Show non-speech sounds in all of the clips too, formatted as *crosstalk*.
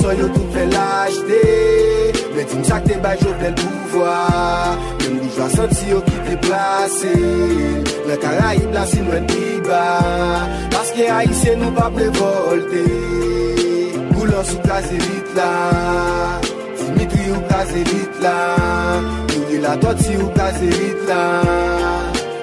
so yo tout fè lajte Mè tim sak te bay jo plèl pouvoi Mè mbouj vansant si yo ki te plase. Mè Karaib la si mwen iba Paske Haitien nou pa prevolte. Boulan sou kaze vit la. Dimitri ou kaze vit la. Youri la tot si ou kaze vit la.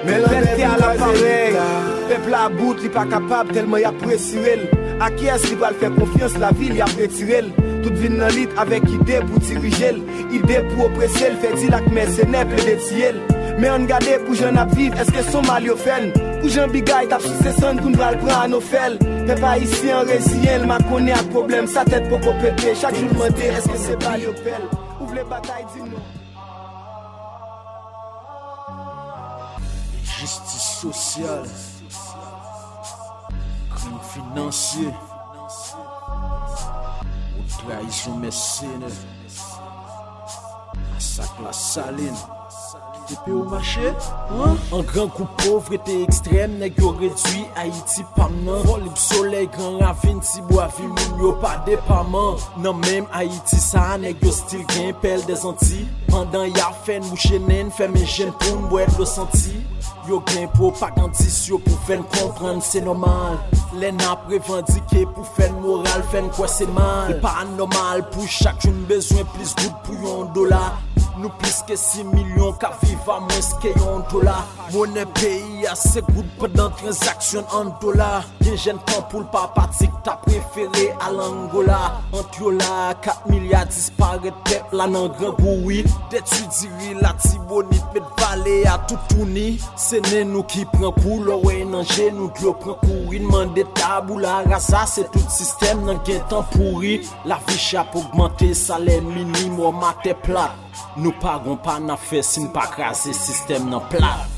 Mè lè mè mou kaze vit la. Pepl la bout li pa kapab telman ya presirel a qui est-ce qu'il va faire confiance? La ville, il a retiré Toute vie dans lit avec idée pour diriger Idée pour oppresser, fait dit la mercenaire plein de ciel Mais on garde pour jeune à vivre, est-ce que son mal fait Pour Jean Bigay, t'as sous ses sons qu'on va le prendre à nos fels T'es pas ici en résident, m'a connaît un problème, sa tête pour péter Chaque jour demander, est-ce que c'est pas fait Ouvre les batailles, dis-nous. Justice sociale Finansye Ou traizon mesene Asak la saline. Tepe ou mache, an? An gran kou povrete ekstrem, neg yo redwi Haiti pam nan Volib soley, gran ravine, tibou avi, moun yo pa depaman Nan non, menm Haiti sa, neg yo stil gen pel de zanti Pandan ya fen, mouche nen, feme jen pou mbwet lo santi Yo gen propagandis yo pour faire comprendre c'est normal. Les n'a revendiqué pour faire moral, faire quoi c'est mal. Pas normal pour chacun besoin plus good pour un dollar. Nous plus que 6 millions qu'à vivre à moins que un dollar. Monnaie pays assez good pendant transaction en dollars. Des jeunes temps pour le papa t'as préféré à l'Angola. Entre là, 4 milliards disparaît peuple là dans grand bruit. D'étudier la tibonite, mais valer à tout tourner. C'est nous qui prend coup, l'oreille dans nous qui prend courir, demande tabou la rasa, c'est tout système dans gain temps pourri. La vie chape augmenter, salaire minimum, maté plat. Nou pa gon pa na fe sin pa krasi sistem nan plat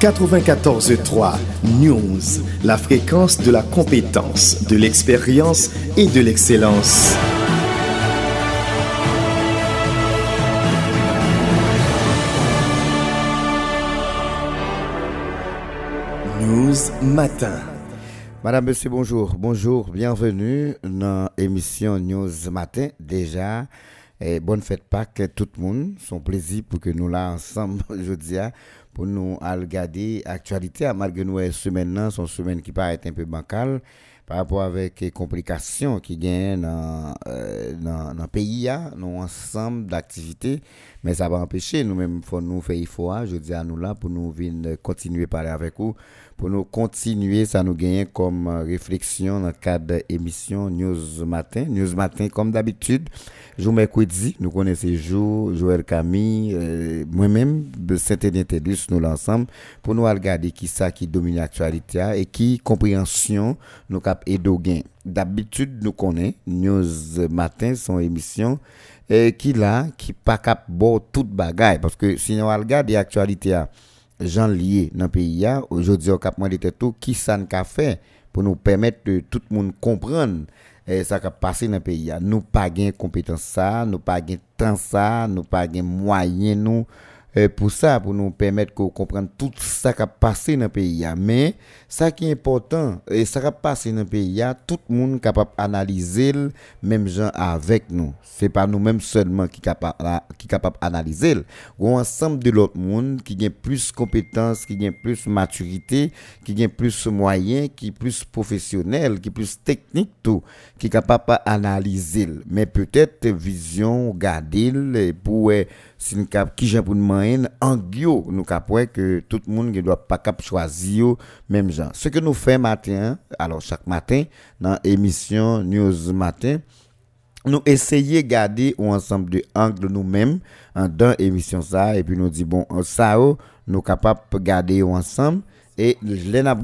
94.3 News, la fréquence de la compétence, de l'expérience et de l'excellence. News Matin. Madame, Monsieur, bonjour. Bonjour, bienvenue dans l'émission News Matin. Déjà, et bonne fête Pâques tout le monde. Son plaisir pour que nous là ensemble *laughs* aujourd'hui pour nous regarder l'actualité, malgré nous, semaine son semaine qui paraît un peu bancale par rapport avec les complications qui gagnent dans euh, dans le pays, nous ensemble d'activités, mais ça va empêcher nous-mêmes, faut nous faire il faut, je dis à nous là, pour nous venir continuer à parler avec vous pour nous continuer, ça nous gagne comme euh, réflexion dans le cadre de l'émission News Matin. News Matin, comme d'habitude, jour mercredi, nous connaissons jour, Joël Camille, euh, moi-même, de Saint-Édien nous l'ensemble, pour nous regarder qui ça qui domine l'actualité et qui compréhension nous cap gain. D'habitude, nous connaissons News Matin, son émission, et qui là, qui pas cap bon toute bagaille, parce que si nous regardons l'actualité, gens liés dans le pays aujourd'hui au cap de tout. Qui ça n'a fait pour nous permettre de tout le monde comprendre et ça qui passé dans le pays nous pas gain compétence ça nous pas gain temps nous pas gain moyen nous pour ça, pour nous permettre de comprendre tout ça qui a passé dans le pays. Mais ça qui est important, et ça qui a passé dans le pays, tout le monde est capable d'analyser même gens avec nous. Ce n'est pas nous-mêmes seulement qui sommes capables d'analyser. Ou ensemble de l'autre monde qui a plus de compétences, qui a plus de maturité, qui a plus de moyens, qui est plus professionnel, qui est plus technique, tout, qui est capable d'analyser. Mais peut-être vision, garder pour si nous cap qui j'ai pour nous en guio nous cap que tout le monde ne doit pas cap choisir même genre ce que nous faisons matin alors chaque matin dans l'émission news matin nous essayons de garder un ensemble de angles nous-mêmes dans l'émission ça et puis nous dit bon ça nous capables de garder ensemble et les n'a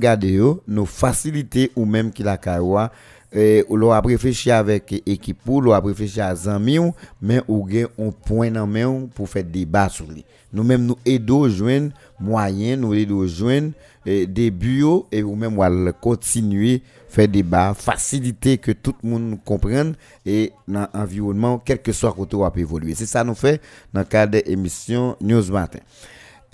nous faciliter ou même qui la caroua et ou a réfléchi avec équipe ou l'on a réfléchi à amis mais ou gen un point dans main pour faire débat sur lui nous même nous aidons joindre moyen nous aidons joindre des bureaux et ou même continuer faire débat faciliter que tout le monde comprenne et dans l'environnement quel que soit côté où évoluer c'est ça nous fait dans le cadre de l'émission News Matin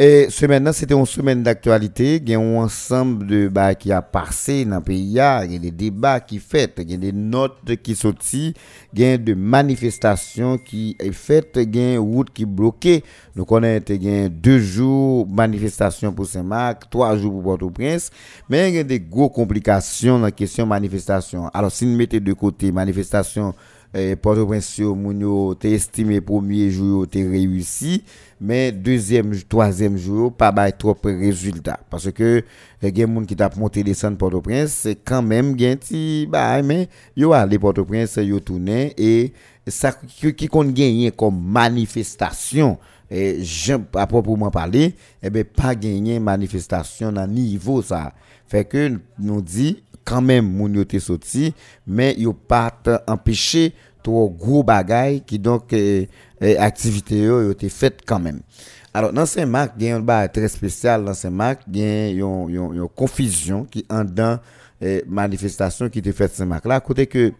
et semaine c'était une semaine d'actualité. Il y a un ensemble de bah, qui a passé dans le pays. Il y a des débats qui fait, il y a des notes qui sont il y a des manifestations qui sont faites, il y a une route qui est bloquée. Nous connaissons deux jours manifestation pour Saint-Marc, trois jours pour Port-au-Prince. Mais il y a des grosses complications dans la question manifestation. Alors, si nous mettons de côté manifestation, eh, Port-au-Prince, nous estimé premier jour, tu réussi mais deuxième troisième jour pas bail trop résultat. Parce que les gens qui t'a monté descendre Port-au-Prince c'est quand même bien ti bah mais yo allé Port-au-Prince yo tourné et ça qui compte gagner comme manifestation et je à proprement parler eh ben pas gagner manifestation à niveau ça. Fait que nous dit quand même moun yo sorti mais yo pas empêché trop gros bagaille qui donc eh, eh, activité yo quand même. Alors dans Saint-Marc il y a un bar très spécial dans Saint-Marc il y a une confusion qui en dans eh, manifestation qui était faite Saint-Marc là côté que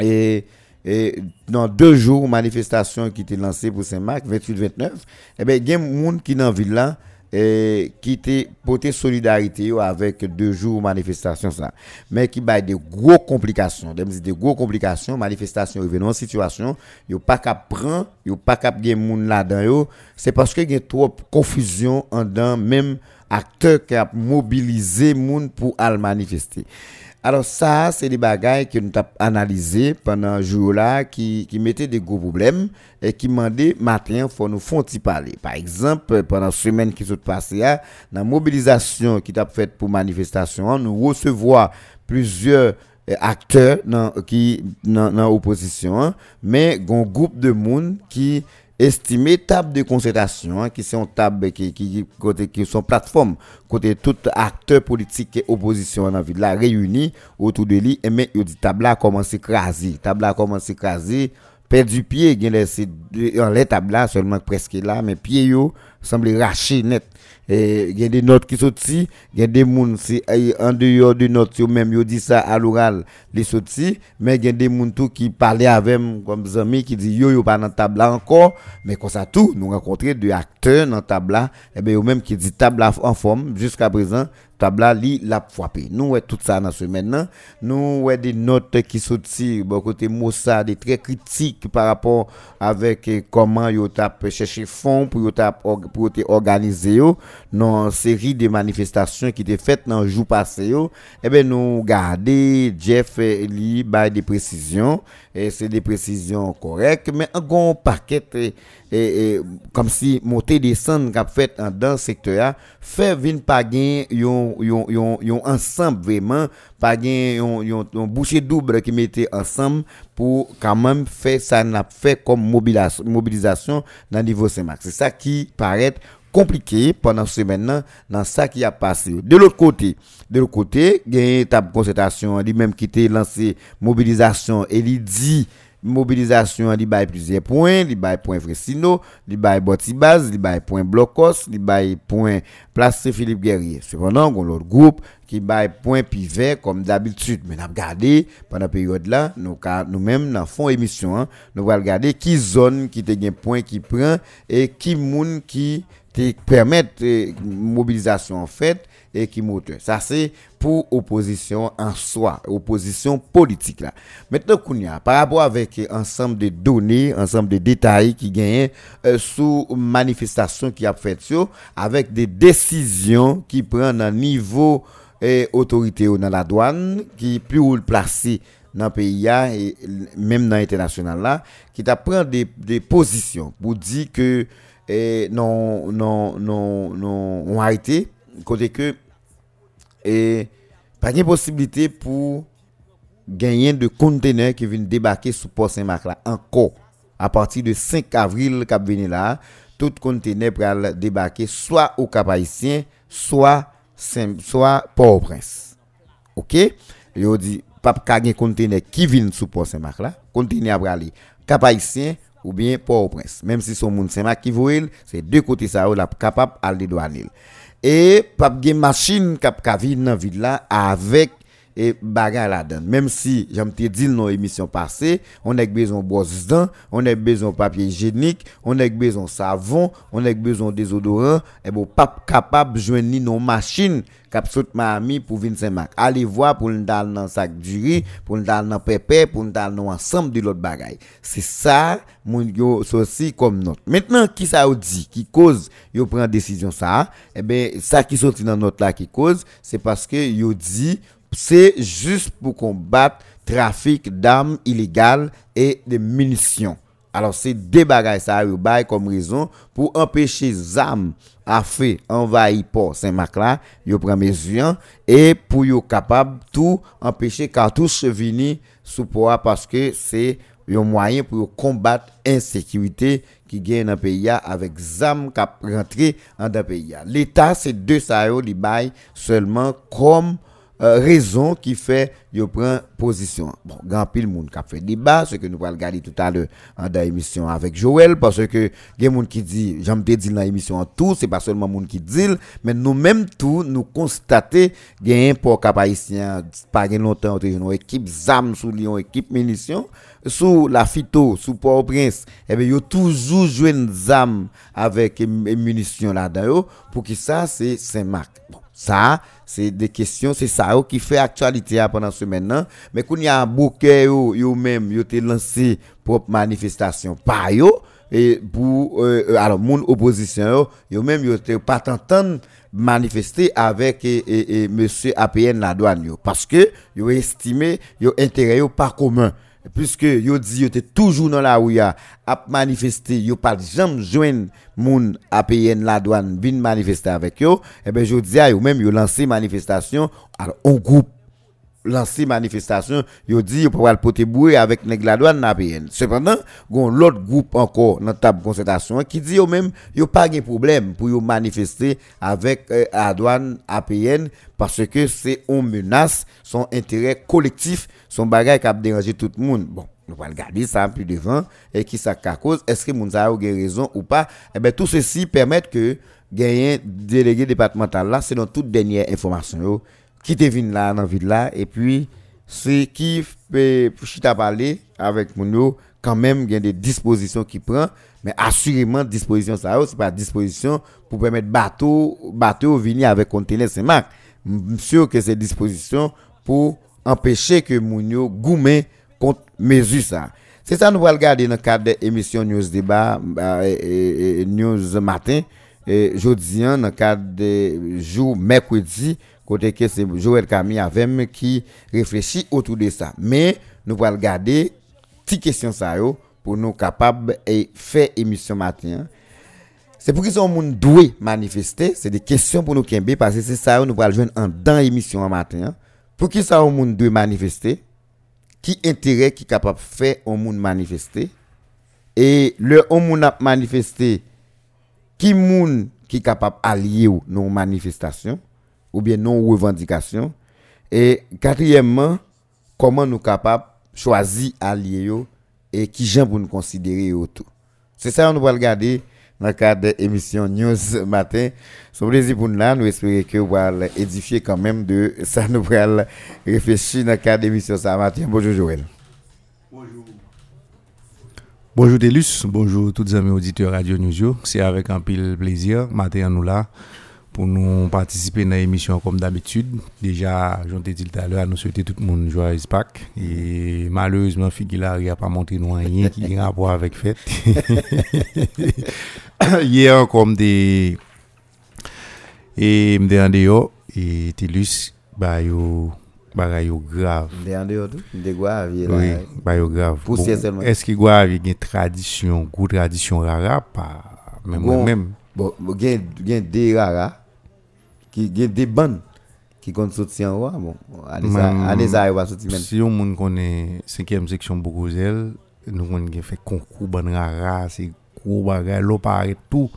et et dans deux jours manifestation qui était lancée pour Saint-Marc 28 29 et ben il y a monde qui dans ville là et qui était porté solidarité avec deux jours manifestation ça. Mais qui a des gros complications. Des gros complications manifestation événement situation yo pas qu'à prendre yo pas qu'à gen moun là-dedans c'est parce que y trop confusion en dans même acteur qui a mobilisé moun pour aller manifester alors ça, c'est des bagailles que nous avons analysé pendant jour là qui, qui mettaient des gros problèmes et qui demandaient matin faut nous font parler. Par exemple, pendant la semaine qui s'est passée, dans la mobilisation qui t'a faite pour manifestation, nous recevons plusieurs eh, acteurs qui dans l'opposition mais un groupe de monde qui estimé table de concertation hein, qui sont table qui qui côté qui sont plateforme côté tout acteur politique et opposition en ville là réunis autour de lui et mais il dit table là commence à craser table là commence à craser perdu pied gain en les table seulement presque là mais pied yo semble raché net et il y a des notes qui sont il y a des gens si en dehors de notes yo même yo dit ça à l'oral les sorti mais il y a des gens tout qui parlaient avec comme amis qui dit yo yo pas dans table encore. Mais comme ça tout nous rencontrer des acteurs dans table et ben yo même qui dit table en forme jusqu'à présent tabla li l'a frappé. Nous ouais tout ça dans ce maintenant nous ouais des notes qui sorti bon côté Moussa des très critiques par rapport avec eh, comment yo t'a chercher fonds pour yo t'a pour organiser yo dans série de manifestations qui étaient faites dans jour passé yo. Et eh ben nous garder Jeff eh, li ba des précisions et c'est des précisions correctes mais un grand paquet et, comme si monter descendre qu'a fait dans secteur fait vinn pas gain ensemble vraiment pas boucher double qui mettait ensemble pour quand même faire ça comme mobilisation dans niveau Saint-Marc. C'est ça qui paraît compliqué pendant ce maintenant dans ça qui a passé. De l'autre côté de il y a une table concertation. Lui même qui était lancé mobilisation et dit mobilisation li bay plusieurs points li bay point Fresino li bay Botibaz li bay point Blocos Place Philippe Guerrier. Cependant on l'autre groupe qui bay point Pivet comme d'habitude mais n'a regardé pendant période là nous nous même dans fond émission hein, nous va regarder qui zone qui te gain point qui prend et qui moun qui te permettre eh, mobilisation en fait et qui moteur. Ça, c'est pour opposition en soi, opposition politique. Là. Maintenant, par rapport avec ensemble de données, ensemble de détails qui gagnent euh, sous manifestation qui a fait avec des décisions qui prennent un niveau et autorité dans la douane, qui plus placé dans le pays et même dans l'international là qui pris des, des positions pour dire que eh, non non non non on a été côté que et pas de possibilité pour gagner de conteneurs qui viennent débarquer sous Port Saint-Marc là encore. À partir de 5 avril cap venir là tout conteneur pour débarquer soit au Cap Haïtien soit soit Port-au-Prince. OK? Yo dit pas gagner conteneur qui vient sous Port Saint-Marc là conteneur pour aller Cap Haïtien ou bien Port-au-Prince. Même si son monde Saint-Marc qui voit c'est deux côtés ça là capable aller douane et pas de machine cap ka dans ville là avec et bagarre là-dedans. Même si, j'aime te dit dans l'émission passée, on a besoin de brosse on a besoin de papier hygiénique, on a besoin de savon, on a besoin de désodorant, et bon, pas capable de joindre nos machines cap saute mami pour venir Saint-Marc. Allez voir pour nous dans dans sac du riz, pour nous dans pépé, pour nous dans ensemble de l'autre bagaille. C'est ça mon yo aussi comme note. Maintenant qui ça dit qui cause yo prend décision ça, eh ben ça qui sorti dans note là qui cause, c'est parce que yo dit c'est juste pour combattre trafic d'armes illégales et de munitions. Alors, c'est des bagages ça comme raison pour empêcher les armes à fait envahir port Saint-Marc là, yo prend mesure et pour yo capable tout empêcher cartouche venir sous poids parce que c'est un moyen pour combattre insécurité qui gagne dans pays avec zam qui rentrer dans le pays. L'état c'est deux ça yo seulement comme euh, raison qui fait yo prend position. Bon, grand pile monde qui a fait débat, ce que nous allons regarder tout à l'heure dans l'émission avec Joël parce que il y a monde qui dit, j'aime te dire dans l'émission en tout, c'est pas seulement monde qui dit, mais nous même tout nous constater gain pour cap haïtien pas longtemps une équipe zam sous Lyon, équipe munitions sous la phyto, sous Port-au-Prince, et eh bien, yo toujours joué une zam avec munitions là-dedans pour que ça c'est Saint-Marc. Ça c'est des questions, c'est ça qui fait actualité pendant ce maintenant. Mais quand il y a un bouquet, yo, même, yo te lancé pour manifestation par yo, et pour, euh, euh, alors, mon opposition, yo, même, yo pas t'entendre manifester avec et, et, monsieur APN la douane, yo, parce que yo estimé, yo intérêt yo pas commun puisque yo dit yo toujours dans la rue a manifester yo pas jamais joindre moun APN la douane vinn manifester avec yo et eh ben je dis yo même yo lancé manifestation alors groupe lancé manifestation yo dit yo pas poter bouer avec la douane APN cependant gon l'autre groupe encore dans table concertation qui dit yo même yo pas de problème pour manifester avec euh, la douane APN parce que c'est une menace son intérêt collectif son bagage qui a dérangé tout le monde. Bon, nous allons regarder ça plus devant et qui ça cause. Est-ce que moun a raison ou pas? Eh bien, tout ceci permet que gagner délégué départemental là, c'est dans toute dernière information qui te vient là dans ville là et puis c'est qui peut chita parler avec moun quand même il y a des dispositions qui prend mais assurément disposition ça c'est pas disposition pour permettre bateau bateau venir avec conteneur c'est marque sûr que c'est disposition pour empêcher que Mounio goumé contre mesure ça. C'est ça nous allons regarder dans le cadre de l'émission News Débat bah, News Matin et jeudi dans le cadre de jour mercredi côté que c'est Joël Camille avec qui réfléchit autour de ça. Mais nous allons regarder petite question ça pour nous capables et faire émission matin. C'est pour qu'ils sont monde doué manifester, c'est des questions pour nous kembe parce que c'est ça nous allons joindre en dans émission matin. Pour qui ça monde doit manifester Qui intérêt qui capable de faire au monde manifester? Et le monde a manifesté qui monde qui capable d'allier nos manifestations ou bien nos revendications et quatrièmement comment nous capables choisir allier et qui gens pour nous considérer autour. C'est ça on va regarder dans le cadre de l'émission News Matin. Un plaisir pour nous là. Nous espérons que vous allez édifier quand même de ça. Nous allons réfléchir dans le cadre de l'émission ça matin. Bonjour Joël. Bonjour. Bonjour Delus, bonjour tous les amis auditeurs Radio News. C'est avec un pile plaisir, matin nous là, pour nous participer à l'émission comme d'habitude. Déjà, j'en ai dit tout à l'heure, nous souhaiter tout le monde joyeux Pâques. Et malheureusement, Figuilari n'a pas montré nous rien qui a rapport avec fête. *laughs* Hier, comme des. Et m'demandé yo, et Tilus, bah yo bagay yo grav. Mde an de yo tou? Mde gwa avye Oui, bagay yo grav. Poussière seulement. Eski gwa avi gen tradisyon, gwo tradisyon rara? Pa, mwen men. Bon, bon, gen, gen de rara, ki, gen de ban, ki kont soti an wa, bon, ane sa, Man- ane sa yo va soti men. Si yon moun konen 5e seksyon Bogozel, nou konen gen fe konkou ban rara, se kou bagay, lo pare tout.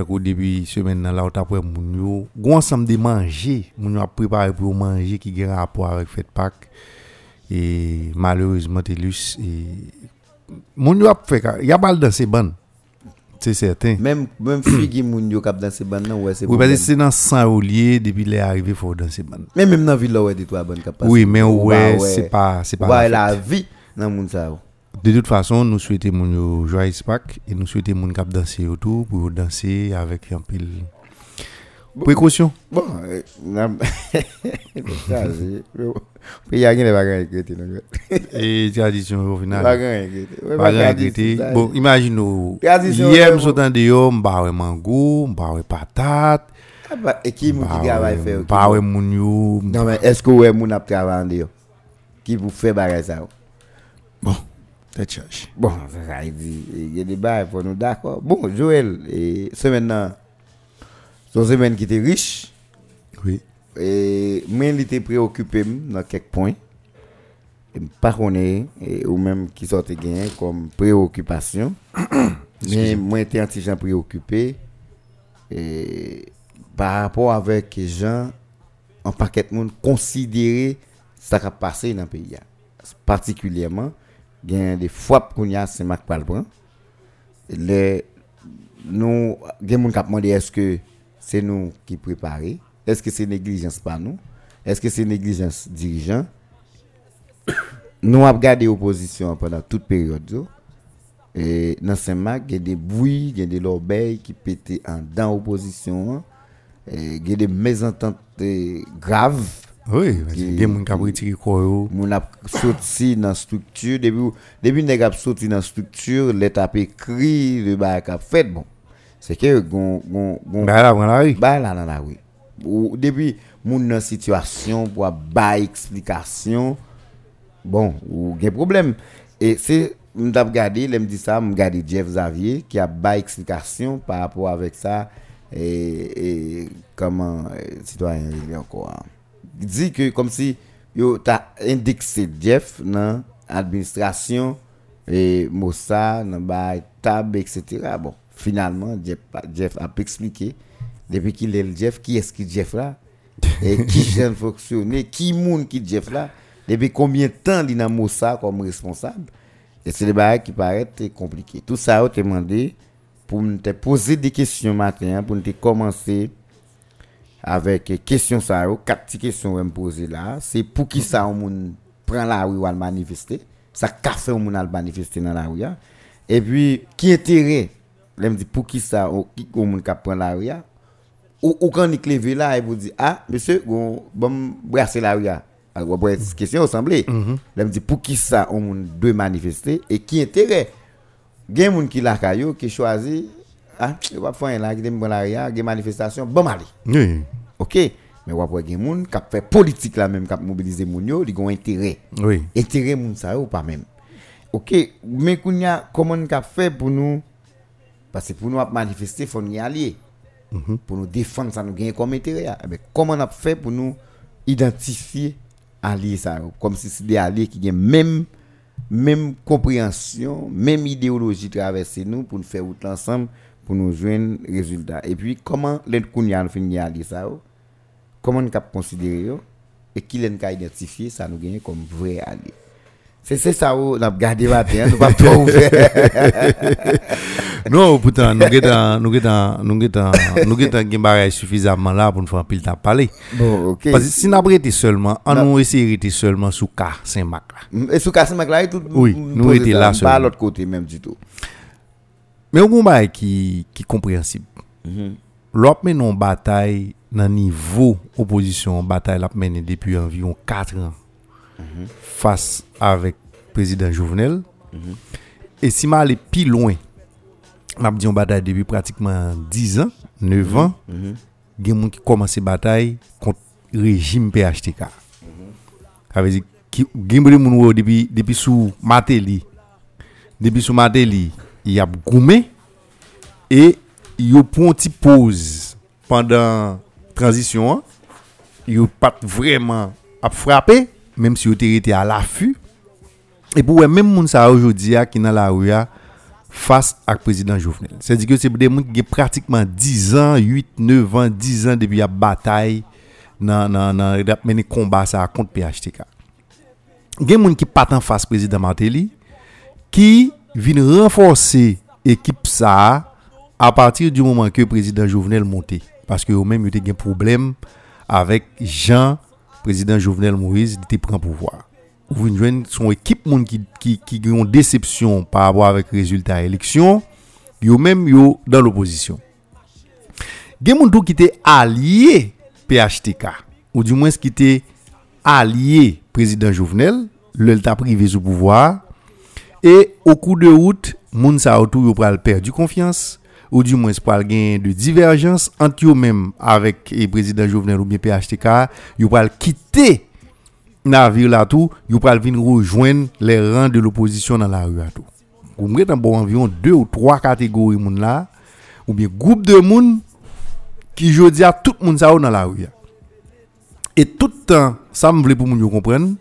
Debi semen nan la ou tapwe moun yo, gwan sam de manje, moun yo ap prepare pou yo manje ki gen rapor avek fet pak. E malereusement telus, e, moun yo ap fe ka, ya bal dan se ban, se certain. Même, même fi ki moun yo kap dan se ban nan, wè se Oui, parce que c'est dans 100 rouliers, depuis les arrivés, il faut dans ces bandes. Men même nan vil la wè di to a ban kap Oui, mais ouais, Ou c'est pas, c'est pas. Wè la la vi nan moun fête. De toute façon, nous souhaitons mon joyeux Pâques et nous souhaitons mon cap danser autour pour danser avec un pile précaution. Bon, eh. Sa, se... Pe ya gen de yo. Et tradition au final. Regretter. sa, Bon, imagine nous. Hier, nous sommes dehors, m'bawe mango, m'bawe patate, Ah, ba- E ki moun ki gavay fe yo? ki m'bawe moun? moun yo. Non ap travay an de yo? Ki pou fe bagay sa yo? Bon, charge. Bon, sa sa yi di, e, gen de bagay pou nou d'akor. Bon, Joël, e, semen nan, son semen ki te riche, Oui. e, men li te preokupé m nan kek point, e m pa konen, e, ou menm ki sote gen kom preokupasyon, men mwen te anti jan preokupé, e, par rapport avek jan, an paket moun konsidere sa ka pase nan peyi ya. Partikulyèman, gen de fwap koun ya se mak pal pran. Le, nou, gen moun kap mande eske se nou ki prepare, eske se neglijans pa nou, eske se neglijans dirijan. *coughs* Nou ap gade opozisyon pendant tout peryode zo. E nan semak gen de boui, gen de lobey ki pete an dan opozisyon an. E, gen de mezantante grave Oui, parce que Qui- des gens qui ont retiré quoi moun ap soti nan struktur debi ou- debi nèg ap soti nan struktur let ap ekri le ba kap fet bon c'est que gon gon gon Ben là, prend la rue. ba la nan la oui moun nan situation pour ba explikasyon bon ou gen problem et c'est m tap gade lem di ça m gade Jeff Xavier qui a ba explikasyon par rapport avec ça et, et comment euh, citoyen il encore dit que comme si yo ta indexé Jeff dans administration et Mossa dans ba tab etc. bon finalement Jeff, Jeff a expliqué depuis qu'il est le Jeff qui est-ce qui Jeff là? Et qui *laughs* jeune fonctionner qui moun qui Jeff là? Depuis combien de temps il dans Mossa comme responsable? Et c'est des bagages qui paraissent compliqués. Tout ça a été demandé pour te poser des questions matin hein, pour te commencer avec question ça quatre petites questions que me poser là. C'est pour qui ça on prend la rue ou manifester? Ça qu'a fait on manifester dans la rue hein? et puis qui intérêt là me dit pour qui ça on qui on moun ka prend la rue hein. ou ou quand il levé là et vous dit ah monsieur gon bon brasser la hein. alors après question semblait là me dit pour qui ça on moun doit manifester et qui intérêt gen moun ki la kayo qui choisi ah va faire là qui bon la hein, gen manifestation bon aller Oui. OK mais ou après gen moun qui fait politique là même qui mobiliser moun yo li gon intérêt Oui. intérêt moun sa yo pas même OK mais kounya comment on ka fait pour nous parce que pour nous manifester faut nous y aller pour nous défendre ça nous gagner comme intérêt. Eh ben, comment on a fait pour nous identifier alliés ça? Comme si c'est des alliés qui ont même même compréhension même idéologie traverser nous pour nous faire route ensemble pour nous joindre résultat et puis comment nous finir alliés ça yo? comment on cap considérer yo? et qui l'en ka identifier ça nous gagner comme vrai allié? C'est c'est ça où on a gardé matin nous pas trop ouvert *laughs* Non, pourtant, nous avons nous avons nous avons nous avons gen bagay suffisamment là pour nous faire un pile tap parler. bon OK Parce que si nous avons été seulement, Non. nous essayer été seulement sous cas Saint-Marc là. Et sous casse là tout Oui, nous ça, là pas seulement. à l'autre côté même du tout Mais au moment qui qui compréhensible. Mhm. L'op men non bataille nan niveau opposition, bataille l'a mené depuis environ 4 ans face avec président Jovenel. Et si ma aller plus loin, m'a dit on bataille depuis pratiquement 10 ans, 9 ans, gen moun qui commence bataille contre régime PHTK. Ça veut dire qui gimbre moun wo depuis depuis sous Mateli. Depuis sous Mateli, il y a goumé et yo prend une petite pause pendant transition. hein. Yo pas vraiment à frapper même si te été à l'affût. E pou wè mèm moun sa oujodi ya ki nan la ou ya fas ak prezident Jovenel. Se di ki yo se bide moun ki ge pratikman 10 an, 8, 9 an, 10 an debi ya batay nan, nan, nan, nan meni komba sa akont PHTK. Gen moun ki patan fas prezident Martelly ki vin renforse ekip sa a patir di mouman ke prezident Jovenel monte. Paske yo mèm yo te gen problem avèk jan prezident Jovenel Moïse di te pren pouvoar. Joignez son équipe qui qui qui ont déception par rapport avec résultat élection yo même yo dans l'opposition. Gen moun tou qui était allié PHTK ou du moins qui était allié président Jovenel le t'a privé sous pouvoir et au cours de route moun sa autour yo pral perdu confiance ou du moins pral gen de divergence entre yo même avec le président Jovenel ou bien PHTK yo pral quitter navire là tout, yo pral vinn rejoindre les rangs de l'opposition dans la rue là tout. Vous m'avez dans bon environ deux ou trois catégories moun là ou bien groupe de moun qui jodi à tout moun ou dans la rue. Et tout le temps, ça me voulait pour moun comprendre,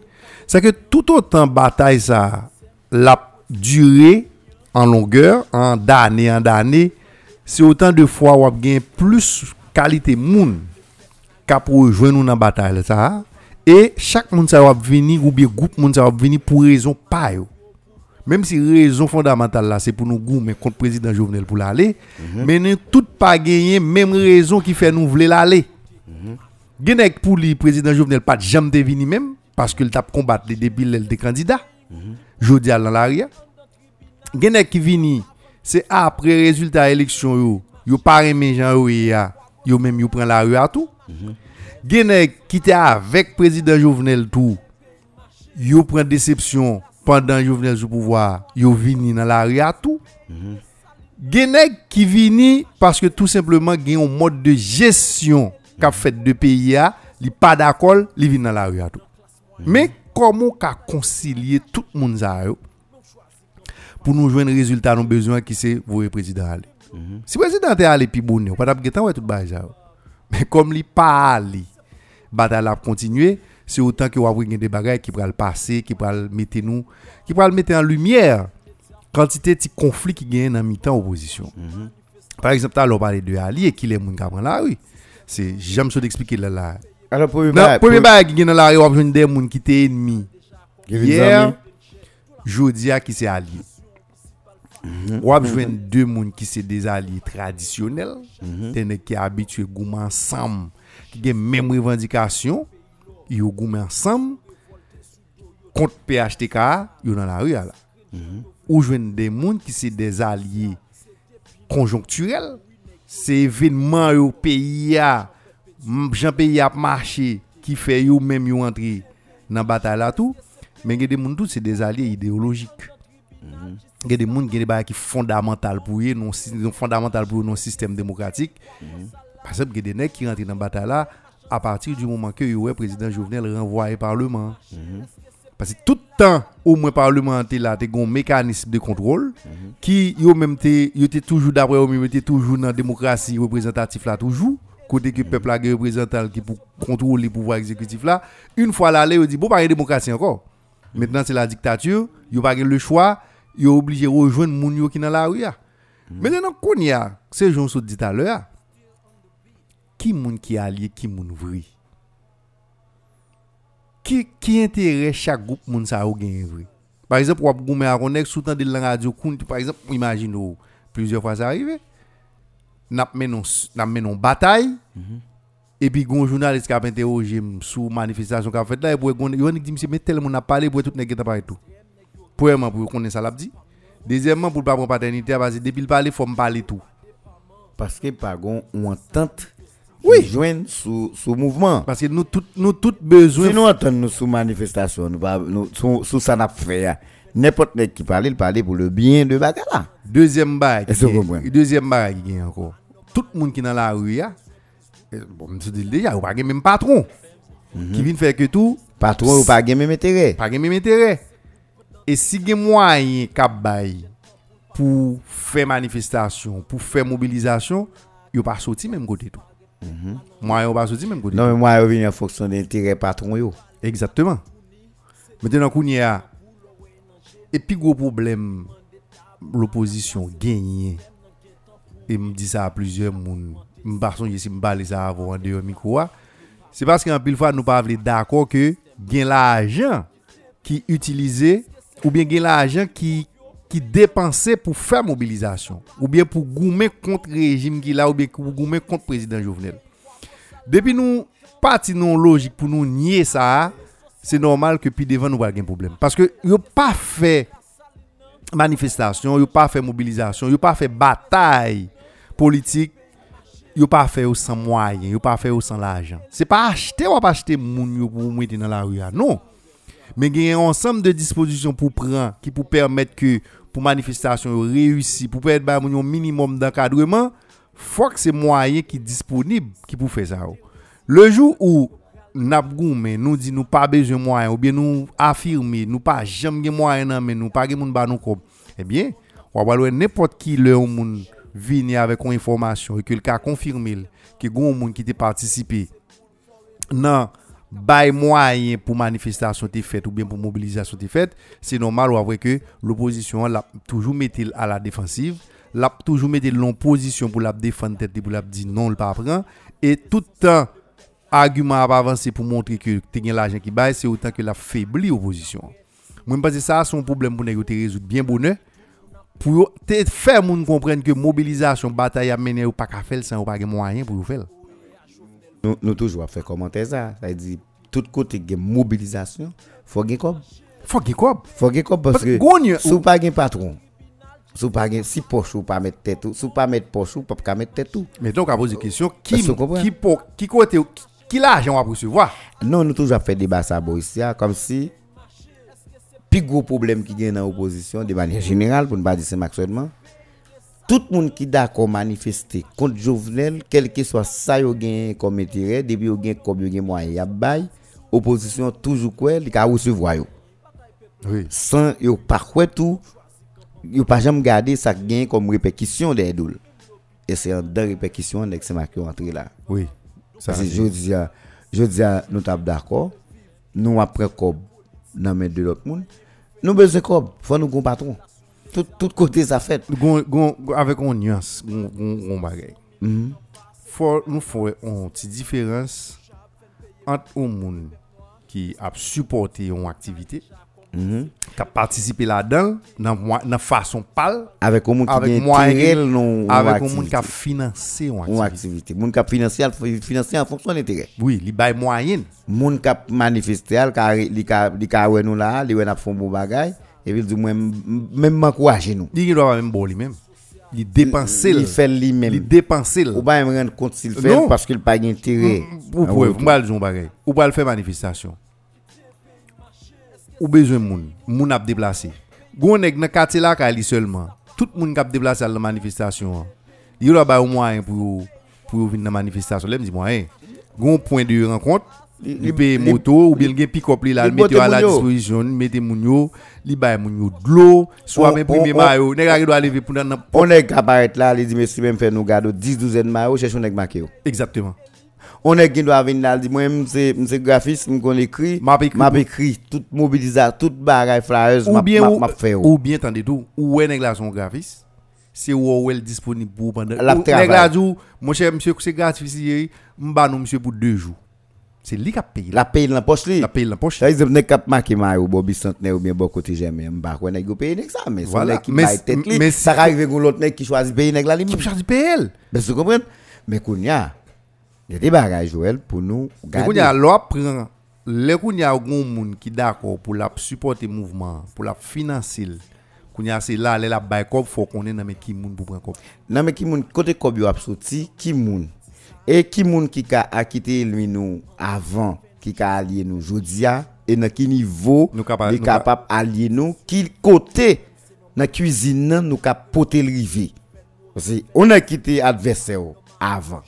c'est que tout autant bataille ça la durée en longueur, en d'année en d'année, c'est autant de fois ou gain plus qualité moun qu'a pour rejoindre nous bataille ça et chaque monde ça va venir ou bien groupe monde ça va venir pour raison pas yo. Même si raison fondamentale là c'est pour nous goumer contre président Jovenel pour l'aller, mais nous tout pas gagner même raison qui fait nous vouloir l'aller. Gen pour lui président Jovenel pas jamais de venir même parce qu'il t'a combattre les débiles les candidats. Jodi à dans l'arrière. Gen qui vini c'est après résultat élection yo, yo pas aimé Jean yo yo même yo prend la rue à tout. Gen qui était avec président Jovenel tout. Yo prend déception pendant Jovenel sous pouvoir, yo vini dans la rue à tout. Gen qui vini parce que tout simplement gen un mode de gestion qu'a fait de pays a, li pas d'accord, li vini dans la rue à tout. Mais comment qu'a concilier tout le monde ça pour nous joindre résultat nous besoin qui c'est vous président aller. Si président est allé puis bon, on pas t'a getan ouais tout yo. Mais comme pas allé, bataille a continuer, c'est autant que va avoir des bagages qui le passer, qui le mettre nous, qui le mettre en lumière quantité de conflits qui gagnent dans mi-temps opposition. Par exemple, on parle de Ali et qui les moun qui la rue. C'est j'aime ça d'expliquer là là. Alors, premier bail- premier bagage qui gagne dans la rue, on a des moun qui étaient ennemis. Hier, Zami. jodi a qui c'est allié. Ou a besoin deux moun qui c'est des alliés traditionnels, des nèg qui habitués goumer ensemble, qui ont même revendication, yo goumer ensemble contre PHTK, yo dans la rue là. Ou joindre des moun qui c'est des alliés conjoncturels, c'est événement au pays a m- Jean pays a marché qui fait yo même yo entrer dans bataille là tout, mais il y a des moun tout c'est des alliés idéologiques. Il y a des gens qui ont des bagages qui fondamental pour eux, non sy- non fondamental pour nos système démocratique. Par exemple, il y a des nègres qui rentrent dans la bataille là à partir du moment que le président Jovenel renvoie le Parlement. Parce que tout le temps, au moins parlementaire là, tu as un mécanisme de contrôle qui, yo même te, yo te toujours d'après eux, te toujours dans la démocratie représentative là, toujours. Côté que le peuple a un représentant qui pour contrôler le pouvoir exécutif là. Une fois là, yo dit, bon, pas de démocratie encore. Maintenant, c'est la dictature, yo pas le choix, yo obligé de rejoindre moun yo qui dans la rue. Maintenant, qu'on y a, c'est Jean dit tout à l'heure, qui moun qui allié, qui moun vrai? Qui qui intéresse chaque groupe moun sa ou gen vrai? Par exemple ou goumen a konek sous temps de la radio par exemple imagine plusieurs fois ça arrivé n'a menon n'a menon bataille. Et puis gon journaliste qui a interrogé sous manifestation qu'a fait là et yon dit monsieur mais tel monde a parlé pour tout nèg parler tout premièrement pour connaître ça l'a dit deuxièmement pour pas prendre paternité parce que depuis le parler faut me parler tout Parce que par contre, on entente Oui. joignent sous sous mouvement. parce que nous tout nous tout besoin Si nous entendons nous sous manifestation, nous nous sous sous ça n'a fait. ya. N'importe qui parle, il parle pour le bien de bagala. Deuxième bail. Est-ce que vous comprenez? Deuxième bail qui encore. Tout le monde qui est dans la rue, ya, eh, bon, je dis déjà, il n'y a pas même patron Mhm. qui vient faire que tout, Patron ou pas gen même intérêt. Pas même intérêt. Et si gen moyen k'ap bay pour faire manifestation, pour faire mobilisation, yo pas sorti même côté tout. Moyen yo pas sorti même côté. Non, mais moi, je viens en fonction d'intérêt patron. Yo. Exactement. Maintenant, qu'on y a. Et puis, gros problème, l'opposition gagne. Et me dit ça à plusieurs personnes. Je ne sais pas si je parle ça micro. C'est parce qu'en pile fois, nous pas d'accord que ou bien gen la ajan ki, ki depanse pou fè mobilizasyon, ou bien pou goumen kont rejim ki la, ou bien pou goumen kont prezident Jovenel. Depi nou pati nou logik pou nou nye sa, se normal ke pi devan nou wak gen problem. Paske yo pa fè manifestasyon, yo pa fè mobilizasyon, yo pa fè batay politik, yo pa fè yo san mwayen, yo pa fè yo san la ajan. Se pa achete wap achete moun yo pou mwete nan la ouya, ah, nou. Non. Mais il y a un ensemble de dispositions pour prendre qui pour permettre que pour manifestation yo réussi, pour permettre ba moun yo minimum d'encadrement, faut que c'est moyen qui disponible qui pour faire ça. Le jour où mais nous dit nous pas besoin de moyens ou bien nous affirmer nous pas jamais de moyens mais nous pas de moun ba nous eh bien on va voir n'importe qui le moun venir avec une information et que le cas confirmé que gon moun qui t'a participé nan bay moyen pour manifestation t'est faite ou bien pour mobilisation t'est faite c'est normal ou vrai que l'opposition l'a toujours mettre à la défensive l'a toujours mettre l'en position pour la défendre pour la dire non le pas prend et tout le temps argument à pour montrer que tu l'argent qui baille, c'est autant que la faiblit opposition. Je pense ça, un problème pour nous résoudre bien bonheur. Pour faire moun que mobilisation, bataille à mener ou pas qu'à faire sans ou pas de moyens pour faire. Nous, nous toujours fait commenter ça. Ça veut dire, tout côté de mobilisation, faut gagner comme. Faut qu'il quoi Faut gagner comme parce que si ou pas gagner patron, si pas gagner si poche ou pas mettre tête si pas mettre poche ou pas mettre tête. Mais donc, à poser la question, qui, qui, pour- qui côté, qui, l'argent va recevoir? Non, nous toujours fait débat ça ah, comme si plus gros problème qui gagne dans l'opposition de manière générale pour ne pas dire c'est actuellement tout le monde qui d'accord manifester contre Jovenel quel que soit ça yo gagne comme intérêt depuis yo gagne comme yo gagne moyen y a bail opposition toujours quoi il ka recevoir yo Oui. sans yo pas quoi tout yo pas jamais garder ça gagne comme répercussion des doul et c'est en deux répercussions que c'est marqué entré là Oui. Ça, c'est- je dis, je dis, nous sommes d'accord. Nous, après cob, dans main de l'autre monde. Nous besoin cob. Faut nous patron. Tout, tout côté ça fait. Gon- gon- avec une nuance, gon bagay. Mhm. faut nous faire une petite différence entre un monde qui a supporté une activité, Mhm. qui a participé là-dedans, dans dans façon pâle, Avec un monde qui non avec un monde qui a financé une une activité. activité. Monde qui a financé, financer en fonction de l'intérêt. Oui, il bail moyen. Monde qui a manifesté, il a il a a nous là, il a fait un bon bagay et puis il dit même m'encourager nous. Il doit même bon lui-même. Il dépensé. Il fait lui-même. Il dépensé. Ou pas me rendre compte s'il fait parce qu'il pas d'intérêt. Ou Ah, pouvez, ouais, vous parlez de bagay. Ou pas le faire manifestation. Ou besoin moun, moun ap déplacé. Gon nèg nan quartier là ka li seulement. Tout moun k'ap déplacé à la manifestation. Il y a ba au moyen pour pour venir dans manifestation. Là me dit moyen. Gon point de rencontre. Li- paye moto ou bien gen pick-up li là, li le mette bote à la disposition, mette moun yo, li bay moun yo de l'eau, soit On- même primer on- maillot, nèg a doit lever pour dans On est apparaître là, il dit monsieur même faire nous garder 10 douzaines de maillots, cherche un nèg marqué. Exactement. On est qui doit venir là, il dit moi même c'est c'est graphiste, me écrit, M'a écrit toute mobilisation, toute bagaille flyers, m'a m'a- fait. yo. ou bien attendez tout ou est nèg la son graphiste? C'est ou elle disponible pour pendant La nèg la dit mon cher monsieur c'est gratuit m'ba nous monsieur pour deux jours c'est lui qui a payé. La paye dans la poche la paye dans la poche. Ça veut dire marqué Bobby Centenaire ou bien bon côté jamais, m'ba quoi nèg yo paye nèg ça mais Voilà. qui Mais c'est- tête mais ça arrive avec l'autre nèg qui choisit payer la qui limite. charge PL Mais vous comprenez Mais kounya, il y a des bagages Joël pour nous mais qu'on y a l'on prend les qu'on y a gon moun qui d'accord pour la supporter mouvement pour la financer. Qu'on y a c'est là les la bail comme faut qu'on est dans mais qui moun pour prendre comme nan men ki moun kote kob yo ap soti, ki moun. E ki moun ki ka akite lui nou avan, ki ka alye nou jodia, e nan ki nivou Nou kapa- li nou ka- kapap alye nou, ki kote nan cuisine nan nou ka pote l rive. Parce on a quitté adversaire avan,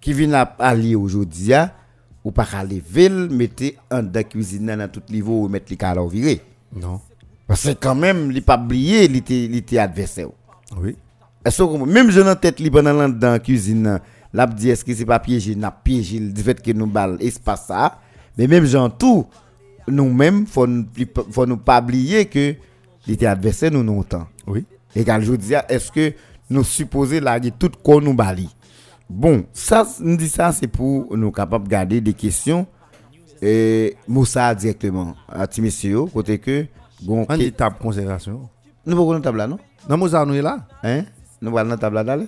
ki vin ap alye ou pas lever, mettez en de cuisine dans tout niveau ou mettre les cas virer. Non. Parce que quand même, il pas oublié, il était, adversaire. Oui. Même je dans tête li pendant dans la cuisine, l'a dit est-ce que c'est pas piégé, n'a piégé du fait que nous balle espace ça. Mais même gens tout nous-mêmes faut faut nous pas oublier que était adversaire nous non temps. Oui. Et quand je dis est-ce que nous supposons larguer tout qu'on nous bali? Bon, ça nous dit ça c'est pour nous capables de garder des questions et Moussa directement à Timoteo côté que bon on dit table considération. Nous une table là non? Non Moussa nous est là. Hein? Nous dans table là d'aller?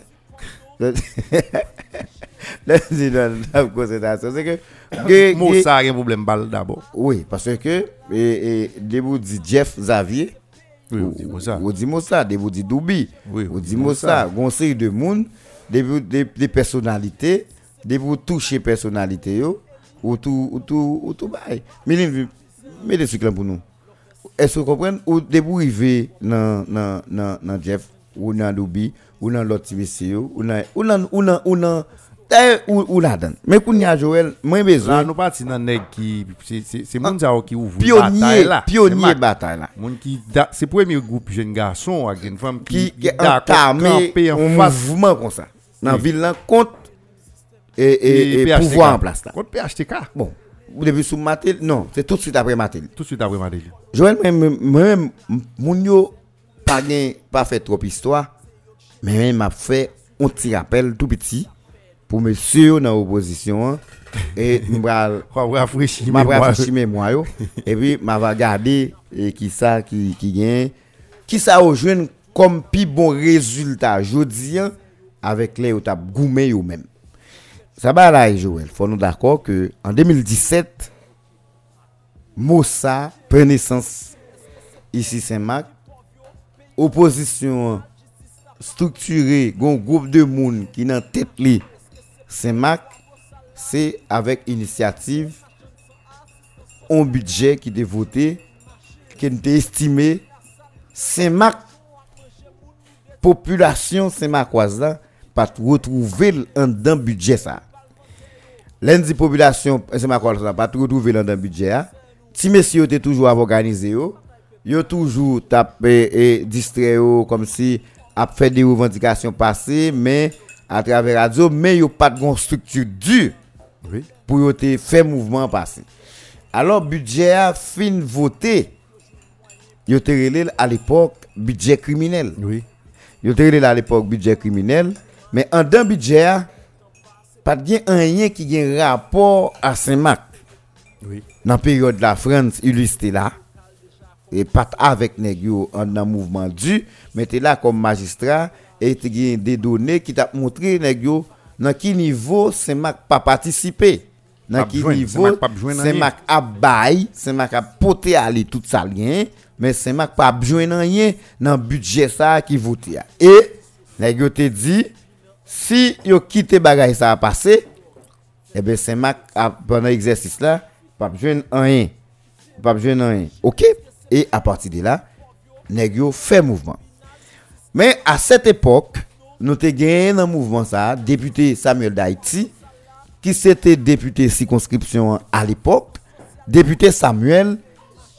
*laughs* Moussa a un problème balle d'abord. Oui, parce que et debout dit Jeff Xavier oui, ou, dit Moussa. Moussa, debout dit Doubi. Ou dit Moussa, conseil de monde des, personnalités, des vous toucher personnalité ou tout ou tout ou tout bail. Mais mettez ce pour nous. Est-ce que vous comprenez? Ou des vous arriver dans Jeff ou dans Doubi ou dans l'autre monsieur ou dans ou dans ou dans ou dans ou ou là dedans mais qu'on y a Joël moi besoin nous parti dans nèg qui c'est c'est monde qui ouvre pionnier pionnier bataille là monde qui c'est premier groupe jeune garçon avec une femme qui qui entamé un mouvement comme ça dans la ville là contre et, et, pouvoir en place là. Contre PHTK. Bon, vous devez sous Matel Non, c'est tout de suite après Matel. Tout de suite après Matel. Joël, moi-même, mon yo pas pas fait trop histoire, mais m'a fait un petit rappel tout petit pour monsieur dans l'opposition hein. et *laughs* m'a rafraîchir mémoire et puis m'a regarder et qui ça qui qui gagne qui ça jeune comme plus bon résultat jodi hein, avec les ou tap goumé ou même. Ça va là, Joël. Faut nous d'accord que en 2017, Moussa prend naissance ici Saint-Marc. Opposition structurée, un groupe de monde qui dans tête Saint-Marc, c'est avec initiative un budget qui est voté, qui est estimé. Saint-Marc population Saint-Marcoise là pas retrouver un dans budget ça. Lundi population ma ça pas retrouver dans budget Si messieurs étaient toujours yo. Toujours tapé et distrait comme si a fait des revendications passées mais à travers radio mais yo pas de structure dure oui. pour faire mouvement passé. Alors budget a fin voté. Yo te à l'époque budget criminel. Oui. Yo te à l'époque budget criminel mais en d'un budget, pas de rien qui a un rapport à Saint-Marc. Oui. Dans la période de la France, illustré là. Et pas avec Negio en un mouvement du, mais tu là comme magistrat et tu as des données qui t'ont montré Negio dans quel niveau Saint-Marc pas participé. Dans quel niveau Saint-Marc a bail, Saint-Marc a poté aller tout ça lien, mais Saint-Marc pas besoin rien dans le budget ça qui voté. Et Negio te dit si yo quitté bagay ça a passé, eh bien Saint-Marc pendant l'exercice là, pas besoin rien. Pas besoin rien. OK? Et à partir de là, nèg fait mouvement. Mais à cette époque, nous avons gagné un mouvement ça, député Samuel d'Haïti qui c'était député circonscription à l'époque, député Samuel,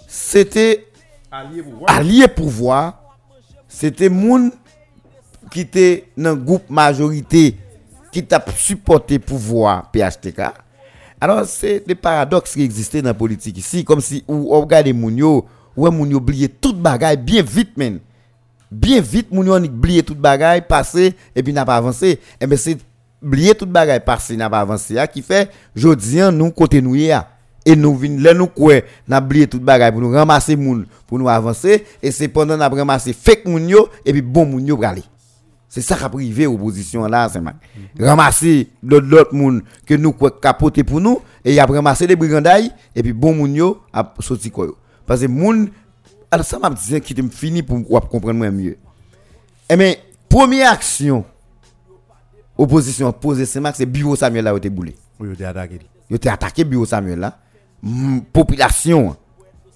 c'était allié pouvoir. C'était moun qui était dans le groupe majorité qui t'a supporté pouvoir PHTK. Alors, c'est des paradoxes qui existaient dans la politique ici, comme si on regarde moun yo, ouais moun oublié toute bagaille bien vite, men. Bien vite, moun yo oublié toute bagaille, passé, et puis n'a pas avancé. Et eh bien, c'est oublié toute bagaille, passé, n'a pas avancé, qui fait, jodi, nous, côté nous, et nous vin là nous quoi n'a oublié toute bagaille pour nous ramasser moun pour nous avancer et c'est pendant n'a ramasser fake moun yo et puis bon moun yo aller c'est ça qui a privé l'opposition là, c'est Ramasser l'autre monde que nous capoter pour nous et il a ramassé les brigandailles et puis bon moun yo a sorti quoi. Parce que moun alors ça m'a dit qui me fini pour comprendre mieux. Eh mais première action opposition posée c'est c'est bureau Samuel là où était boulé. Oui, il était attaqué. Il était attaqué bureau Samuel là. Population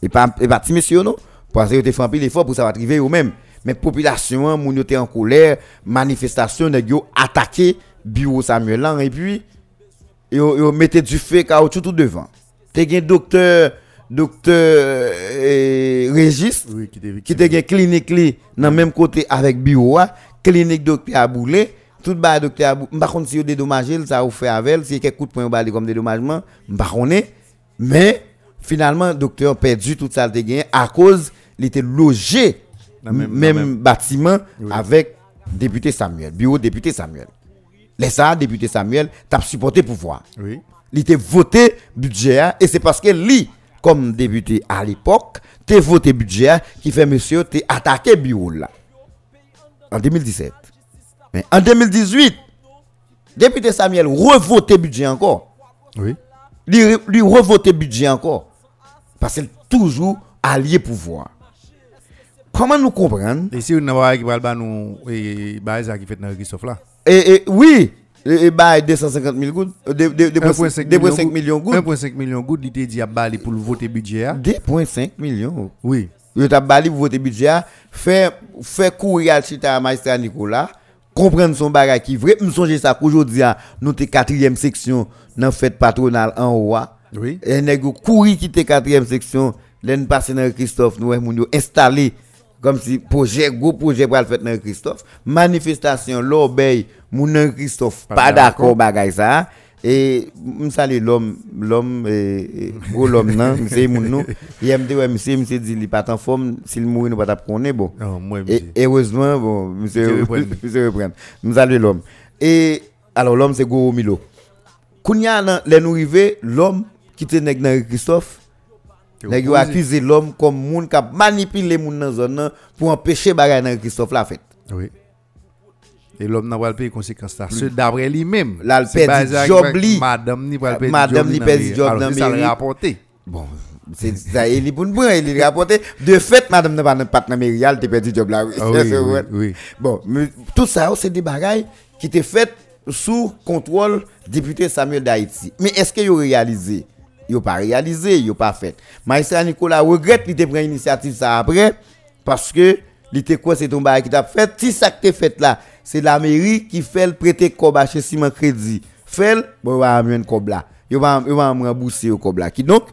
et pas et pas monsieur non? Parce que il était fait un l'effort pour ça va arriver eux même mais population moun était en colère manifestation nèg yo attaqué bureau Samuel et puis yo, yo mettez du feu caoutchouc tout devant. T'es un docteur, docteur euh, Régis, Oui, qui était clinique li dans même côté avec bureau clinique docteur Aboulé. Tout ba docteur Aboulé m'pa konn si yo dédommagé ça ou fait avec si quelques coups de poing li comme dédommagement connait mais finalement docteur perdu tout ça gagné à cause il était logé Dans même- même, même- bâtiment Oui. avec député Samuel bureau député Samuel. Les ça député Samuel t'a supporté pouvoir. Oui. il était voté budget et c'est parce que lui comme député à l'époque t'es voté budget qui fait monsieur t'es attaqué bureau là. En 2017 mais en 2018 député Samuel revoté budget encore. Oui. lui, lui revoté budget encore. Parce qu'il toujours allié pouvoir. Comment nous comprendre Et si on n'a pas nous et bah qui fait dans Christophe là. et, et oui et, bah 250 000 gouttes euh, de- de- de- 2,5 millions gouttes 1.5 millions gouttes, il était dit à Bali pour voter budget. hein. 2,5 millions Oui. Yo t'a bali pour voter budget, fait fait courir à magistrat Nicolas, comprendre son bagage qui vrai, me songe ça qu'aujourd'hui ah, nous t'es quatrième section dans fête patronale en haut. Oui. Et nèg courir quitter quatrième section, l'en passer dans Christophe, nous moun yo installé comme si projet gros projet pour le faire dans Christophe, manifestation moun dans Christophe Pas d'accord. bagage ça. Et me salue l'homme l'homme gros l'homme monsieur moun nou. Il aime dire ouais monsieur monsieur dit il pas en forme, s'il mourir nous pas t'a connaître bon. Non, moi, Et heureusement, bon, monsieur, Monsieur *laughs* reprend. monsieur reprend. Nous saluons l'homme. Et alors, l'homme, c'est Goro Milo. Kounya, les nous l'homme qui nèg dans Christophe, nèg yo accusé l'homme comme moun qui a manipulé moun dans zone pour empêcher bagay dans Christophe la fête. Oui. Et l'homme n'a pas le payer conséquence là. Ce d'après lui-même. Là, le ça job li. Madame ni pas le perdit Madame job li dans perdit mairie. job dans c'est ça mairie. rapporté. Bon, c'est ça, il est pour nous, il rapporté. De fait, madame n'a pas pas dans mairie, elle perdu job là. Ah oui, oui. Bon, tout ça, c'est des bagailles qui étaient faites sous contrôle député Samuel d'Haïti. Mais est-ce qu'ils ont réalisé Ils n'ont pas réalisé, ils n'ont pas fait. Maïstra Nicolas regrette qu'il ait pris l'initiative ça après parce que il était quoi c'est ton bagage qui t'a fait. Si ça que fait là, c'est la mairie qui fait le prêter à chez Simon Crédit. Fait bon, on va amener un cob là. Il il va me rembourser au cob là. Donc,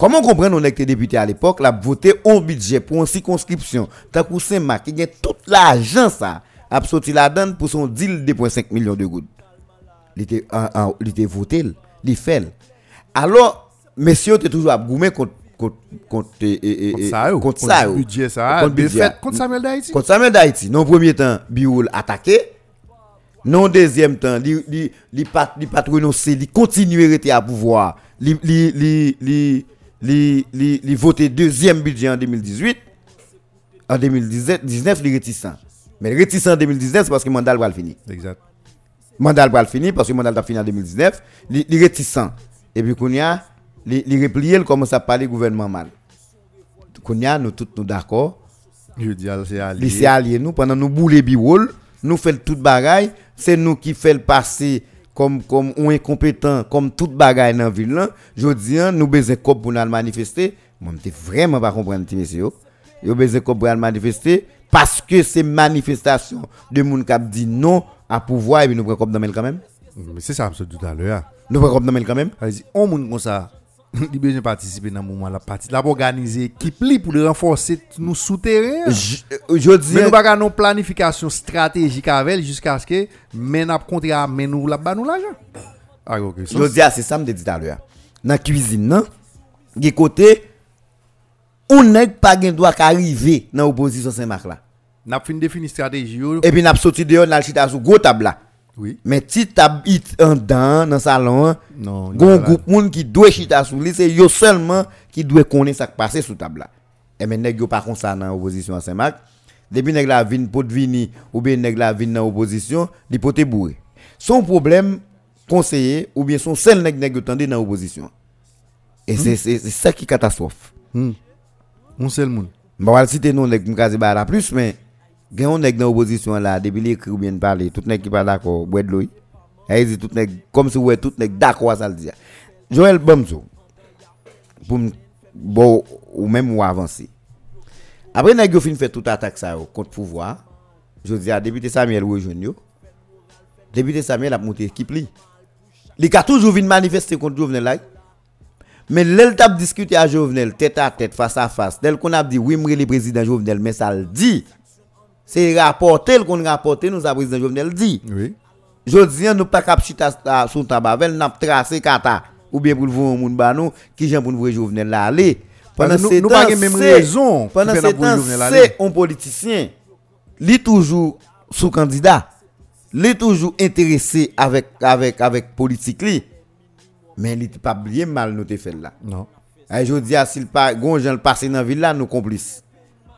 Comment comprendre on que député à l'époque l'a voté un budget pour une circonscription? Tant que Saint-Marc qui gagne tout l'argent ça a sorti la donne pour son deal de 2.5 millions de gouttes. Il était il était voté, il fait. Alors messieurs t'es toujours à contre contre contre Contre ça, contre Contre ça. budget ça. Contre budget. contre Samuel d'Haïti. Contre Samuel d'Haïti. Non premier temps, Bioul attaqué. Non deuxième temps, li li li pat li pat renoncer, li continuer rester à pouvoir. Li li li li li li, li voter deuxième budget en 2018. En 2019, 19 li réticent. Mais réticent en 2019 c'est parce que le mandat va le finir. Exact. Mandat va le finir parce que le mandat a fini en 2019, li, li réticent. Et puis Kounia, li, li replié, il commence à parler gouvernement mal. Kounia, nous tous nous d'accord. Je dis, c'est allié. Lycée allié nous pendant nous bouler biwol, nous fait tout bagaille, c'est nous qui le passer comme comme on incompétent comme toute bagaille dans ville là. Je dis hein, nous besoin cop pour nous manifester. Moi m'étais vraiment pas comprendre monsieur. yo. Besoin cop pour nous manifester parce que c'est manifestation de moun qui dit non à pouvoir et puis nous prenons cop dans le quand même. Mais c'est ça, je tout à l'heure. Nous prenons cop dans le quand même. Dit, on moun comme ça, il besoin de participer dans le moment la partie. Là, pour organiser équipe pour le renforcer nous souterrain. Je, euh, je dis Mais nous pas une planification stratégique avec jusqu'à ce que men ap contrat men nous la ba nous l'argent. Ah. Je dis, ah, c'est ça, tout à l'heure. Dans la cuisine, non? De côté, on n'est pas gen droit qu'arriver dans l'opposition Saint-Marc là. N'a fin défini stratégie. Et puis, n'a sorti dehors, n'a chita sous gros table là. Oui. Mais si tab it en dans le salon, Non. gon groupe moun qui doit chita sous lui, c'est yo seulement qui doit connaître ça qui passe sous table là. Et mais nèg yo pas comme ça dans l'opposition à Saint-Marc. Depuis nèg la vinn pot vini ou bien nèg la vinn dans l'opposition, li pote bourré. Son problème conseiller ou bien son seul nèg nèg tande dans l'opposition. Et c'est c'est c'est ça qui catastrophe. On seul moun. Bon, va citer non nèg m'kaze ba la plus mais gen on nèg dans l'opposition là depuis li écrit ou bien parler, tout nèg qui pas d'accord, boire de l'eau. Et tout nèg comme si ouais tout nèg d'accord ça le dire. Joël Bomzo pour bon ou même ou avancer. Après nèg yo fin fait toute attaque ça contre pouvoir. Je dis à député Samuel rejoindre yo. Député Samuel a monté équipe li. Il a toujours manifester contre Jovenel là. Mais l'elle t'a discuté à Jovenel tête à tête, face à face. Dès qu'on a dit oui, le président Jovenel, mais ça le dit. C'est rapporté qu'on rapporté nous a président Jovenel dit. Oui. Je dis nous pas cap chita sur tabavel, n'a tracé kata ou bien pour le voir moun ba nous qui j'aime pour nous voir Jovenel là aller. Pendant pas temps, même raison Pendant pour temps, c'est un politicien. Li toujours sous candidat. Li toujours intéressé avec avec avec politique li. Mais il pas bien mal noté fait là. Non. Et je dis, s'il pas, gon gens le passé dans la ville là, nous complices.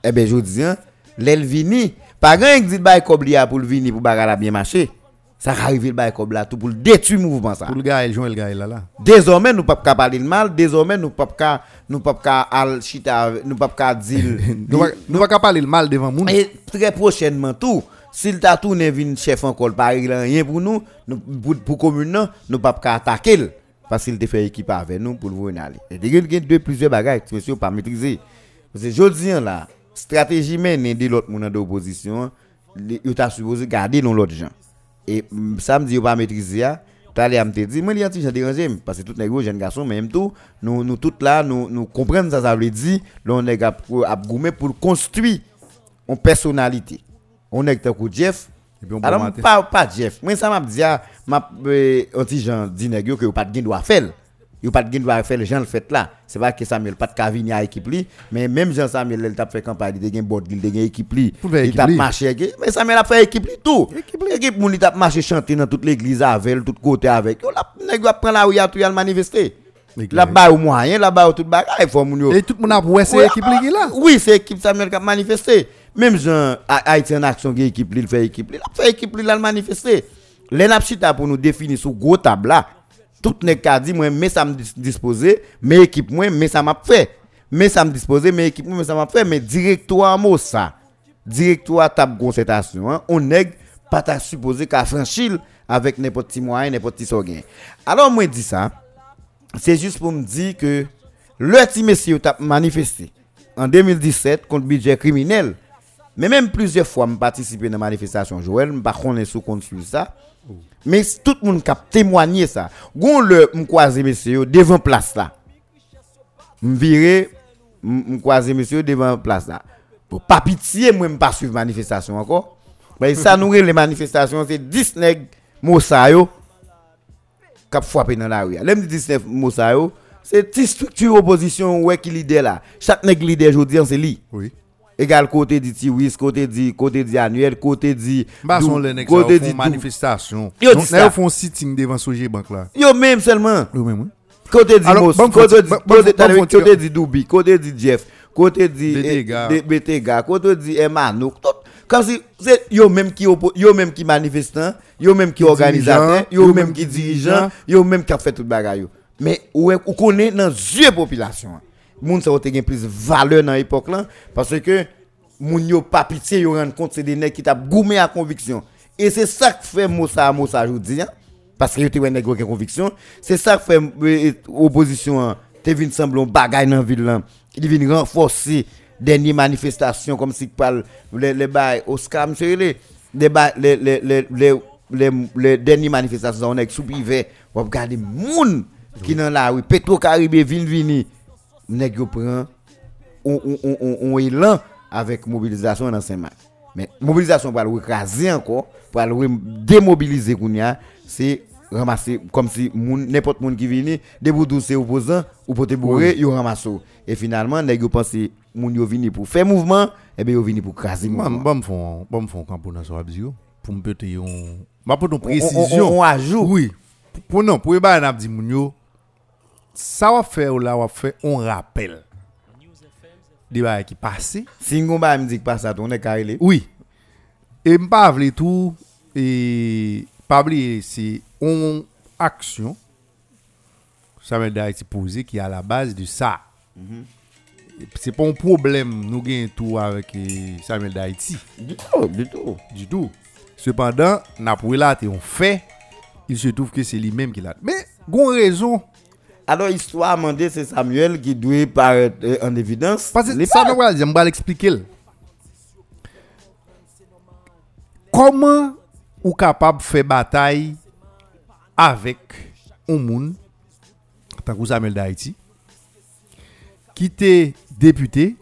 Eh ben, je dis, hein, l'el vini, pas grand qui dit bail kob li a pour le vini pour bagarre la bien marcher. Ça arrive le bail kob là tout pour le détruire mouvement ça. Pour le gars, le gars là là. Désormais nous pas ka parler de mal, désormais nous pas ka nous pas ka al chita nous pas ka dire *laughs* Nous va pas parler le mal devant moun. et très prochainement tout s'il t'a tourné vin chef encore pas rien pour nous, pour, pour commune nous pas ka attaquer parce qu'il te fait équipe avec nous pour le voir aller. Et il y a deux plusieurs bagages que monsieur pas maîtriser. Parce que jodi an là, stratégie menée de l'autre monde d'opposition, il t'a supposé garder dans l'autre gens. Et mm, ça me dit pas maîtriser a, t'as l'air me dire moi a petit dérangé parce que tout les jeunes garçons même tout nous nous toutes là nous nous comprenons ça ça veut dire l'on est goumé pour construire une personnalité. On est comme Jeff. Et puis on peut Alors pas pas Jeff. Moi ça m'a dit m'a euh, anti Jean dit nèg yo que yo pas de droit faire. Yo pas de droit faire le Jean le fait là. C'est pas que Samuel pas de cavini à équipe li, mais même Jean Samuel il t'a fait campagne, il a board, il a équipe li. Il t'a marché mais Samuel a fait équipe li tout. Équipe moun il t'a marché chanter dans toute l'église avec, tout côté avec. Yo la nèg yo prend la rue à tout manifester. Là-bas au moyen, là-bas au tout bagaille, faut moun. Et tout le monde a ouais c'est équipe li là. Oui, c'est équipe Samuel qui a manifesté. Même Jean Ha- Haïti en action qui équipe, li, il fait équipe, li, il a fait équipe, li, il a manifesté. Les napchita pour nous définir sous gros table là. Tout n'est qu'à dire, moi, mais ça me dis- disposer, mais équipe, moi, mais ça m'a fait. Mais ça me disposer, mais équipe, moi, mais ça m'a fait. Mais directoire, ça. Directoire table concertation, hein, on n'est pas ta supposé qu'à franchir avec n'importe petit moyen, n'importe petit sorgain. Alors, moi, dis ça c'est juste pour me dire que le petit monsieur t'a manifesté en 2017 contre budget criminel. Mais même plusieurs fois, je participé dans la manifestation. Joël, je ne pas sous compte ça. Mais tout le monde qui a témoigné ça. Gon le me croiser monsieur devant place là. Me virer me croiser monsieur devant place là. Pour pas pitié moi me pas suivre manifestation encore. Mais ça nous les manifestations c'est 10 nèg Moussa yo kap frappé dans la rue. L'aime 19 Moussa yo, c'est petite structure opposition qui leader là. Chaque nèg leader jodi an c'est lui. Oui. Égal côté dit Tiwis, côté dit côté dit Annuel, côté dit côté dit manifestation. Yo, font sitting devant Soje bank là. Yo même seulement Oui même côté dit Mos, côté dit côté dit Doubi, côté dit Jeff, côté dit Betega. eh, Betega, côté dit Emmanuel. Comme si c'est yo même qui yo même qui manifestant, yo même qui organisateur, yo même qui dirigeant, yo même qui a fait tout bagay yo. Mais ou ou connaît dans yeux population. Moun ça te gen plus valeur dans l'époque là parce que moun yo pas pitié yo rend compte c'est des nèg qui t'a goumé à conviction. Et c'est ça qui fait Moussa Moussa aujourd'hui hein. parce que yo wè nèg qui conviction, c'est ça qui fait euh, opposition hein, te vinn semblon bagay dans ville là. Il vinn renforcer dernière manifestation comme si parle les les bail Oscar monsieur les les les les les les les dernières manifestations on est sous privé on regarder moun qui dans la rue Petro Caribé vinn vini nèg yo prend on on on on- élan avec mobilisation dans Saint-Marc mais mobilisation pour aller écraser encore pour aller démobiliser c'est ramasser comme si n'importe qui vini debout tous c'est opposant ou pour te bourrer yo ramasse et finalement nèg yo pense moun yo vini pour faire mouvement et ben yo vini pour craser mouvement. moi me font moi me font camp pour abzio me péter m'a on, précision. on, on ajoute. Oui. Pour non, pour ba n'a dit moun yo sa wap fè ou la wap fè, on rappel. Di ba ki pase. Singon ba mdik pasa ton e karele. Oui. E mpa avle tou, e pabli se on aksyon, sa men da iti pose ki a la base di sa. Mm -hmm. Se pon problem nou gen tou avèk e, sa men da iti. Du tou, du tou. Du tou. Sependan, na pou elate, on fè, il se touf ke se li menm ki elate. Men, gon rezon, alors histoire mandé c'est Samuel qui doit paraître euh, en évidence. Parce que ça pas- nous va j'aime pas l'expliquer. Comment ou capable de faire bataille avec un moun, tant que Samuel d'Haïti, qui était député,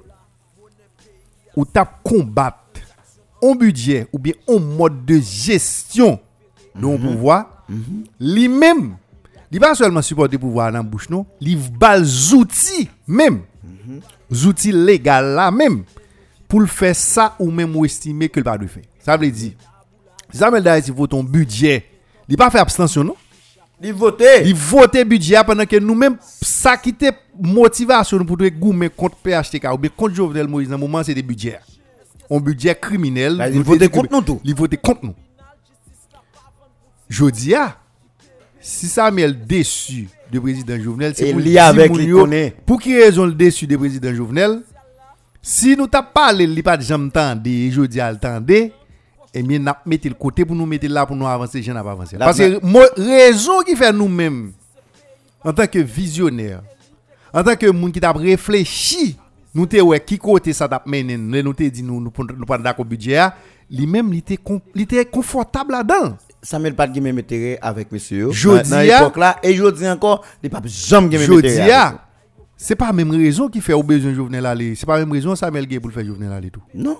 ou t'a combattre un budget ou bien un mode de gestion de mm pouvoir, lui-même, il pas seulement supporter le pouvoir dans la bouche, non, il bal outils même, outils légaux là même, pour le faire ça ou même ou estimer que le pas de faire. Ça veut dire, si Samuel d'Haïti vote un budget, il pas fait abstention, non? Il vote. Il vote budget pendant que nous-mêmes, ça qui était motivation pour nous goumer contre PHTK ou bien contre Jovenel Moïse dans le moment, c'est des budgets. Un budget criminel. Bah, il vote contre nous tout. Il vote contre nous. Ah, si Samuel déçu de président Jovenel, c'est pour avec les. Pour qui raison le déçu de président Jovenel? Si nous t'as parlé, il pas de jamais tendé, je dis à le tendé, et bien mettre le côté pour nous mettre là pour nous avancer, je n'ai pas avancé. Parce que mo- raison qui fait nous-mêmes en tant que visionnaire, en tant que monde qui t'a réfléchi, nous te ouais qui côté ça t'a mené, nous nous te dit nous nous nous pas d'accord budget, a, lui-même il était con- il était confortable là-dedans. Samuel pas de même intérêt avec monsieur. Jodi Dans a- l'époque là, et je dis encore, il pas jamais de même Je intérêt. dis avec ah, c'est pas la même raison qui fait au besoin Jovenel aller, c'est pas la même raison Samuel Gay pour le faire Jovenel aller tout. Non.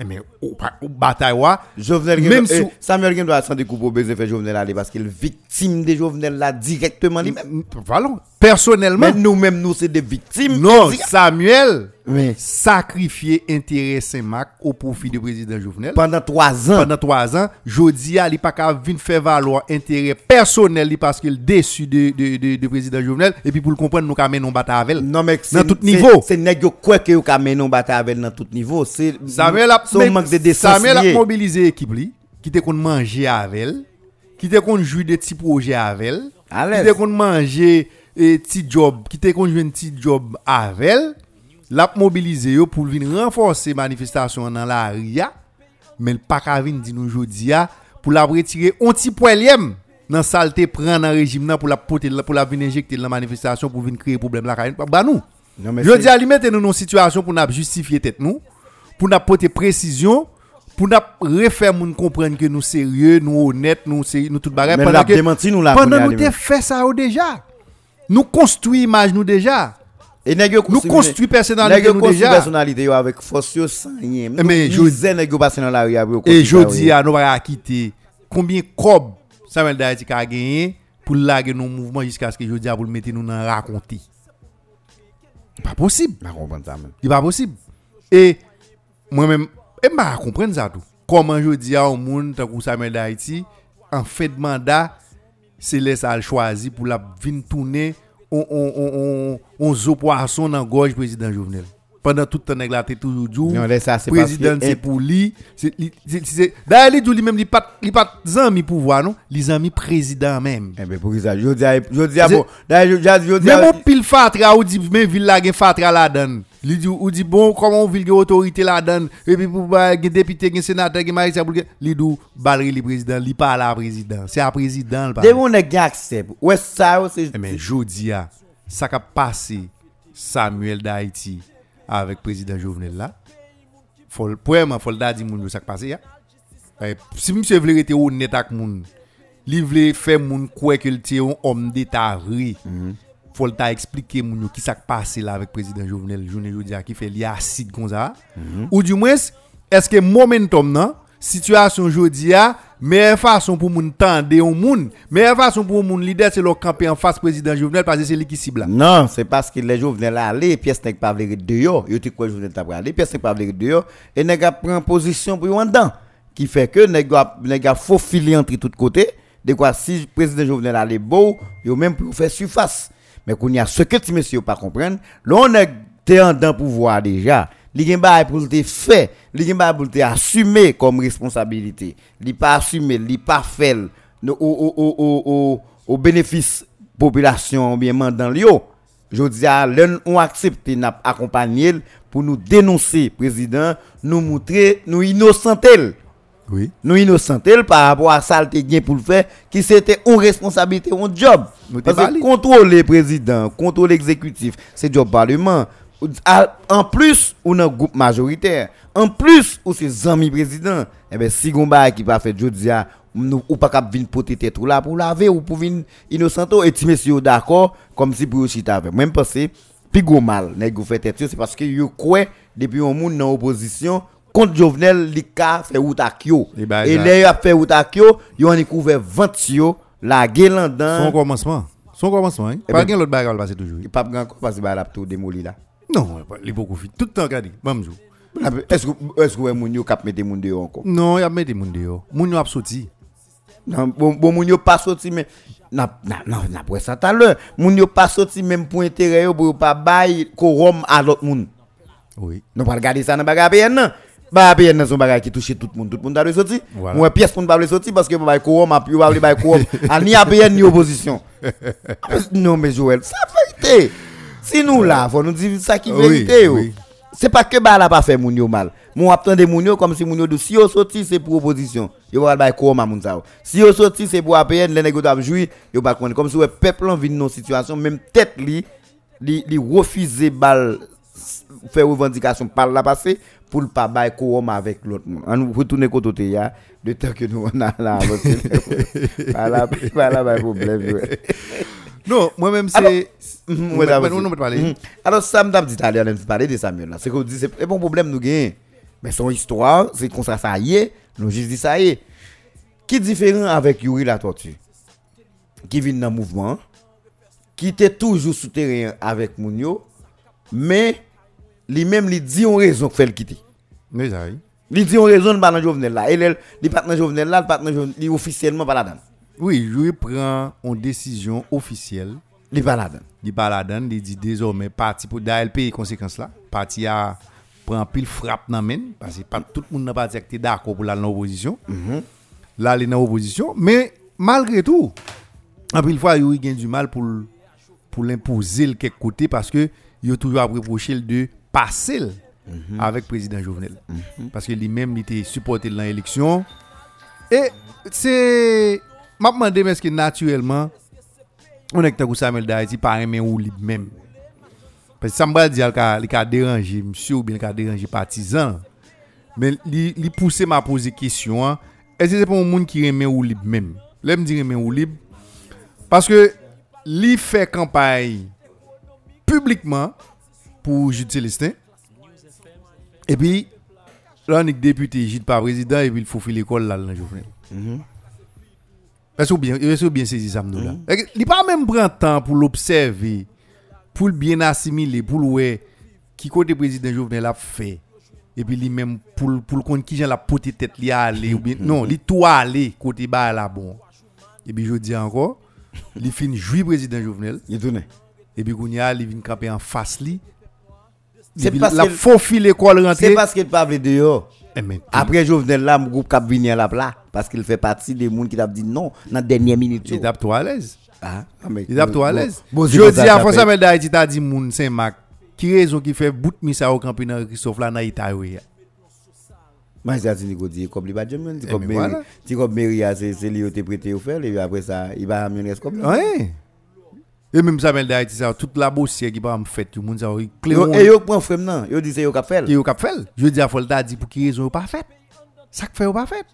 Eh, Mais au, bataille Jovenel Même sous- Samuel Gen doit s'en découper au besoin faire Jovenel aller parce qu'il est victime de Jovenel là directement lui-même. voilà, personnellement, Mais nous-mêmes, nous, c'est des victimes. non. Samuel Mais sacrifié intérêt Saint-Marc au profit du président Jovenel. pendant trois ans, Pendant trois ans, jodi a li pa ka vin faire valoir intérêt personnel parce qu'il déçu de, de, de, de président Jovenel et puis pour le comprendre nous ka menon bataille avec. non, mais c'est- Dans tout c'est- niveau. C'est nèg yo quoi que ka mené en bataille avec dans tout niveau. C'est Samuel a. Samuel a mobilisé équipe li, qui te kon manger avec elle, qui te kon jouer des petits projets avec elle, À qui l'aise. te kon manger et petit job, qui te kon jouer un petit job avec elle, l'a mobilisé pour venir renforcer manifestation dans la ria, mais le pas ka vinn di nou jodi a pour la retirer un petit poiliem dans saleté prend dans régime pour la porter pour la venir injecter dans la manifestation pour venir créer problème là ba nous je dis à nous dans une situation pour nous justifier tête nous, pour nous porter précision, pour nous refaire moun comprendre que nous sérieux, nous honnêtes, nous nous tout Mais pendant l'a que démenti nous là. pendant nous t'ai fait ça déjà. Nous construit image nous déjà. Et Nous construit personnalité nous déjà. personnalité avec force sans rien. Mais je- disais nèg passer dans la rue après. Et je dis à nous va quitter combien cob Samuel Daïti a gagné pour laguer nos mouvements jusqu'à ce que je dis pour le mettre nous dans raconter? Pas possible. Je comprends ça même. Pas possible. Et moi-même, et m'a comprendre ça tout. Comment je dis à un monde tant que Samuel d'Haïti, en fait de mandat, c'est laisser à choisir pour la venir tourner on on on on on zo poisson dans gorge président Jovenel. Pendant tout le temps la tête toujours dit président c'est pour lui, d'ailleurs il dit lui même il pas il pas zami pouvoir non, les amis président même. Eh ben pour ça, je dis je dis à C'est- bon, d'ailleurs je je dis Même à mon pile fatra ou dit même ville la gen fatra la donne. Li dit ou dit bon comment on gen autorité la donne et puis pour ba gen député gen sénateur gen magistrat pour li dou balri li président li pas la président. C'est à président le Dès on nèg accepte. Ouais ça c'est Eh, Mais jodi a ça qu'a passé Samuel d'Haïti avec président Jovenel là. Faut le premièrement faut le da di moun ça qui passé ya. Eh, Si monsieur vle rete honnête avec moun, li vle faire moun croire que c'est un homme d'état vrai. Faut le expliquer moun qui qui passé là avec président Jovenel journée jodi a qui fait li acide comme ça. Ou du moins est-ce que momentum nan situation jodi a meilleure façon pour moun tendre un moun, meilleure façon pour moun leader c'est le camper en face président Jovenel parce que c'est lui qui cible. Non, c'est parce que les là aller, pièce n'est pas vle dehors. Yo te quoi journée t'a aller, pièce n'est pas vle dehors et nèg a prend position pour en dedans qui fait que nèg nèg a faufilé entre tous côtés. De quoi si le président Jovenel aller beau, yo même pour faire surface. Mais qu'on y a ce que ti monsieur pas comprendre, l'on t'es en dedans pouvoir déjà. Li gen bail pour te fait, li gen bail pour te assumer comme responsabilité. Li pas assumer, li pas faire au au au au au bénéfice population bien yo. Je dis à l'un on accepte n'a accompagner pour nous dénoncer président, nous montrer nous innocentel. Oui. Nous innocentel par rapport à ça gain pour le faire qui c'était une responsabilité, un job. Parce que contrôler président, contrôler exécutif, c'est job parlement. À- En plus, on a un groupe majoritaire. En plus, ou c'est amis président. Eh ben si bail qui pas fait jodi a ou pas cap venir porter tête là pour laver ou pour venir innocento et ti monsieur d'accord comme si pour avec même penser plus gros mal nèg fait tête c'est parce que yo quoi depuis un monde dans opposition contre Jovenel li ka fait route ak yo Et yo a fait ak yo en couvert vent yo la gueule Son commencement. Son commencement. Hein? Eh Pas ben- gain l'autre bagarre passer toujours. pas parce que bah la tout démoli là Non, il est beaucoup fit. Tout le temps regardé. Même jour. est-ce que est-ce que moun yo cap mettre moun dehors encore? Non, il y a des moun dehors. Moun yo a sorti. Non, bon, bon moun yo pas sorti mais n'a n'a n'a pas ça tout à l'heure. Moun yo pas sorti même pour intérêt pour pas bail quorum à l'autre moun. Oui. Non pas regarder ça dans bagage APN non. Bah APN nan son bagage qui touche tout le monde. Tout le monde doit sortir. Moi pièce pour ne pas sortir parce que bail quorum a pu bail bail quorum. Ah, ni APN ni opposition. non mais Joël, ça vérité. Si nous là, faut nous dire ça qui vérité oui. C'est pas que bah la pas fait moun mal. Mon attendre moun yo comme si moun yo si yo sorti c'est pour opposition. Yo va ko ma moun yo. Si yo sorti c'est pour APN, les nèg yo doivent jouir, yo pas connaître comme si ouais peuple en vit dans situation même tête li li, refuser bal faire revendication par la passé pour le pas bay quorum avec l'autre monde. On retourner côté ya de temps que nous on a là *laughs* pas là pas là pas problème. Non, moi-même, Alors- c'est. Mhm, mais parler. Mhm. Alors, ça m'a dit tout à l'heure, on parler de Samuel là. C'est qu'on dit, c'est un problème nous gagnons. Mais son histoire, c'est comme ça, ça y est. Nous juste dit ça y est. Qui est différent avec Yuri la tortue Qui vient dans le mouvement, qui était toujours souterrain avec Mounio, mais lui-même, dit une raison qu'il fait le quitter. Mais ça, oui. Il dit une raison de pas dans Jovenel là. Et le il pas dans Jovenel là, pas dans il officiellement pas là-dedans. Oui, je prend une décision officielle. Il pas là-dedans. Il pas là-dedans, il dit désormais parti pour d'ALP les conséquences là. Parti a prend pile frappe dans main parce que pas tout le monde n'a pas été d'accord pour la dans l'opposition. Là, il est dans l'opposition, mais malgré tout, en pile fois il gagne du mal pour pour l'imposer quelque côté parce que il a toujours reproché de passer le avec président Jovenel. Parce que lui-même il était supporté dans l'élection et c'est m'a demandé mais est-ce que naturellement on est que Samuel Daïti pas aimer ou lui-même? Parce que ça me dire qu'il a dérangé monsieur ou bien qu'il a dérangé partisan. Mais il poussait m'a poser question hein. est-ce que c'est pour un monde qui aime ou lui-même? Là me dire aimer ou libre parce que il fait campagne publiquement pour Jude Célestin. Et puis là on est député, Jude pas président et puis il faut faire l'école là dans le journée. Est-ce que bien, que bien saisi ça nous là? Il pas même prendre temps pour l'observer, pour le bien assimiler, pour le ouais, qui côté président Jovenel a fait. Et puis lui même pour le- pour le compte qui j'ai la pote tête li aller ou bien non, li tout aller côté bas là bon. Et puis je dis encore, il fin jouer président Jovenel Il tourne. et puis il vient camper en face li. La faufile l'école C'est rentrer. parce qu'il pas dehors. Eh, mais Après Jovenel là, mon groupe cap venir là là parce qu'il fait partie des gens qui t'a dit non dans la dernière minute. il tape toi à l'aise. Ah, mais- Il tape toi à l'aise. c'est Je dis ça à ça François. Samuel Daïti t'a dit moun Saint-Marc. Qui raison qui fait bout de misa au campé dans Christophe là dans Italie? Moi j'ai dit Nico dit comme il va jamais dit Eh, comme mais Mary. voilà. Dit comme Mary a, c'est c'est lui qui a prêté au faire et puis après ça il va amener comme là. Ouais. Et même Samuel Daïti ça toute la bossière qui pas me fait tout le monde ça il clé Yo- Et yo prend frère non, yo dit c'est yo qui fait. yo cap fait. Je dis à Folta dit pour qui raison pas fait. Ça que fait yo pas fait.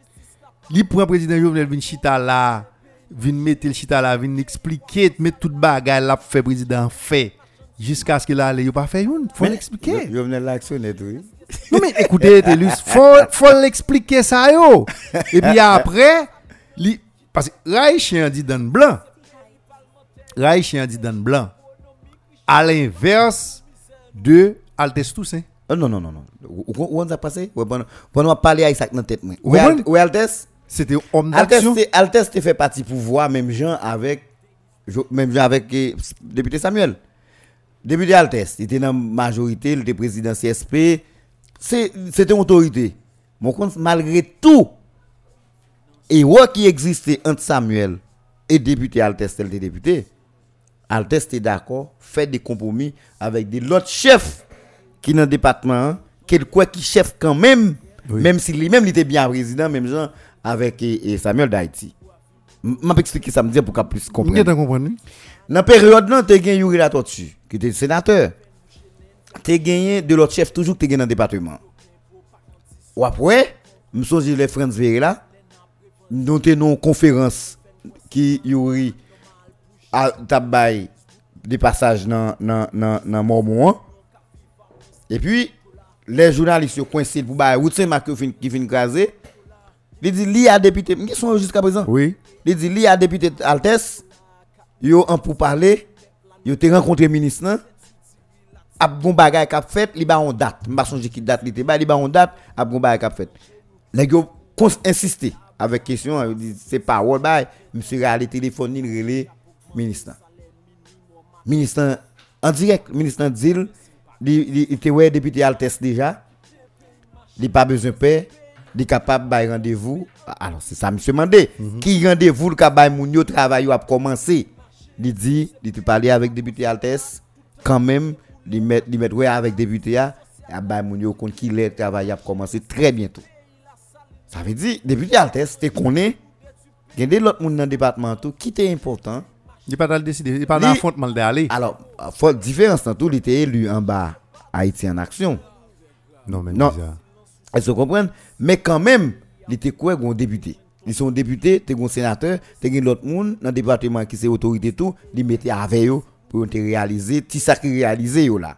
Li prend président Jovenel vinn chita là, vinn mettre le chita là, vinn expliquer, mettre toute bagaille là faire président fait jusqu'à ce qu'il allait yo pas fait une. Faut l'expliquer. L'actionner tout. oui. Non mais écoutez, *laughs* Telus, faut, faut l'expliquer ça yo. Et puis *laughs* après, li, parce que Raïchien dit dans blanc. Raïchien dit dans le blanc. À l'inverse de Altes Toussaint. Oh, non non non non. Où où on a passé? Bon on parler avec ça dans tête moi. Ouais, Ouais bon. ouais Altes C'était homme d'action. te- Altes te fait partie pouvoir même gens avec même gens avec eh, député Samuel. Député Altes, il était dans la majorité, il était président CSP. C'était une autorité. Mon compte malgré tout et qui existait entre Samuel et député Altes, tel député. Altes était d'accord, fait des compromis avec des autres chefs qui dans le département, hein, quel quoi qui chef quand même, Oui. même si lui-même il était bien président, même gens avec Samuel d'Haïti. Je vais expliquer ça me dire pour qu'on puisse comprendre. Dans la période tu as gagné Yuri la tortue, qui était sénateur. Tu as gagné de l'autre chef toujours que tu gagné dans le département. Ou après, je me souviens les Franz là. nous avons une conférence qui y à tabay des passages dans dans dans dans Mormon. Et puis les journalistes sont coincés pour bailler route Saint-Marc qui fin craser. Il dit li a député, qui sont jusqu'à présent. Oui. Il dit li a député Altes yo en pour parler, yo te rencontré ministre nan. Ap gon bagay k'ap fait, li ba on date. M'a songe qui date li te ba, li ba on date, ap gon bagay k'ap fait. Les gars insister avec question, dit c'est pas wol bay, monsieur a le téléphone ni relé ministre. Ministre en direct, ministre dit il te ouais député Altes déjà. Il pas besoin paix, il capable bay rendez-vous. Alors c'est ça monsieur mandé. Qui rendez-vous le ka bay moun yo travail a commencé. Il dit, il te parler avec député Altes quand même, il met il met ouais avec député a a bay moun yo compte qui le travail a commencé très bientôt. Ça veut dire député Altes te connaît? Il y a des autres dans le département tout qui était important? Il pas dans décider, il pas Li- dans affrontement d'aller. Alors, faut différence dans tout, il était élu en bas Haïti en action. Non mais Non. Elles se comprennent Mais quand même, il était quoi un député? Ils sont députés, t'es un sénateur, t'es l'autre monde dans le département qui c'est autorité tout, ils mettaient avec eux pour te réaliser, ti ça qui réalisé yo là.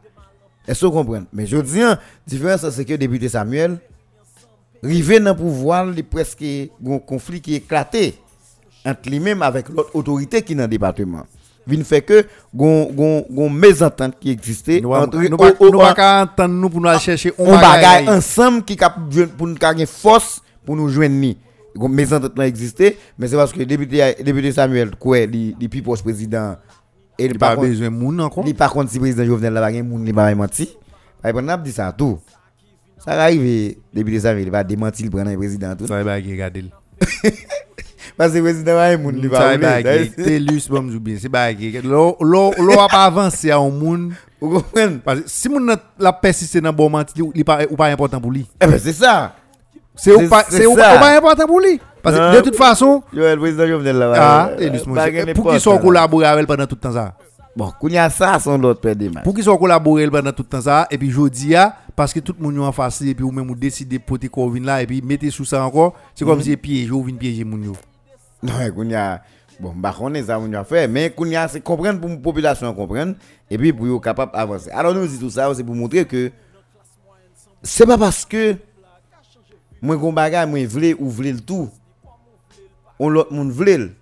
Elles se comprennent Mais je dis, la différence c'est que le député Samuel, rivé dans le pouvoir, il y a presque un conflit qui est éclaté entre lui-même avec l'autre autorité qui est dans le département. Il fait que gon mésentente qui existait Nous entre nous au- pas nous pas qu'à entendre nous pour nous aller chercher on bagay ensemble qui pour nous gagner force pour nous joindre ni Gon mésentente là existait mais c'est parce que député député Samuel quoi li plus proche président et Il il pas besoin moun encore. li par contre si président Jovenel là pas gen moun li pas menti par exemple n'a dit ça tout ça arrive député Samuel il va démentir le président tout Ça va regarder. *laughs* parce que président li Ça pas va *laughs* bon bien, c'est bagay. Lo lo lo a pas à un moun vous comprenez? Parce que si nan la persister dans bon menti, il ou pas important pour lui. eh ben c'est ça C'est ou C'est- pas c'est c'est important pour lui. Parce que de toute façon, Joël président Jovenel là ah, pour qu'ils sont là. collaborer avec elle pendant tout le temps ça? bon kounya ça son l'autre père des matchs Pour qu'ils collaborer pendant tout le temps ça et puis jodi a parce que tout le monde yo en face et puis ou même ou décider porter Corvin là et puis mettez sous ça encore, c'est comme si piège ou vinn piéger moun yo. Non, bon, bah, on est ça, on a fait, mais kounya, c'est comprendre pour la population comprendre, et puis pour être capable d'avancer. Alors, nous disons tout ça, c'est pour montrer que c'est pas parce que moi, gon bagay, moi, vle ou vle le tout, on l'autre monde le,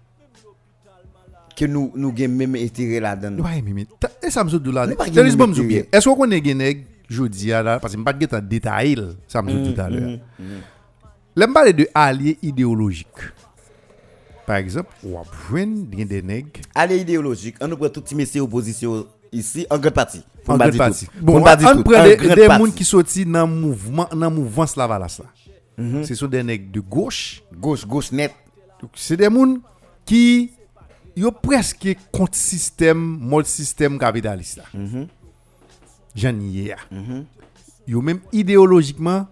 que nous, nous même intérêt là-dedans. Ouais, mais et ça me saute de là. Bien? Est-ce qu'on connaît Geneg jodi a là parce que me pas de en détail, ça me saute tout à Mm, l'heure. L'aime parler de alliés idéologiques. Par exemple, ou a des nègres Allez, idéologique, on prend tout messieurs opposition ici, en grande partie. En pas grande partie. Bon, pas on prend En des, gens qui sortent dans le mouvement, dans mouvement Slavalas là. Mhm. Ce sont des nègres de gauche. Gauche, gauche net. C'est des gens qui yo presque contre système, mode système capitaliste là. Mhm. J'en y ai. Yo même idéologiquement,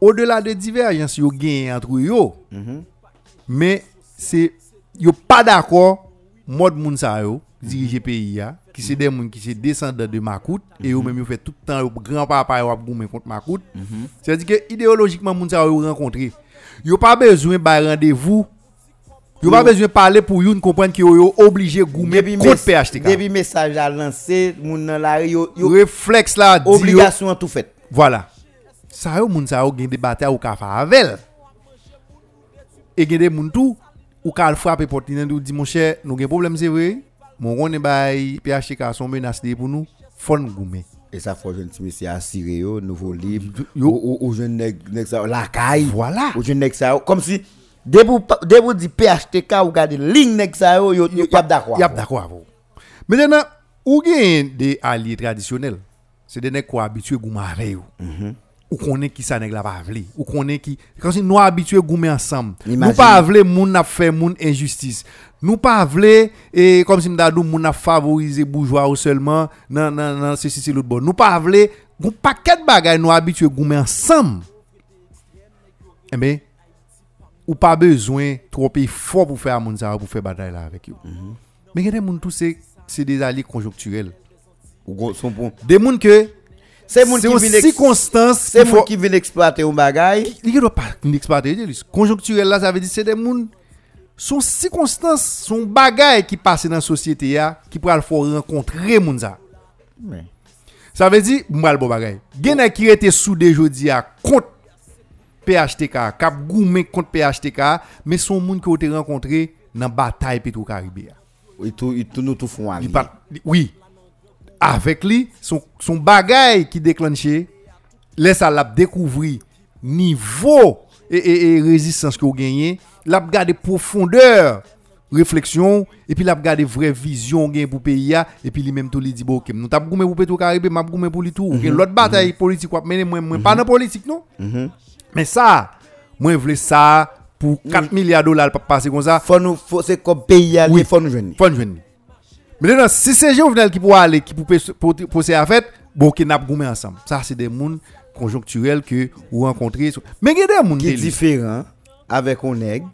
au-delà de divergences yo gagne entre yo, Mhm. mais c'est yo pas d'accord mode moun sa yo diriger pays ya qui c'est des moun qui c'est descendants de Makout et yo même yo fait tout le temps yo grand papa yo a goumen contre Makout c'est-à-dire que idéologiquement moun sa yo rencontré. Yo pas besoin ba rendez-vous yo pas besoin parler pour yon comprendre que yo obligé Depuis contre PHTK Depuis message à lancer, moun nan la rue, yo, yo réflexe là obligation tout fait. Voilà. Ça yo moun sa yo gen batailles ou ka. Et gen des moun tout ou ka frapper porte nan ou dit mon cher, nous gen problème c'est vrai. Mon ronne bay PHK son menace de pour nous. Goumen. Et ça faut jeune petit monsieur assuré yo, nouveau libre, Yo. ou jeune nèg ça la caille. Voilà. Ou jeune nèg ça comme si dès vous dès vous dit PHTK ou garder ligne nèg ça yo yo a d'accord. Y a d'accord. Maintenant, ou gen des alliés traditionnels. C'est des nèg qui habitués goumen avec yo. Ou konnen qui ça nèg la pas vle. Ou konnen qui quand si nous habitués goumen ensemble. Nous pas vle moun n'a fait moun injustice. Nous pas vle et comme si m'da dou moun n'a favoriser bourgeois ou seulement nan nan nan ceci c'est l'autre bon. Nous pas vle gon paquet de bagay nous habitués goumen ensemble. Eh ben ou pa bezwen trope fò pou fè a moun sa pou fè batay la avèk yo. Mm -hmm. Men genè moun tou se, se de zali konjokturel. Bon. De moun ke, se moun ki vin eksploate ou bagay. Li gen do pa vin eksploate, konjokturel la sa ve di se de moun son sikonstans, son bagay ki pase nan sosyete ya, ki pral fò renkontre moun sa. Mm. Sa ve di, mbal bo bagay. Genè bon. ki rete sou de jodi ya kont PHTK, kap goumen contre PHTK, mais son moun qui été rencontré dans bataille Petro-Caribé. ya. Il tout, il tout nous tout font oui. Avec lui, son, son bagay qui déclenché, laisse à la découvrir niveau et, et, et résistance que vous gagnez, l'a garder profondeur, réflexion, et puis l'a garder vraie vision gain pour pays et puis lui même tout lui dit bon, ok, nous t'a goumé pour Petro Caribé, m'a goumé pour lui tout. Ok, l'autre bataille politique quoi mener pas dans politique non? Mais ça, moi je voulais ça pour 4 milliards de dollars pour passer comme ça. Faut nous, faut, c'est comme pays allié, Oui. faut nous joindre. Faut nous joindre. Maintenant, si c'est Jovenel qui pourra aller, qui pour poser à fait, bon, qui n'a pas ensemble. Ça, c'est des mondes conjoncturels que vous rencontrez. Mais il y a des mondes Qui est qui différent avec un nègre?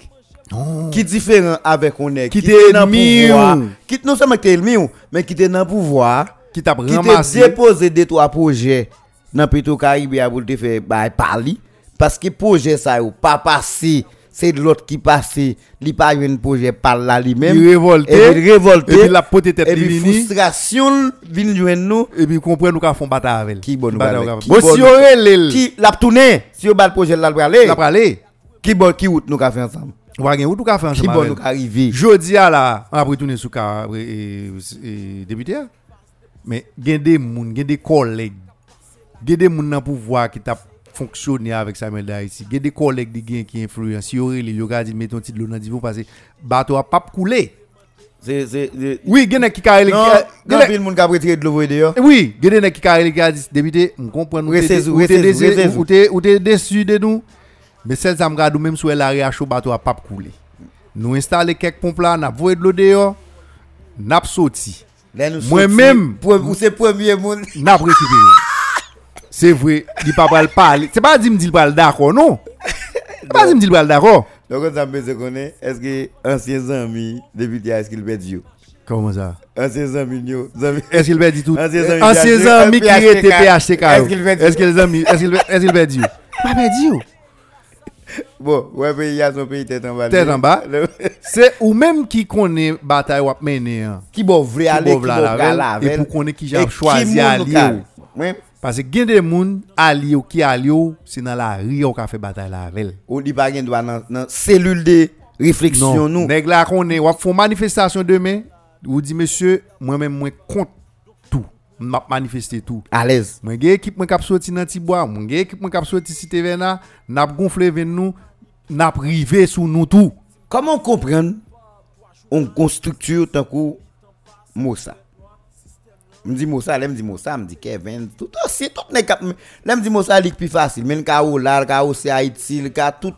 Qui est différent avec un nègre? Qui t'est dans le pouvoir? ou. Qui non seulement qui est ou, mais qui était dans le pouvoir. qui t'a Qui t'a ramassé. déposé des trois projets dans le Petro Caribé pour te faire bah, parler. Parce que projet ça ou pas passé. C'est l'autre qui passé. Il pas eu un projet par là lui-même. Il révolté. Et puis révolté. Et puis la pote tête Et puis frustration vient joindre nous. Et puis comprendre nous qu'à font bataille avec. Qui bon. Qui Bon, si on est Qui l'a tourné. Si on bat le projet là, le aller. la pralé. Qui bon qui route nous qu'a fait ensemble? On va gagner ou tout faire Qui bon nous qu'a arrivé? Jodi a la, on a retourné sous et, député. a. Mais gen des moun, gen des collègues, gen des moun nan pouvoir qui t'a fonctionné avec Samuel d'Haïti. Gen des collègues di gen qui influence. Yo rele, yo ga di met ton titre l'eau nan parce que bateau a pas couler. C'est c'est c'est- Oui, gen qui rele. Non, retiré de l'eau d'ailleurs. Oui, des qui ka rele qui a dit député, on comprend nous Restez- ou te restez- déçu- de nous. Mais celle même sur l'arrêt à chaud bateau a pas couler. Nous installer quelques pompes là, n'a voyé de l'eau dehors, n'a nous Moi-même. sorti, Ou c'est premier moun. n'a pas récupéré. C'est vrai, il pas pas le parler. C'est pas dire me dire pas d'accord non? C'est pas dire me dire pas d'accord. Donc on s'en se connaît. Est-ce que anciens amis député est-ce qu'il perd you? Comment ça? Anciens amis. Est-ce qu'il dire tout? Anciens amis qui étaient PHTK. Est-ce qu'il dire- Est-ce que les amis est-ce qu'il est-ce qu'il va dire Pas va dire. Bon, ouais pays a son pays tête en bas. Tête en bas. *laughs* C'est ou même qui connaît bataille ou mener hein. Qui bon vrai aller, qui bon la et pour connaître qui j'ai choisi moun Parce que des moun allié ou qui allié ou, c'est dans la rue qu'a fait bataille la vel. Ou di pa gen doit dans dans cellule de réflexion nous. Nèg la konnen, wap font manifestation demain, ou dit monsieur, moi-même moi contre tout. M'a manifester tout. À l'aise. Moi gen équipe k'ap sorti dans Tibois, moi gen équipe k'ap sorti Cité Vena, n'a gonflé ven nous, n'a privé sous nous tout. Comment comprendre on constructure tant que Moussa me dit Moussa, me dit Moussa, me dit Kevin, tout aussi tout n'est cap. Là me dit Moussa lik plus facile, mais le cas où là, le cas où c'est Haïti, le cas tout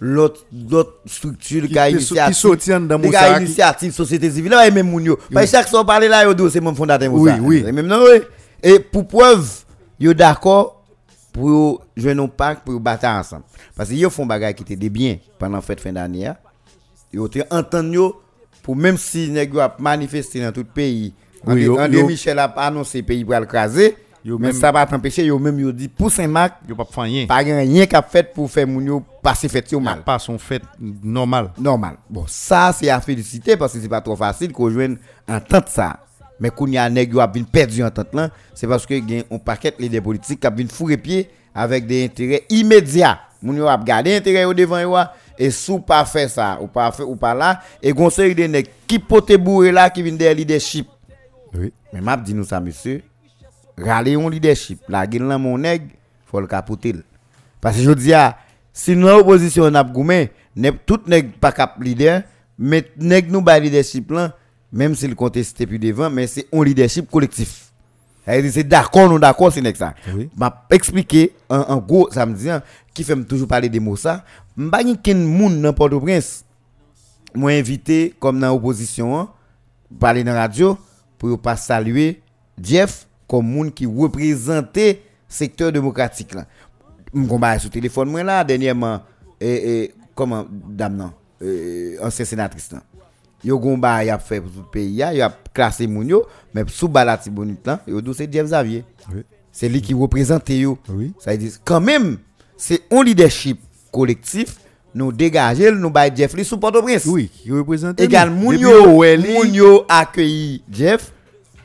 l'autre le Qui- qui- initiative. qui sorti en dedans le Moussa qui- initiative société civile là même moun yo. Parce que chaque fois parler là yo do c'est mon fondateur Moussa. Oui, oui. Et même non. Et pour preuve, yo d'accord pour jouer nos pacte pour battre ensemble. Parce que yo font bagay qui était des biens pendant fête fin d'année. hein. Yo te entend yo pour même si nèg yo a manifesté dans tout le pays. Oui, André, Michel a annoncé pays pour le craser. Mais ça va t'empêcher yo même yo dit pour Saint-Marc Yo pas faire rien. pas rien qu'a fait pour faire moun yo passer fête yo mal Pas son fait normal. normal. Bon, ça c'est à féliciter parce que c'est pas trop facile qu'on joigne entente ça. Mais qu'on y a nèg yo a bien perdu entente là, c'est parce que gen on paquet leader politique qui a bien fourré pied avec des intérêts immédiats. Moun yo a gardé intérêt au devant yo et sous pas faire ça ou pas faire ou pas là et gon série de nèg qui pote bourré là qui vient derrière leadership. Oui. Mais m'a dit nous ça monsieur, râler un leadership, la gen là mon nèg, faut le capoter. Parce que je dis ah, si nous opposition n'a goumé, tout nèg pas cap leader, mais nèg nous ba leadership là, même s'il contesté plus devant, mais c'est un leadership collectif. C'est d'accord, non d'accord, c'est nèg ça. Oui. M'a expliqué en, en gros samedi hein, qui fait me toujours parler des mots ça. M'pa ken moun dans Port-au-Prince. Moi invité comme dans l'opposition hein, parler dans la radio pour yo pas saluer Jeff comme monde qui représentait secteur démocratique là. M'gomba sur téléphone moi là dernièrement et, et comment dame non euh, ancien sénatrice là. Yo y a fait pour le pays, y a classé moun yo, mais sous balati bonite là, yo c'est Jeff Xavier. Oui. c'est lui qui représente yo. Oui. Ça veut dire, quand même, c'est un leadership collectif, nous dégager, nous bailler Jeff Lee sous Port-au-Prince. Oui, qui représente. Égal, moun yo, moun yo accueilli Jeff,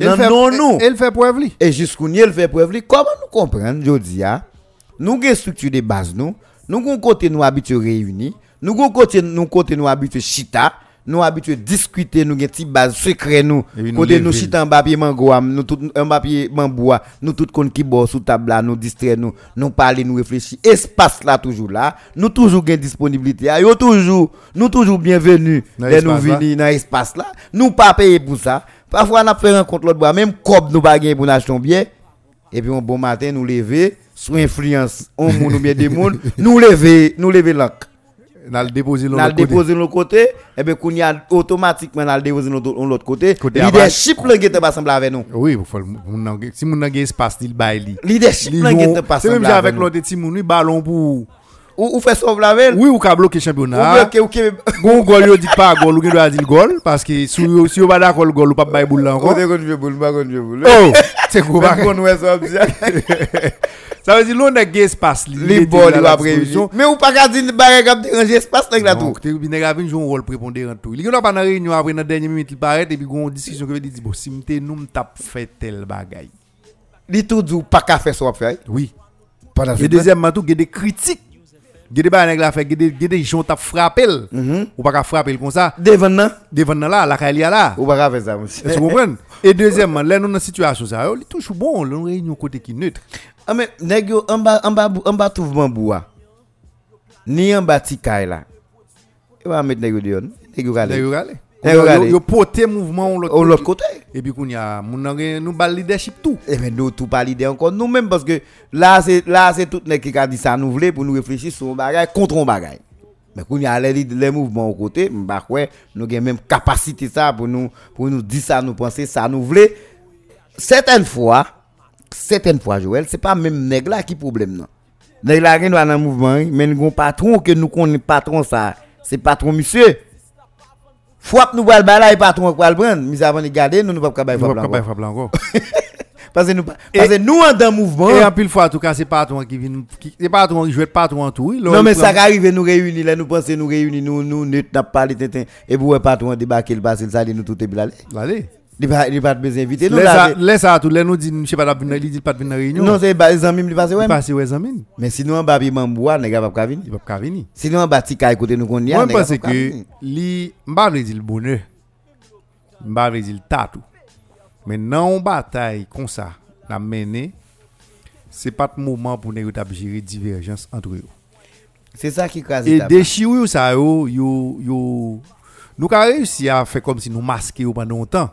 non, fait- non, non. Elle fait preuve li. Et jusqu'où nous le fait preuve, li, comment nous comprendre, ah, nous avons une structure de base, nous, nous avons un côté nous habitués réunis, nous avons un côté nous côté nous habitués chita, nous habitués discuter, nous avons petite base secret, nous, côté nous chita en papier mango, nous tout, un papier mamboua, nous tout kon qui bord sous table nous distrait, nous, nous parler, nous réfléchir, espace là toujours là, nous toujours gain disponibilité, ah, yo toujours, nous toujours bienvenus, nous venir dans l'espace là, nous pas payer pour ça, parfois on a fait rencontre l'autre bois, même cob nous pas gagner pour nous acheter un billet, et puis un bon matin nous lever sous influence on moun ou bien des moun *laughs* nous lever nous lever N'a déposé nous l'autre le déposer de l'autre côté. Et bien qu'on y a automatiquement nous le déposer de l'autre côté. Leadership là qui pas semblable avec nous. Oui, si moun nan gen espace, il bail li. leadership là qui gon- était pas C'est même avec avec nous. L'autre petit moun, ballon pour. Ou ou fait sauver la veille Oui, ou bloquer ou championnat. bloquer ou qui Gon gol yo dit pas gol, ou doit dire gol parce que si yo si pas d'accord le gol ou pas bail boule encore. qu'on veut boule pas veut boule Oh, c'est quoi pas qu'on ouais ça veut dire l'on a gen espace les là il la va mais ou pas qu'à dire barre comme déranger espace là tout Donc, te bi nèg avin joue un rôle prépondérant tout. Il y pas dans réunion après dans dernière minute il paraît et puis gon discussion que veut dire bon si m'te nous m'tap fait tel bagay. li tout dit pas qu'à faire ça Oui. pendant Et deuxièmement tout, il y a des critiques. Il y a des bagay nèg la fait, des gens t'a frappé. Ou pas frapper comme ça. devant nan Devant là, la caille là. ou pas faire ça monsieur Tu comprends? Et deuxièmement, là nous dans situation ça, yo, il touche bon, là réunion côté qui neutre. Ah mais nèg yo en bas en bas en bas bambou a. Ni en bas ti kay la. E va mettre nèg yo dehors. Nèg yo Là. Yo. Là, yo porter mouvement Au l'autre côté. Et puis qu'on y a moun nan gen nou bal leadership tout. Eh ben nous tout pas l'idée encore nous même parce que là c'est là c'est tout nèg qui a dit ça nous voulait pour nous réfléchir sur un bagage contre un bagage. Mais quand il y a les, les mouvements au côté, m'ba ouais, nous avons même capacité ça pour nous pour nous dire ça nous penser ça nous voulait. Certaines fois, certaines fois Joël, c'est pas même nèg là qui problème non. Nèg là qui dans un mouvement, mais nous patron que nous connaît patron ça, c'est patron monsieur. Que nous va le balayer patron le prendre, mais avant de garder nous ne pouvons pas bailler Nous pas là là encore. parce que nous parce que nous en dans mouvement Et en pile fois en tout cas c'est pas toi qui vient c'est qui joue pas toi en tout. Là, Non, mais ça arrive, nous réunir, là, nous pensons nous réunir, nous, nous, nous, n'a pas les et pour tout débarquer le passé, ça nous tout est bien allé. Allez. Il il pas besoin d'inviter, Laisse ça tout, là nous dit je sais pas il dit pas de venir réunion. Non, c'est pas les amis, il passe, ouais. il passe ouais zamine. Mais sinon, en bas, il boit, n'est pas pas venir. Il pas venir. Sinon, en bas, si à côté nous qu'on y a, Moi je pense que li vle dire le bonheur. Vle dire le tatou. Mais non une bataille comme ça, la mener c'est pas le moment pour nous gérer divergence entre eux. C'est ça qui crase. Et déchirure ça yo yo yo nous avons réussi à faire comme si nous masquer pendant longtemps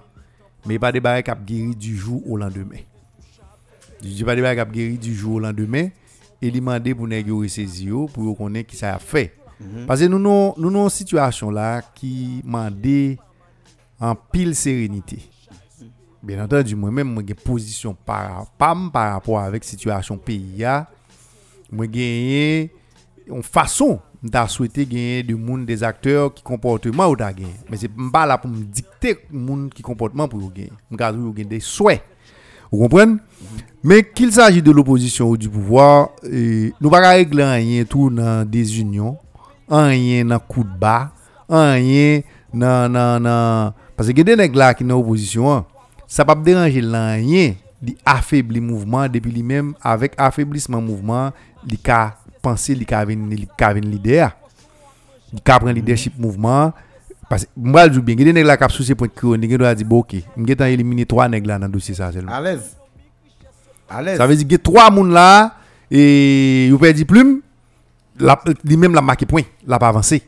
mais pas des barrières qui guéri du jour au lendemain. Je dis pas des barrières qui guéri du jour au lendemain et demander pour nèg yo ressaisir yo, pour connaître qui ça a fait. Parce que nous nous nous une situation là qui mandé en pile sérénité. Bien entendu, moi-même, moi, j'ai position par, pam par rapport avec situation pays. a. Moi, j'ai une façon d'à souhaiter gagner du monde des acteurs qui comportement ou d'à gagner. Mais c'est pas là pour me dicter monde qui comportement pour gagner. Je garde gagner des souhaits. Vous comprenez? Mais qu'il s'agit de l'opposition ou du pouvoir, eh, nous pas régler rien tout dans des unions, rien dans coup de bas, rien dans dans dans parce que des nègres là qui dans opposition, hein, ça pas déranger rien, il affaiblit mouvement depuis lui-même avec affaiblissement mouvement, il ka penser il ka venir leader. Il ka prendre leadership mouvement parce que moi je dis bien, il y a des nègres qui souci point chronique, il doit dire bon OK, m'gè tan éliminer trois nègres là dans dossier ça seulement. À l'aise. À l'aise. Ça veut dire que trois moun là et vous perdu plume, la lui même la marqué point, la pas avancé.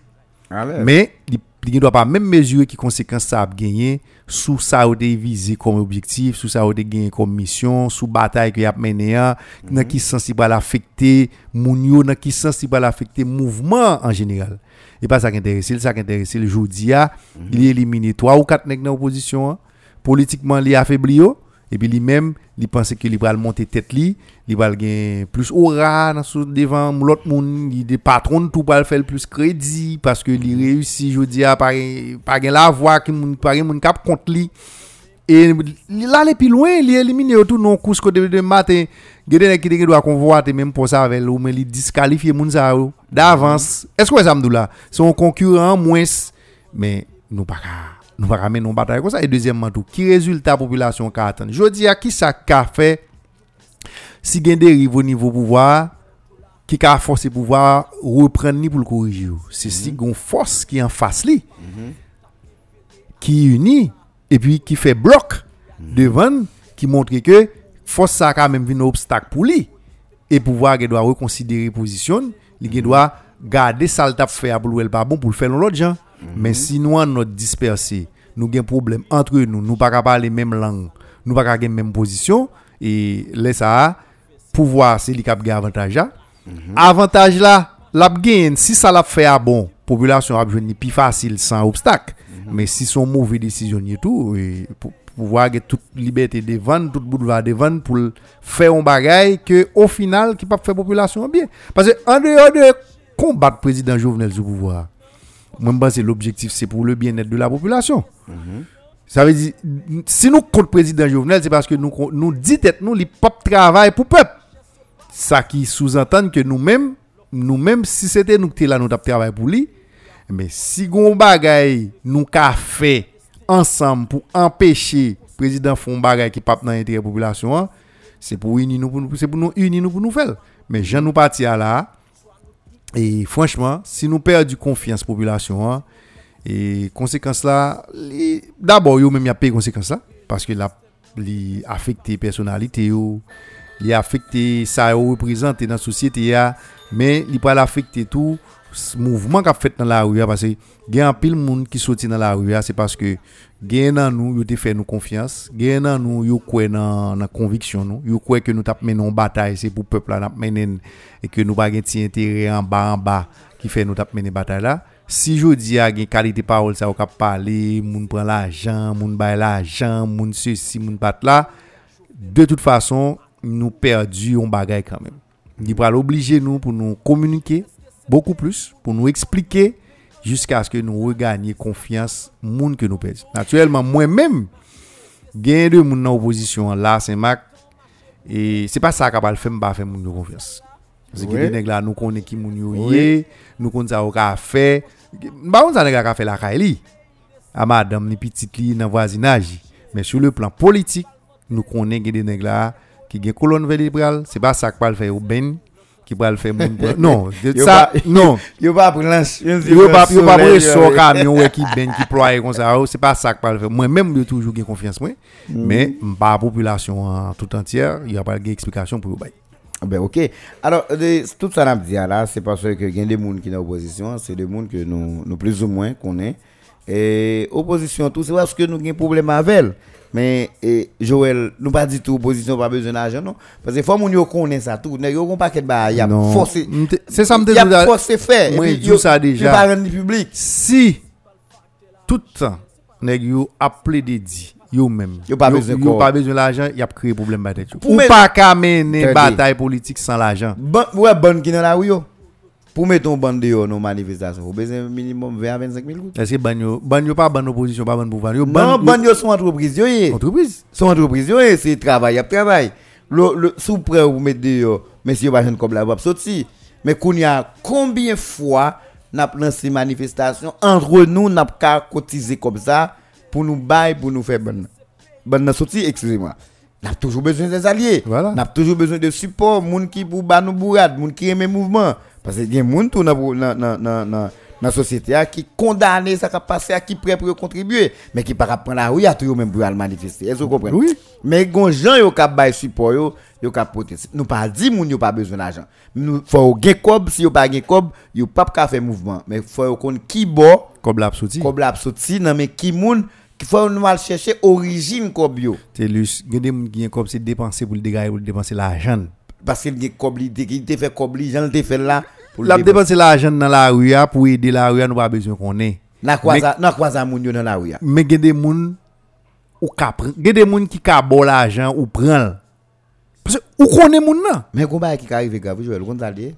Mais il ne doit pas même mesurer qui conséquences ça a gagné sous ça ou des visé comme objectif, sous ça ou des gagné comme mission, sous bataille que y a mené dans qui sens il va l'affecter moun yo, dans qui sens il va l'affecter mouvement en général. Et pas ça qui intéresse, c'est ça qui intéresse le joudi a, il élimine trois ou quatre nèg dans opposition hein. politiquement il affaibli yo et puis lui-même il pense que il monter tête li il va gagner plus aura devant l'autre monde il des patrons tout va faire plus crédit parce que il réussit je dis à par par la voix qui moun par moun cap contre lui Et là, les plus loin, il élimine tout non course que de matin. Gede qui doit convoiter même pour ça avec ou mais il disqualifier moun ça d'avance. Est-ce que ça me là Son concurrent moins mais nous pas nous va ramener nos bataille comme ça. Et deuxièmement, tout, qui résultat population ka atteint. Je dis à qui ça qu'a fait, si gen dérive au niveau pouvoir, qui a forcé pouvoir reprendre ni pour le corriger. C'est si mhm. gon force qui en face li, mhm. qui unit, et puis qui fait bloc mhm. devant, qui montre que force ça a même un obstacle pour lui. Et pouvoir qui doit reconsidérer position, il doit garder ça le fait pour le pas bon pour le faire l'autre gens. Mais si nous notre dispersé nous avons un problème entre nous nous pas parler même langue nous pas avoir même position et laisse ça pouvoir c'est lui qui a avantage là avantage là la gain si ça l'a fait à bon population a plus facile sans obstacle. Mais si son mauvais décision et tout et pour pouvoir avoir toute liberté de vendre toute boulevard de vendre pour faire un bagage que au final qui pas faire population bien. Parce que en dehors de combattre président Jovenel sous pouvoir moi c'est l'objectif c'est pour le bien-être de la population. Ça veut dire si nous contre président Jovenel c'est parce que nous nous dit nous les pas travail pour peuple. Ça qui sous-entend que nous-mêmes nous-mêmes si c'était nous qui là nous travail pour lui. Mais si gon bagay nous ka fait ensemble pour empêcher président font bagay qui pas dans l'intérêt population hein, c'est pour nous pour pour nous unir nous pour nous faire. Mais j'en nous parti là Et franchement, si nous perdons confiance population, hein, et conséquence là, d'abord, yo même y a payé conséquences là, parce que la li affecté personnalité yo, li affecté ça représente dans la société mais il peut affecter tout mouvement qu'a fait dans la rue parce que y a un pile monde qui sorti dans la rue c'est parce que gain dans nous yo fait nous confiance gain dans nous yo croit dans la conviction nous yo croit que nous t'a mené en bataille c'est pour peuple là mener et que nous pas gain intérêt en bas en bas qui fait nous t'a mené bataille là. Si je dis a gain qualité parole ça ou cap parler moun prend l'argent moun bail l'argent moun ceci moun pat là de toute façon nous perdu on bagaille quand même. Il va l'obliger nous pour nous communiquer beaucoup plus pour nous expliquer jusqu'à ce que nous regagnions confiance monde que nous perdons. Naturellement, moi-même, gain de mon opposition là, c'est Mac et c'est pas ça qui va le faire pas faire mon confiance. Parce que les là nous connaissons qui yo yé, nous connaissons au fait. Ba on nèg ka fait la kaili. À madame ni petite li dans voisinage. Mais sur le plan politique, nous connaissons des là qui gen colonne vertébrale, c'est pas ça qui va le faire au ben qui va le faire moun *laughs* non ça non. *laughs* yo pas lance yo pas yo pas pour so camion qui *laughs* ben qui ployer comme ça. C'est pas ça que va le faire. Moi même de toujours gain confiance moi. Mais pas population en tout entière il y a pas de explication pour bail ben ok. Alors de, tout ça n'a dit là c'est parce que il y a des gens qui sont en opposition c'est des gens que nous nous plus ou moins connaît et opposition tout c'est parce que nous avons un problème avec elle mais et Joël, nous pas dit tout opposition pas besoin d'argent non? Parce que faut yo connaît ça tout nèg yo kon paquet ba y a forcé c'est ça me y a forcé fait moi dit ça déjà pas rendre public si tout temps nèg yo appelé de dit yo même yo pas besoin yo pas besoin l'argent y a créé problème ba tête ou pas ka mener bataille politique sans l'argent bon ouais bonne qui dans la rue yo pour mettre un bande de nos manifestations, vous besoin minimum 20 à 25 000 Est-ce que banyo banyo pas bonne opposition pas bonne pouvoir Non, banyo sont entreprises. Entreprise. Sont entreprises c'est travail, travail. Le le sous prêt vous mettez de monsieur pas comme la va sorti. Mais qu'on y a combien fois n'a lancé manifestation entre nous n'a pas cotiser comme ça pour nous bailler pour nous faire bonne bonne sortie excusez-moi. N'a toujours besoin des alliés. Voilà. N'a toujours besoin de support, moun qui pour ba nous bourrade, moun qui aime mouvement parce que il y a moun tout dans dans société qui condamné ça qui passé à qui prêt pour contribuer mais qui pas prendre la rue à tout même pour aller manifester. Est-ce que vous comprenez? Oui. Mais gon gens yo ka bail support yo ka protester. Nous pas dit moun yo pas besoin d'argent. Nous faut gain cob si yo pas gain cob yo pas ka faire mouvement. Mais faut qu'on qui bo cob la sorti cob la sorti non mais qui moun qu'il faut nous aller chercher origine cob yo. Telus gade moun qui cob c'est dépenser pour le dégager pour dépenser l'argent parce qu'il y li il te fait j'en te fait là la dépenser l'argent dans la rue pour aider la rue nous pas besoin qu'on est na quoi ça moun dans la rue mais il y a des moun ou ka prend il y a des moun qui ka bon l'argent ou prend parce que ou connaît moun nan? Mais combat qui arrive grave Joël ça lié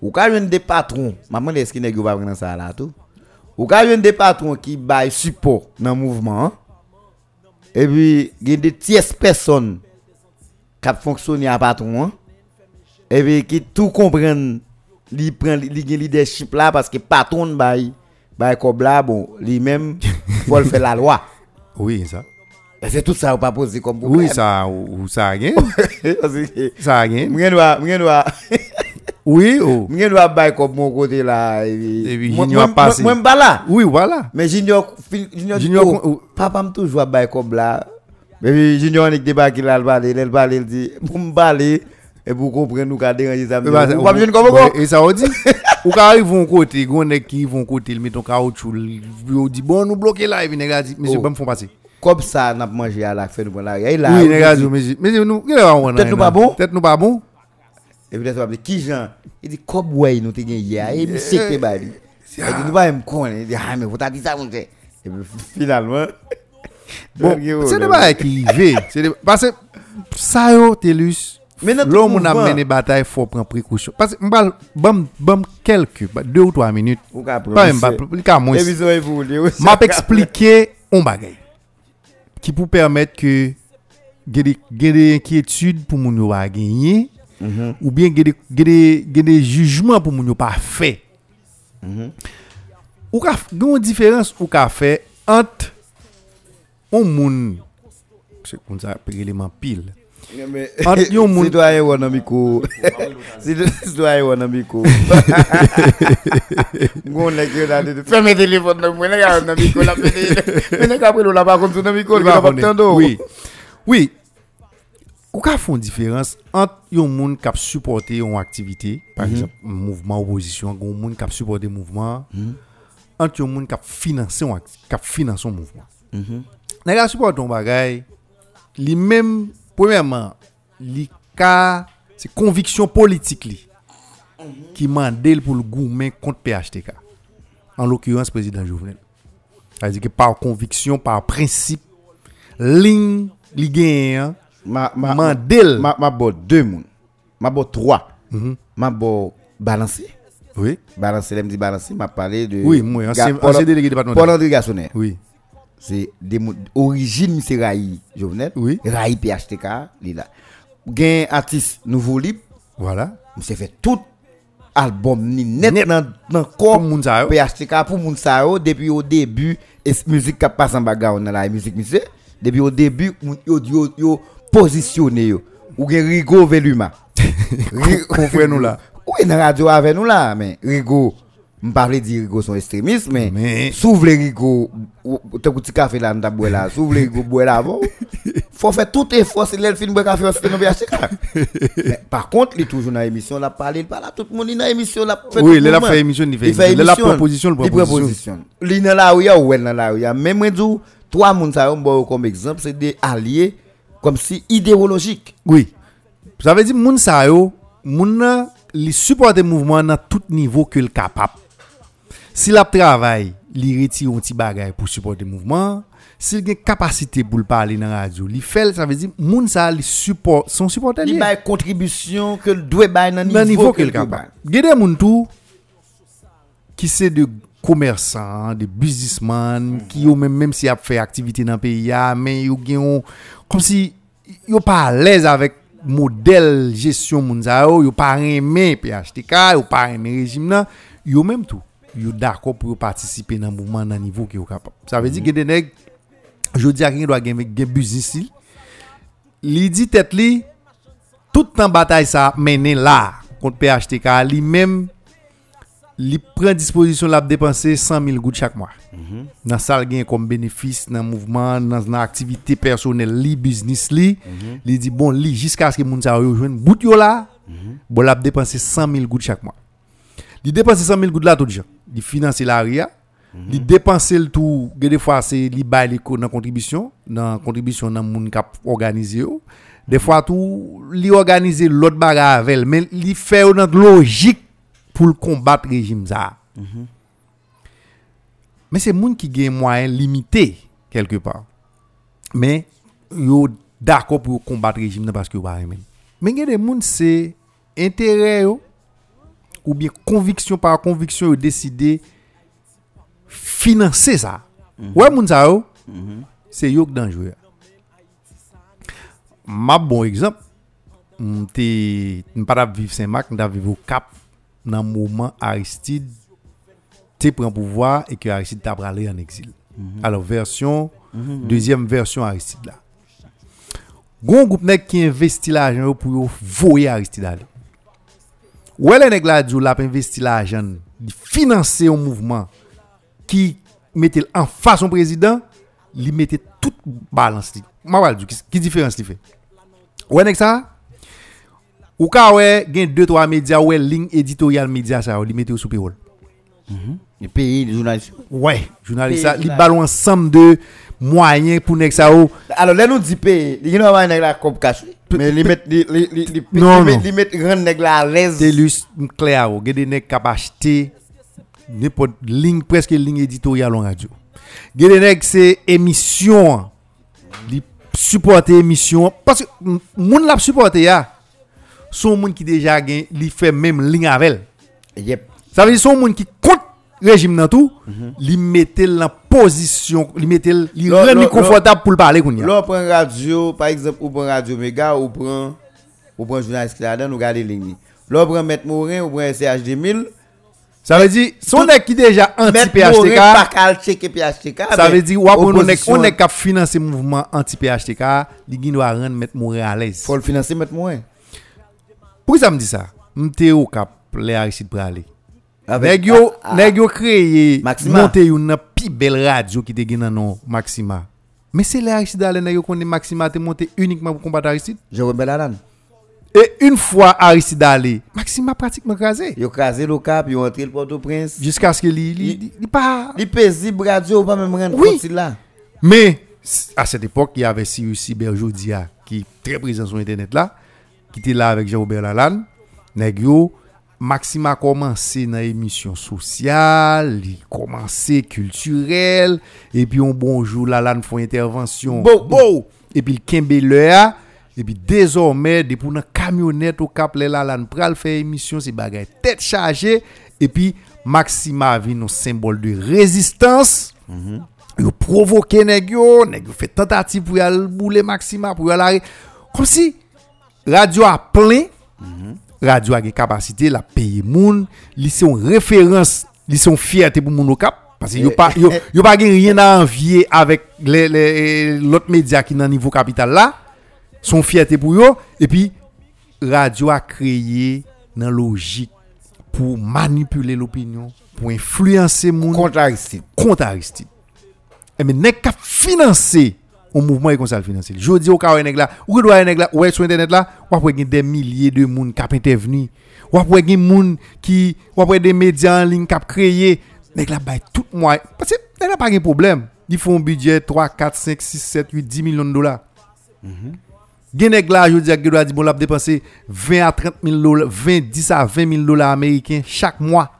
ou ka des patrons. Maman est-ce qu'il nèg pas prendre ça là tout? Ou ka des patrons qui bail support dans mouvement Et puis, il y a des tierces personnes qui fonctionnent à patron. Et puis, qui tout comprennent. Ils prennent le leadership là parce que patron comme là bon *laughs* faut faire la loi Oui, ça. et c'est tout ça ou pas poser comme problème Oui, ça, ou, ou ça *laughs* que, ça a gagné. Mwen doit mwen doit *laughs* Oui, oh. mwen doit bail comme mon côté là et puis Junior passé. moi- là Oui, voilà. mais junior junior papa me toujours comme là mais junior on débat qui là le parler il parler il dit pour me parler et pour comprendre nous ka déranger ça Eh ben, ou pas besoin Et ça on dit. *laughs* Ou quand arrive vont côté, nèg qui vont côté, il met ton caoutchouc, il dit bon nous bloquer là a dit monsieur Oh. pas me font passer. comme ça n'a mangé à la fin nous et là Oui, dit monsieur, monsieur nous, Tête nous pas bon? Tête nous pas bon? et puis là qui Jean? Il dit comme ouais nous gagné hier et puis c'est que il dit nous pas me connaître il dit ah mais vous t'as dit ça mon et puis finalement Bon, arrivent. C'est des- parce que ça yo telus Mais dans tout L'homme on a mouvement- mené bataille faut prendre précaution parce que m'bal bam bam quelques ba- deux ou trois minutes. Ou ka Pas même pas prononcé. plus qu'à moins. Émission est pour lui, oui, ça m'a ka- expliqué un bagay qui pour permettre que gen des gen des inquiétudes pour moun yo Mhm. ou bien des jugements pour moun yo pas fait. Mhm. Ou ka gen une différence ou ka un moun *laughs* c'est comme ça élément pile. Yon moun- Citoyen ou nan miko. Citoyen ou nan miko. Gon nek yo nan de ferme téléphone nan mwen nek a nan miko la pene. Mais nek apre lo la pa kon sou nan miko, Il li va la pa connaître. tando. Oui. Oui. Ou ka font différence entre yon moun kap supporter yon activité, par exemple, mouvement opposition, yon moun kap supporter mouvement, entre yon moun kap financer yon financer yon mouvement? Nèg a supporter yon bagay, li même premièrement, li ka c'est conviction politique li qui mandel pour le gouvernement contre PHTK. En l'occurrence président Jovenel. C'est-à-dire que par conviction, par principe, ligne li Ma ma mandel. ma ma bo deux moun. Ma bo trois. Mhm. Ma bo balancer. Oui. Balancer, l'aime dit balancer, m'a parlé de Oui, moi, ancien délégué départemental. Paul André Garçonnet. Oui. C'est des origine c'est Raï Jovenel. Oui. Raï PHTK, li là. Gen artiste nouveau libre, Voilà. m'se fait tout album ni net nan Pour corps. PHTK pour moun sa depuis au début et musique qui passe en bagarre dans la musique monsieur depuis au début moun- yo yo, yo positionné yo ou gen Rigo Veluma *laughs* Confrère nous là. oui dans radio avec nous là mais Rigo me parler dire Rigo sont extrémistes mais, Mais- s'ouvre les Rigo ou- te petit café là dans boire là s'ouvre les Rigo boire là avant faut faire tout effort c'est le fin boire café c'est PHTK mais par contre il est toujours dans l'émission là parler il parle à tout le monde il dans l'émission Oui, il a fait émission, il fait Il. Il a proposition, il Il proposition. proposition. Li nan la ou ya ou nan la ou ya. Même moi trois m'bo comme exemple, c'est des alliés comme si idéologiques. Oui. Ça veut dire moun sa yo, moun li mouvement dans tout niveau que le capable. Si la travay, li reti yon ti bagay pou supporte mouvment, si gen kapasite pou l'parle nan radyo, li fel, sa vezi, moun sa li support, son supporte li. Li bay kontribisyon ke l'dwe bay nan nivou ke l'kabay. Gede moun tou, ki se de komersan, de bizisman, mm -hmm. ki yo men, menm si ap fè aktivite nan peyi ya, men yo gen yon, kom si yo pa alèz avèk model jesyon moun sa yo, yo pa remè PHTK, yo pa remè rejim nan, yo menm tou. Yo d'accord pour participer dans mouvement dans niveau que yo capable. Ça veut dire que des nèg je dis à quelqu'un doit gen business li. Dit tête li tout temps bataille ça mené là contre PHTK li même li prend disposition la dépenser 100 000 gouttes chaque mois. Dans ça gagne comme bénéfice dans mouvement dans dans activité personnelle li business li li dit bon li jusqu'à ce que moun sa yo joine bout yo là bon la dépenser 100 000 gouttes chaque mois. Li dépenser 100 000 gouttes là tout gens. Li financer la RIA. Li dépenser le tout. Des fois c'est li ko dans contribution dans contribution dans k'ap organiser yo. Des fois tout li organiser l'autre bagarre avec elle, mais li fait dans logique pour le combattre régime ça. Mais c'est moun qui gagne moyen limité quelque part. Mais yo d'accord pour combattre régime nan parce que yo pas mais il y a des moun c'est intérêt yo ou bien conviction par conviction, ou décider financer ça. Mm -hmm. Ouais, moun sa yo, mm c'est yo dangereux. Ma bon exemple, m'te, pas vivre Saint-Marc, m'ta vivre au Cap, dans le moment Aristide te prend pouvoir et que Aristide t'a aller en exil. Mm -hmm. Alors, version, mhm, mhm. deuxième version Aristide là. Gon groupe qui investit l'argent pour voyer Aristide aller. Ou elle nèg la dit l'a investi l'argent, financer un mouvement qui mettait en face au président, il mettait toute balance. Ma va dire qui différence il fait. Ou nèg ça ou ka ouais, gen 2 3 médias ouais ligne éditoriale média ça, il mettait sous payroll? Mhm. Les pays, les journalistes. Ouais, journalistes, ils ballon ensemble de moyens pour nek ça Alors là nous dit pays, il y a un la comme. Mais ils mettent les les les non non. Ils mettent grand nèg la à l'aise. C'est lui clair, il des nèg cap acheter n'importe ligne presque ligne éditoriale en radio. Des nèg c'est émission. Li supporter émission parce que moun l'a supporter ya. Son moun qui déjà gain, li fait même ligne avec. Yep. Ça veut dire son monde qui compte régime dans tout, mhm. li mettait en position, li mettait li rend confortable pour parler kounya. Là prend radio par exemple ou prend radio méga ou prend ou prend journaliste là-dedans nous garder ligne. Là prend mettre Morin ou prend CH 2000 ça veut dire, son nèg qui déjà anti-PHTK. Pas qu'à checker PHTK. Ça veut dire, on est on est cap financer mouvement anti-PHTK, li doit rendre mettre Morin à l'aise. Faut le financer mettre Morin. Pourquoi ça me dit ça? M'te au cap les Aristide pour aller. Nèg yo, nèg yo créé monter une pi belle radio qui te gen non Maxima. Mais c'est là Aristide Allen nèg yo connaît Maxima te monter uniquement pour combattre Aristide? Je rebelle Alan. Et une fois Aristide allé, Maxima pratiquement crasé. Yo crasé le cap, yo entré le Port-au-Prince. Jusqu'à ce que li li, pas li paisible radio pas même rendre oui. là. Mais à cette époque, il y avait Cyrus Berjodia qui est très présent sur internet là, qui était là avec Jean-Robert Lalanne. Nèg yo Maxima komanse nan emisyon sosyal, li komanse kulturel, epi yon bonjou la lan fon intervensyon. Bo, bo! Epi l kenbe le a, epi dezormè, depou nan kamyonet ou kap le la lan pral fè emisyon, se bagay tèt chaje, epi Maxima vi nou sembol de rezistans, mm -hmm. yo provoke negyo, negyo fè tentative pou yal boule Maxima, pou yal are, kom si radio a plen, mm -hmm. Radio a une capacité la payer moun, li son référence, li son fierté pour moun au cap parce yo, yo pas rien à envier avec l'autre média qui dans niveau capital là, son fierté pour yo et puis radio a créé dans logique pour manipuler l'opinion, pour influencer moun contre Aristide. Contre Aristide. Et mais n'est qu'à financer un mouvement est comme ça le financer. Je dis au cas où nèg là, ou doit nèg là, ouais sur internet là, ou après des milliers de monde qui intervenu. Ou après des monde qui ou après des médias en ligne qui créé nèg là bay tout mois parce que nèg là pas de problème. Ils font un budget 3 4 5 6 7 8 10 millions de dollars. Gen nèg là, je dis que bon l'a dépenser 20 à 30 000 dollars, 20 10 à 20 000 dollars américains chaque mois.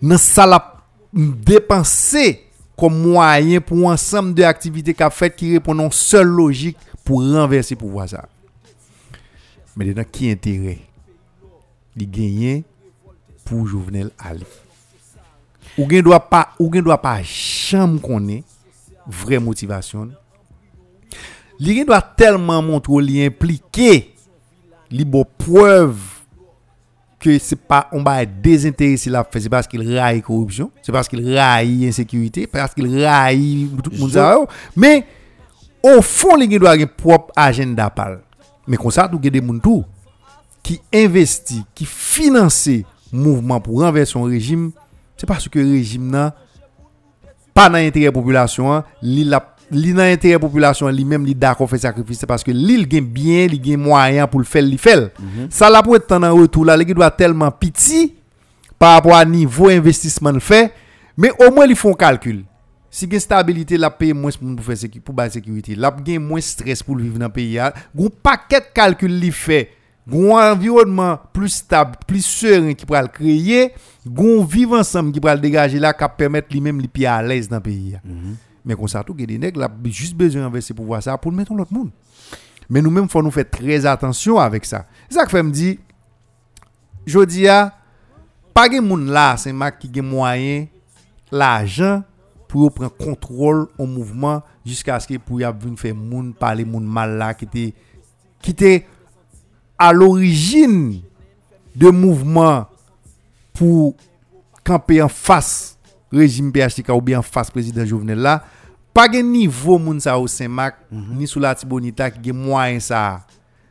Dans ça la dépenser kom mwayen pou ansam de aktivite ka fet ki repon non sol logik pou renverse pou vwa sa. Men denan ki entere li genyen pou Jouvenel Ali. Ou gen dwa pa, pa chanm konen vre motivasyon. Li gen dwa telman montre ou li implike li bo preuve que c'est pas on va désintéressé la fait c'est parce qu'il raille corruption c'est parce qu'il raille insécurité parce qu'il raille tout le monde oh. mais au fond les gens doivent avoir propre agenda pal mais comme ça tout des gens tout qui investit qui finance mouvement pour renverser son régime. C'est parce que le régime n'a pas dans l'intérêt de la population l'île li nan intérêt population lui-même li d'accord faire sacrifice parce que l'île gagne bien li gagne moyen pour le faire li fait mhm. ça là pour être en retour là il doit tellement petit par rapport à niveau investissement le fait mais au moins ils font calcul si une stabilité la paye moins pour faire pour la sécurité la gagne moins stress pour vivre dans le pays un paquet de calcul li fait un environnement plus stable, plus serein qui pourra le créer, un vivre ensemble qui pourra le dégager là, qui permettre lui-même les pieds à l'aise dans le pays. Mhm. Mais Men kon sa tou gen de neg la Just bezon anve se pou vwa sa Pou nou meton lot moun Men nou men fò nou fè trez atensyon avèk sa Zak fè mdi Jodi ya Pa gen moun la se mak ki gen mwayen La ajan Pou yo pren kontrol ou mouvman Jiska aske pou ya vin fè moun Pale moun mal la ki te Ki te al orijin De mouvman Pou Kampe an fas rejim PHTK ou bien face président Jovenel là pas de niveau moun au Saint-Marc ni sous la Tibonita qui a moyen ça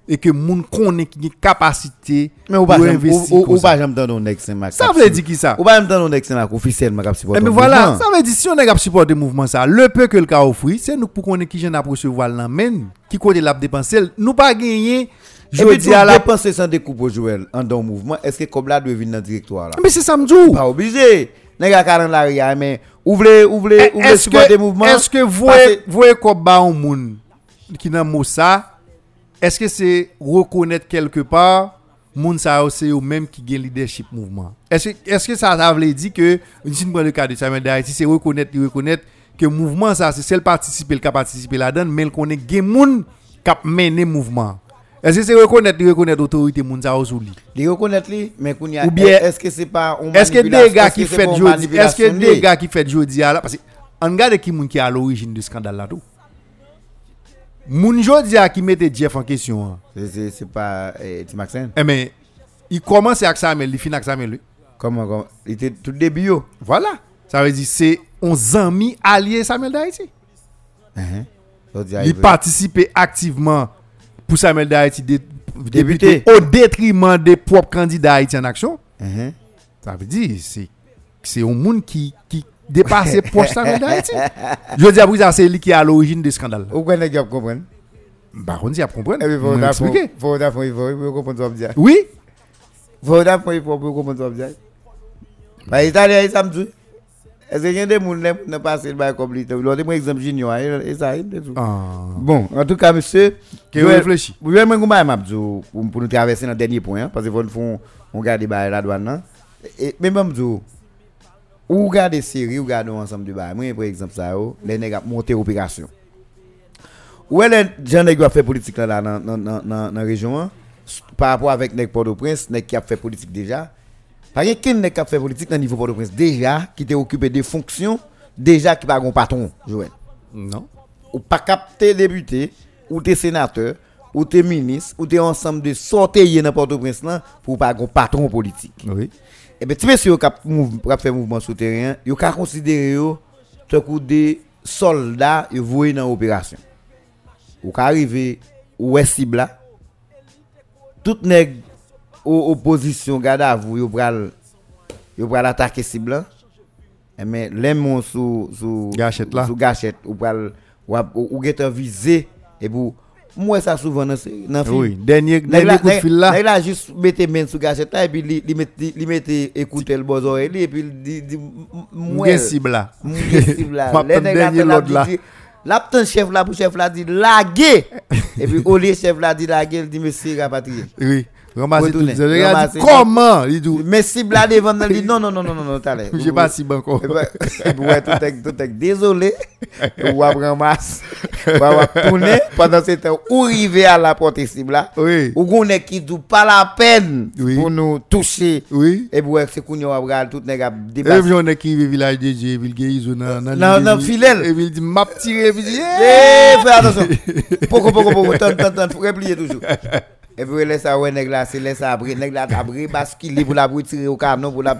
et que moun connaît qui a capacité Mais ou pas investir ou- pas jamais dans ex Saint-Marc. Ça veut dire qui ça? Ou pas même dans ex Saint-Marc officiellement cap supporter. Eh, mais voilà, ça veut dire si on est de supporter mouvement ça, le peu que le cas offre, c'est nous pour ait qui j'en approche recevoir l'amène, qui côté l'a dépenser, nous pas gagner Je dis à la dépenser sans découpe Joël en dans mouvement. Est-ce que comme là doit venir dans directoire là? Mais c'est ça me dit. Pas obligé. Nèg a 40 la ria mais ouvrez ouvrez ouvrez Est-ce supporter mouvement. est-ce que vous voyez ba un monde qui dans mot ça Est-ce que c'est reconnaître quelque part moun ça c'est eux même qui gagne leadership mouvement? Est-ce que est-ce que ça ça veut dire que nous prenons le cas de Samuel D'Haïti c'est reconnaître reconnaître que mouvement ça c'est celle participer le cap participer là-dedans mais le connaît gagne moun cap mener mouvement Est-ce que c'est reconnaître reconnaître autorité moun ça sous lui? Les reconnaître mais qu'on y a Ou bien- est-ce que c'est pas une Est-ce que des gars qui fait jodi, est-ce que des gars qui fait jodi là parce que on regarde qui moun qui est à l'origine ce scandale là tout. Moun jodi qui mettait Jeff en question. hein. C'est- c'est pas eh, Tim Maxen. Eh mais il commence avec Samuel, il finit avec Samuel. lui. Comment comment? Il était tout début yo. Voilà. Ça veut dire c'est 11 amis alliés Samuel d'Haïti. Ça dit, Il participait activement pour Samuel d'Haïti dé- Débuter. au détriment des propres candidats haïtiens en action. Hein. Ça veut dire c'est c'est un monde qui qui dépasse proche Samuel d'Haïti. Je veux dire ça c'est lui qui est à l'origine de ce scandale. Ou connaît gars comprendre. Bah on dit faut Moi, d'apprendre expliquer. faut comprendre. Oui. Faut me dire. Bah italien. Est-ce que y a des gens qui ne passent pas comme lui L'autre exemple junior et ça il tout. Ah. Bon, en tout cas monsieur, moi, je m'a dit pour pour nous traverser dans le dernier point, hein, parce que vous font on garde la douane. hein. Et même je ou regardez série, ou regardez ensemble de bail. Moi, par exemple, ça, yo, les nègres ont monté opération. Où est les gens qui ont fait politique dans la région, hein, par rapport avec les Port-au-Prince, les qui a fait politique déjà. Par exemple, qui n'est a fait politique dans le niveau Port-au-Prince déjà, qui était occupé des fonctions, déjà qui pas un patron, Joël Non. ou pas capté député, ou t'es sénateur, ou t'es ministre, ou t'es ensemble de sortir dans Port-au-Prince pour pas un patron politique. Oui. Et bien, ti monsieur qui a fait mouvement souterrain, yo ka considéré coup des soldats yo voyé dans opération. Ou ka arrivé ou est cible là. Tout nèg au opposition garde à vous yo pral yo pral attaquer cible là. Eh, Mais les mon sous sous Gâchette là. sous gâchette ou pral get visé et pour moi ça souvent dans sé- dans film. Oui. Dernier dernier coup de fil là. nèg la juste mette main sous gâchette là et puis li li mette li écouter le oreille li, et puis il dit dit moi cible là. *laughs* *laughs* les dernier l'autre là. Chef là pour chef là dit laguer *laughs* et puis au lieu chef là dit laguer il dit monsieur rapatrié Oui. Tout. Regarde comment il dit? mais cible là devant il dit non non non non non *laughs* j'ai pas si bon encore. ouais, tout est, tout est désolé. Ou ramasse. Tourner *laughs* pendant ce temps. Ou arriver à la porte cible là. Oui. Ou qu'on est qui pas la peine pour nous toucher. Oui. Et ouais, c'est qu'on y a bral, tout pas Et puis on est qui village de Dieu, dans dans nan filel. Et il dit m'a tiré puis Eh, fais attention. *laughs* Poco, poco, poco. Tant, tant, tant. Faut replier toujours. Et puis, laisse ça, ouais, nèg là, c'est laisse ça. Nèg là, pour la au canon, pour la.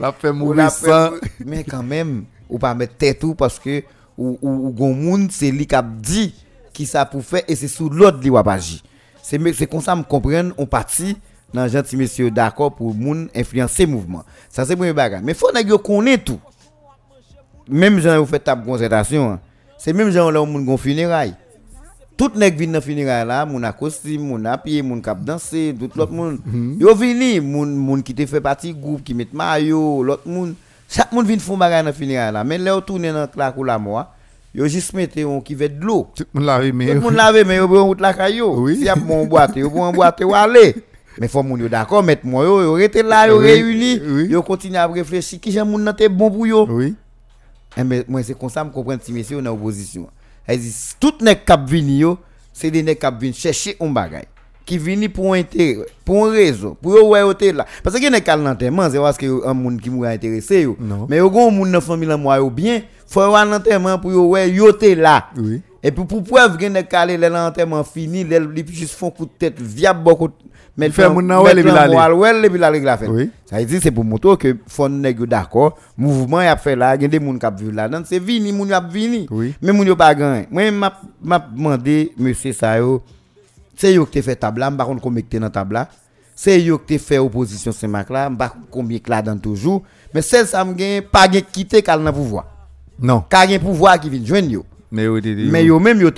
La fait Ou mourir la sang. fait- Mais quand même, ou pas mettre tête tout parce que ou ou ou gon moun c'est lui qui a dit qui ça pour faire et c'est sous l'autre li wap agi. C'est me- c'est comme ça me comprendre on parti dans gentil monsieur d'accord pour moun influencer mouvement. Ça c'est premier bagage. Mais faut nèg yo connaît tout. Même gens vous fait table concertation. hein. C'est même gens là où moun gon funérailles. Tout nèg vin dans funérailles là, moun a costume, moun a pied, moun kap danser, tout l'autre moun. Yo vini, moun moun qui te fait partie groupe qui met maillot, l'autre moun, chaque moun vin font bagay dans funérailles là. Mais là ou tourner dans claque ou la moi, yo juste mette on qui veut de l'eau. Tout le monde l'a mais Tout le monde lave mais yo bon route la caillou. Oui. Si y a bon boîte, yo bon boîte ou aller. Mais faut moun yo d'accord mettre moi yo, yo rete là yo oui. yo continue à réfléchir qui j'aime moun nan te bon pour yo. Oui. Eh, mais moi c'est comme ça me comprendre si monsieur dans opposition. Tout nèg k'ap vini yo, c'est des nèg k'ap vinn chercher un bagay. Qui vini pour un intérêt, pour un réseau, pour ouais hôtel là. Parce que nèg kal l'enterrement, c'est parce que un moun qui mou intéressé yo. Non. Mais yo gon moun dans famille là moi yo bien, faut à l'enterrement pour ouais te là. Oui. Et puis pour preuve gen nek calé les l'enterrement fini, li juste font coup de tête via beaucoup mais fait ouais, mettre et moelle, ouais, et fait. Ça veut dire c'est pour moto que fon nèg d'accord, mouvement y a fait là, gen des moun k'ap vivre là, dedans c'est vini moun yo ap vini. Mais moun yo pas gagne. Moi m'a m'a demandé monsieur ça yo c'est yo qui fait table là, m'pa contre combien t'es dans table là. C'est yo qui fait opposition Saint-Marc là, m'pa combien là dans toujours. Mais celle ça me gagne pas gagne quitter kal dans pouvoir. Non. Ka gagne pouvoir qui vient joindre yo. Mais yo te Mais yo même yo.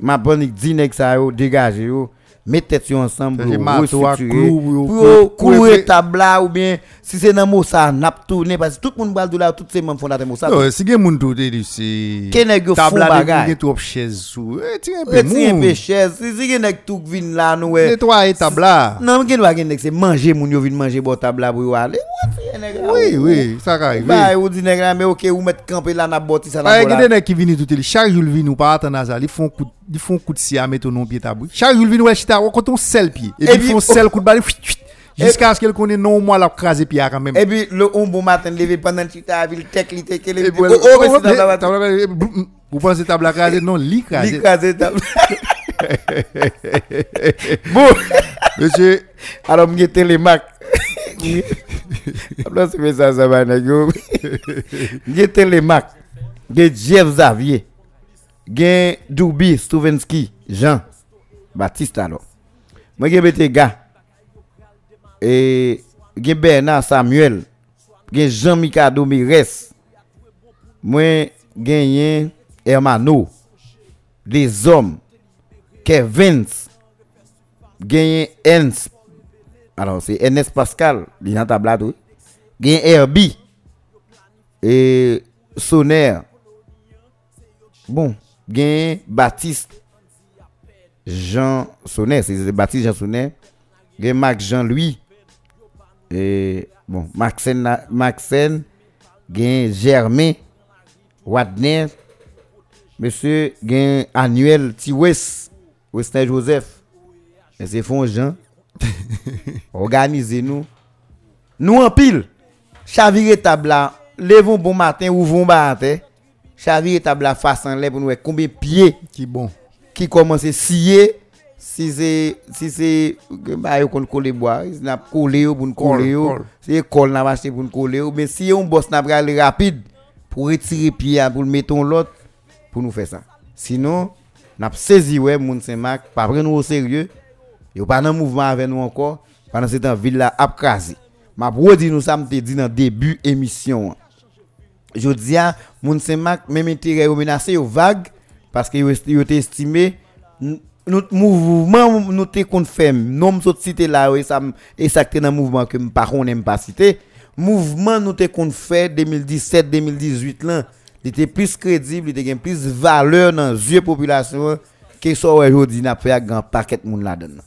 Ma bonne dit nèg ça yo dégage yo. Mettez tête yo ensemble pour courir table là ou bien si c'est dans mot ça n'a tourner parce que tout le monde parle de là ces fondateurs si gen moun tou te di c'est Table là, gen trop chaise sous. Eh, ti un peu Retiens un moun. peu. Si gen nèg tout vinn là nou ouais. Nettoyer table là. Non, gen wa gen nèg c'est manger moun yo vinn manger bon table là pour yo aller. Nèg. Oui, oui, ça arrive. Bah, ou nèg mais OK ou mettre camper là n'a ça là. gen des qui vini tout le chaque jour vini ou pas attendre ça, ils font coup ils font coup de scie à mettre non pied tabou. Chaque jour vini chita ou quand on sel pied et puis font sel coup de balle jusqu'à ce qu'elle connaît non moi la craser pied quand même. Et puis le on bon matin levé pendant que tu t'as vu le tech li tech puis, Oh, oh, dans la Vous pensez table craser non, li craser. Table. *laughs* Bon, Monsieur alors télémac. Abla se mè sa sa ba nèk yo. *laughs* Gen Telemak, gen Jeff Xavier, gen Doubi Stouvenski, Jean, Baptiste alo. Mwen gen bete ga, e, gen Bernard Samuel, gen Jean Mikado Mires, mwen gen yen Hermano, des hommes, Kevins, gen yen Ernst, Alors c'est Ernest Pascal, il est dans. Et Sonner. Bon, gen Baptiste Jean Sonner, c'est Baptiste Jean Sonner. Gen Marc Jean-Louis. Et bon, Maxen, Maxen, Germain Wadner. Monsieur gen Annuel Tiwes, Westin Joseph. Et c'est font Jean. *laughs* Organisez-nous. Nous en pile. Chavire table là. Levons bon matin, ouvrons matin. Chavire table là face en l'air pour nous voir combien de pieds qui bon? qui commence à scier. Si c'est si c'est bah yo kon coller bois, n'a coller yo pour nous coller yo. C'est colle n'a acheté pour nous coller yo, mais si on boss n'a pas rapide pour retirer pied pour le mettre l'autre pour nous faire ça. Sinon, n'a saisi ouais moun Saint-Marc, pas prendre au sérieux. Yo pas dans mouvement avec nous encore pendant ce temps ville là a crasé. M'a nous ça m'te dit dans début émission. Je dis à moun Saint-Marc même intérêt menacé yo vague parce que yo t'es estimé notre mouvement nous te fait nom saute cité là et ça et ça dans mouvement que m pas connaît pas cité mouvement nous te qu'on fait 2017 2018 là il était plus crédible il était plus valeur dans yeux population que ça aujourd'hui n'a un grand paquet monde là-dedans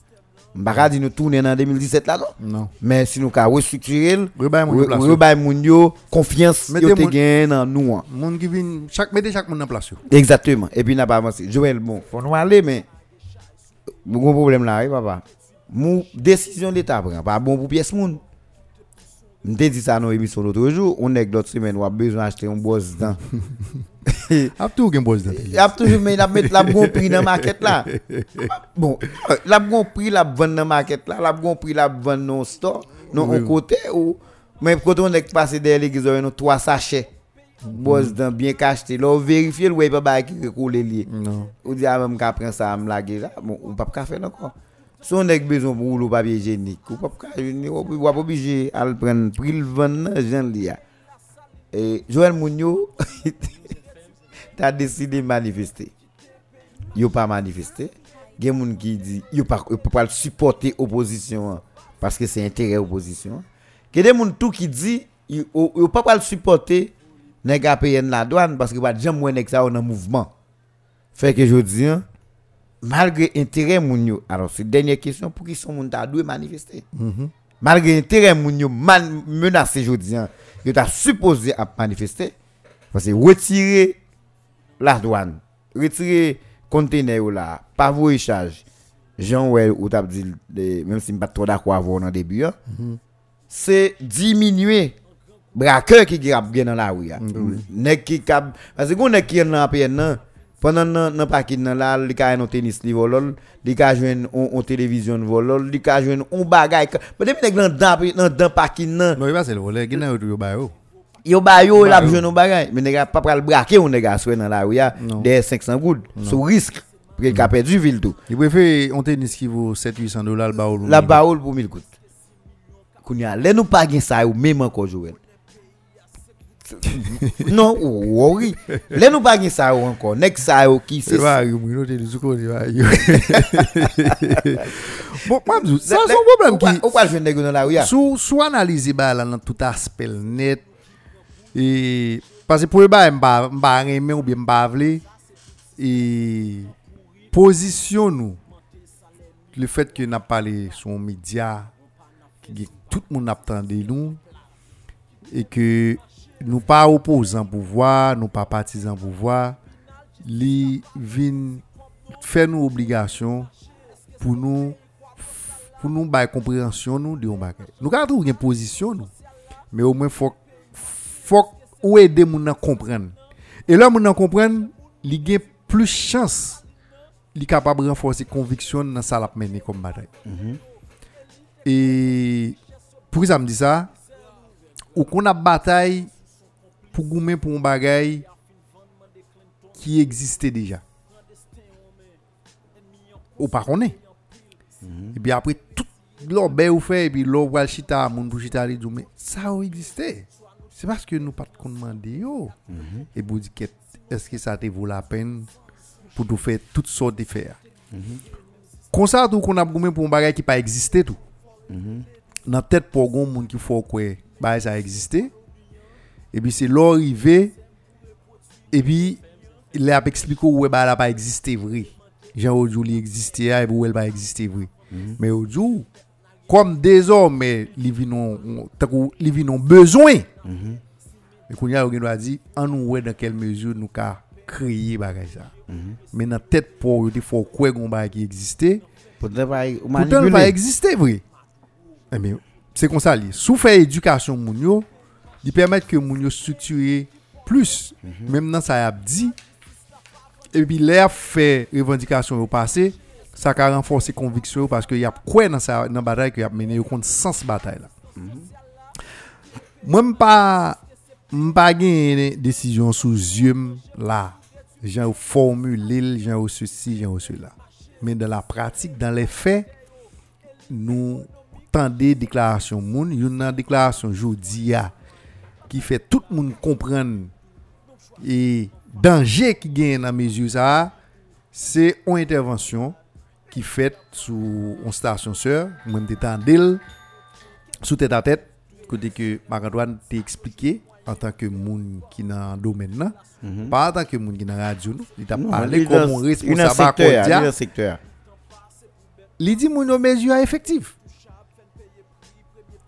m'pa dire nous tourner dans 2017 là non? Non. mais si nous ka restructurer Rebay moun yo confiance yo te dans nous. Moun qui vient chaque mettez chaque monde en place. Exactement. Et puis, n'a pas avancé. Joël, bon, faut nous aller, mais. Bon problème là, oui, papa. Mou décision l'État prend, pas bon pour pièce moun. M'te dit ça dans l'émission l'autre jour, on est l'autre semaine, on a besoin d'acheter un boss dedans. *laughs* A tout gen boss dans. Il a toujours mais il a mettre la bon prix dans la market là. Bon, la bon prix la vendre dans la market là, la bon prix la vendre dans le store, non au côté ou mais quand on est passé derrière l'église, on a trois sachets. Boss dedans bien cacheté. Là, on vérifie le ouais pas qui recoule lié. Non. Ou di avem ka pren sa am lage la, bon, ou pap ka fe encore. Si on ek bezon pou roulo papier hygiénique, ou pap ka, ou ou wap oblige al pren pril van nan jan li ya. Et Joël Mounio, *laughs* ta décidé manifester. Yo pas manifester. Gen moun qui dit, yo pas, pas le supporter opposition hein, parce que c'est intérêt opposition. Que des moun tout qui dit, yo, yo pas le supporter nèg a payer la douane parce que pas jamais nèg ça dans mouvement. Fait que je dis, hein, malgré intérêt moun yo, alors c'est dernière question pour qui sont moun ta doué manifester. Malgré intérêt moun yo man, menacé je dis, hein, yo ta supposé à manifester parce que retirer la douane, retirer conteneur là, pas charge. Jean ouais ou t'a dit même si pas trop d'accord avec dans début, hein, c'est diminuer braqueur qui bien dans la rue. hein. Nèg qui parce que nèg qui PN nan, Pendant nan, nan pakin nan la, li ka yon tenis li volol, li ka jwen on, on télévision volol, li ka jwen on bagay. Mais depuis nèg nan dan, nan dan pakin nan, Non, va c'est le volet. Gen nan yo tou yo ba yo. yo ba yo, la jwen on bagay. Mais nèg pas pral braquer on nèg a soué dans la rue des 500 gouttes, sous risque. Pour qu'il a perdu ville tout. Il préfère un tennis qui vaut 700-800 dollars le baoul. La baoul pour 1000 gouttes. Kounya, lè nou pa gen sa yo même encore jouer. *laughs* non, ou- oui. Lè nou pa gen sa yo encore. Nek yo qui C'est c'est pas va yo. Bon, moi ça son problème qui dans la rue ya? sous sous analyser ba là dans tout aspect net et parce que pour ba m'pa m'pa aimer ou bien m'pa vle et position nous le fait que n'a parlé sur un média qui tout le monde attendait nous et que nous pas opposants pouvoir, nous pas partisans pouvoir, li vin faire nous obligation pour nous pour nous bailler compréhension nous de un bagay. Nous ka trouver une position nous, mais au moins faut faut ou aider moun nan comprendre. Et là moun nan comprendre, li gen plus chance li capable renforcer conviction dans ça l'a mené comme bataille. Et pour ça me dit ça, ou qu'on a bataille pour goumer pour un bagay qui existait déjà. Ou pas connaît. Et puis après tout l'obé ou fait et puis wal chita moun pour chita mais ça a existé. C'est parce que nous pas qu'on demander yo. Et vous dit que est-ce que ça te vaut la peine pour tout faire toutes sortes de faire? Comme ça tout qu'on a goumé pour un bagay qui pas existé tout. Dans tête pour gon moun qui faut quoi bagay ça existé. Et puis c'est l'arrivée et puis il a expliqué où bah là pas existé vrai. Jean aujourd'hui existait et où elle pas existé vrai. Mais aujourd'hui comme désormais les vinon besoin. Et qu'on y a on doit dire en nous dans quelle mesure nous ca créer bagay ça. Mais dans tête pour il faut quoi gon bagay qui existait Pourtant pas il exister, vrai. Eh bien, c'est comme ça. li. Sous fait éducation, moun yo, il permet que moun yo structurer plus. Même dans ça, y a dit. Et puis, l'air fait revendication au passé, ça a renforcé conviction parce que y a quoi dans ça, dans bataille que y a mené au compte sens bataille là. Moi, m'pas m'pas gen décision sous yeux là. J'ai formulé, j'ai ceci, j'ai cela. Mais dans la pratique, dans les faits, nous tendez déclaration moun, une déclaration jodi a qui fait tout le monde comprendre et danger qui gagne dans mesure ça, c'est une intervention qui fait sous une station sœur, moi m'te tendel sous tête à tête côté que Marc-Antoine t'a expliqué en tant que moun qui dans le domaine là, pas en tant que moun qui dans la radio, il t'a parlé comme responsable il Cordia. dans secteur. Li di moun yo mesure effective.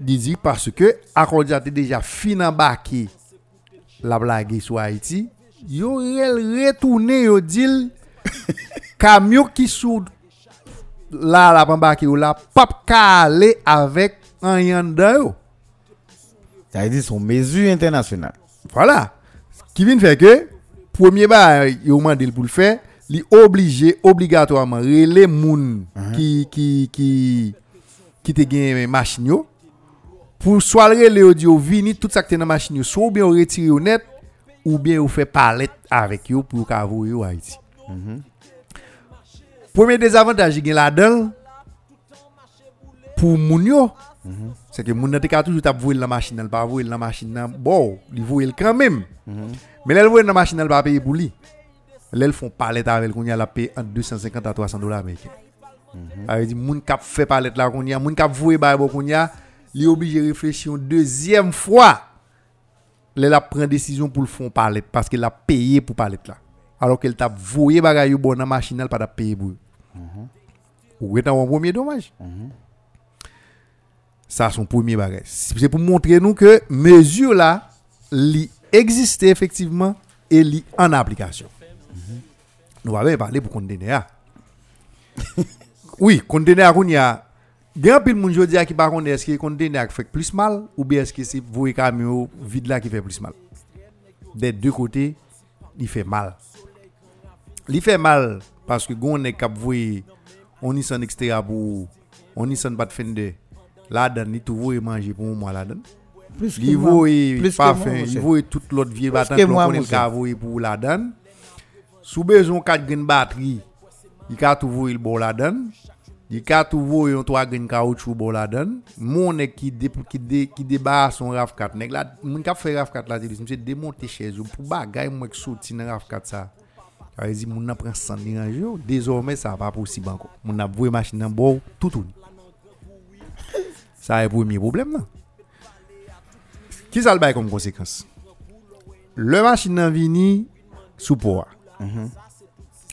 Li di parce que Akordia te déjà fin embarqué la blague sur Haïti, yo retourné yo dil *laughs* camion qui sou la la embarqué yo la pap aller avec un yan dan yo. Ça veut dire son mesure internationale. Voilà. Qui vient faire que, premier ba, yo mandel pour le faire, li obligé, obligatoirement, relé moun qui, qui, qui, qui te machine yo, pour soit le relé yo di yo vini, tout ça qui te dans machine yo, soit ou bien yo retire yo net, ou bien yo fait palette avec yo pour ka voye yo Haïti. Premier désavantage gen là-dedans, pour moun yo, c'est que moun nan te ka toujours tap voye la machine, elle pas voye la machine nan, bon, li voye quand même. Mais là, voye la machine, elle pas payer pour lui. Ils font palette avec qu'on y a la paye entre 250 à 300 dollars américains. Ça veut dire, moun kap fait palette là qu'on y a, moun kap voye ba bo qu'on y a, li obligé de réfléchir une deuxième fois. Là, la prend décision pour le fond palette parce qu'il a payé pour palette là. Alors qu'elle t'a voyé bagay yo bon dans machine, pas payé pour. Ou est un premier dommage? Ça, son premier bagage. C'est pour montrer nous que mesure là, li existe effectivement et li en application. Nous avons parlé pour conteneur. *laughs* oui, y a. Gen pile moun jodi a qui par contre est-ce que conteneur fait plus mal ou bien est-ce que c'est voyer camion vide qui fait plus mal? Des deux côtés, il fait mal. li fait mal parce que gon est cap voyer on y son extérieur pour on y son pas de fender la donne ni tout voyer manger pour moi la que li moi, li tout l'autre vieux battant que qu'on moi, connaît monsieur. ka voye pour la donne sous besoin 4 graines batterie il ka bon la Di kat ou vo yon to a gen kaoutchou bo la den, moun ek ki, de, ki, de, ki deba son raf kat. Nek la, moun kap fe raf kat la te dis, mse demonte chez yo pou bagay mwen ek soti nan raf kat sa. Kwa rezi moun nan pren san diraj yo, dezorme sa pa posib anko. Moun nan vwe machin nan bo, toutoun. Sa e premi problem nan. Ki sal bay kom konsekans? Le machin nan vini, sou pou a. Mm -hmm.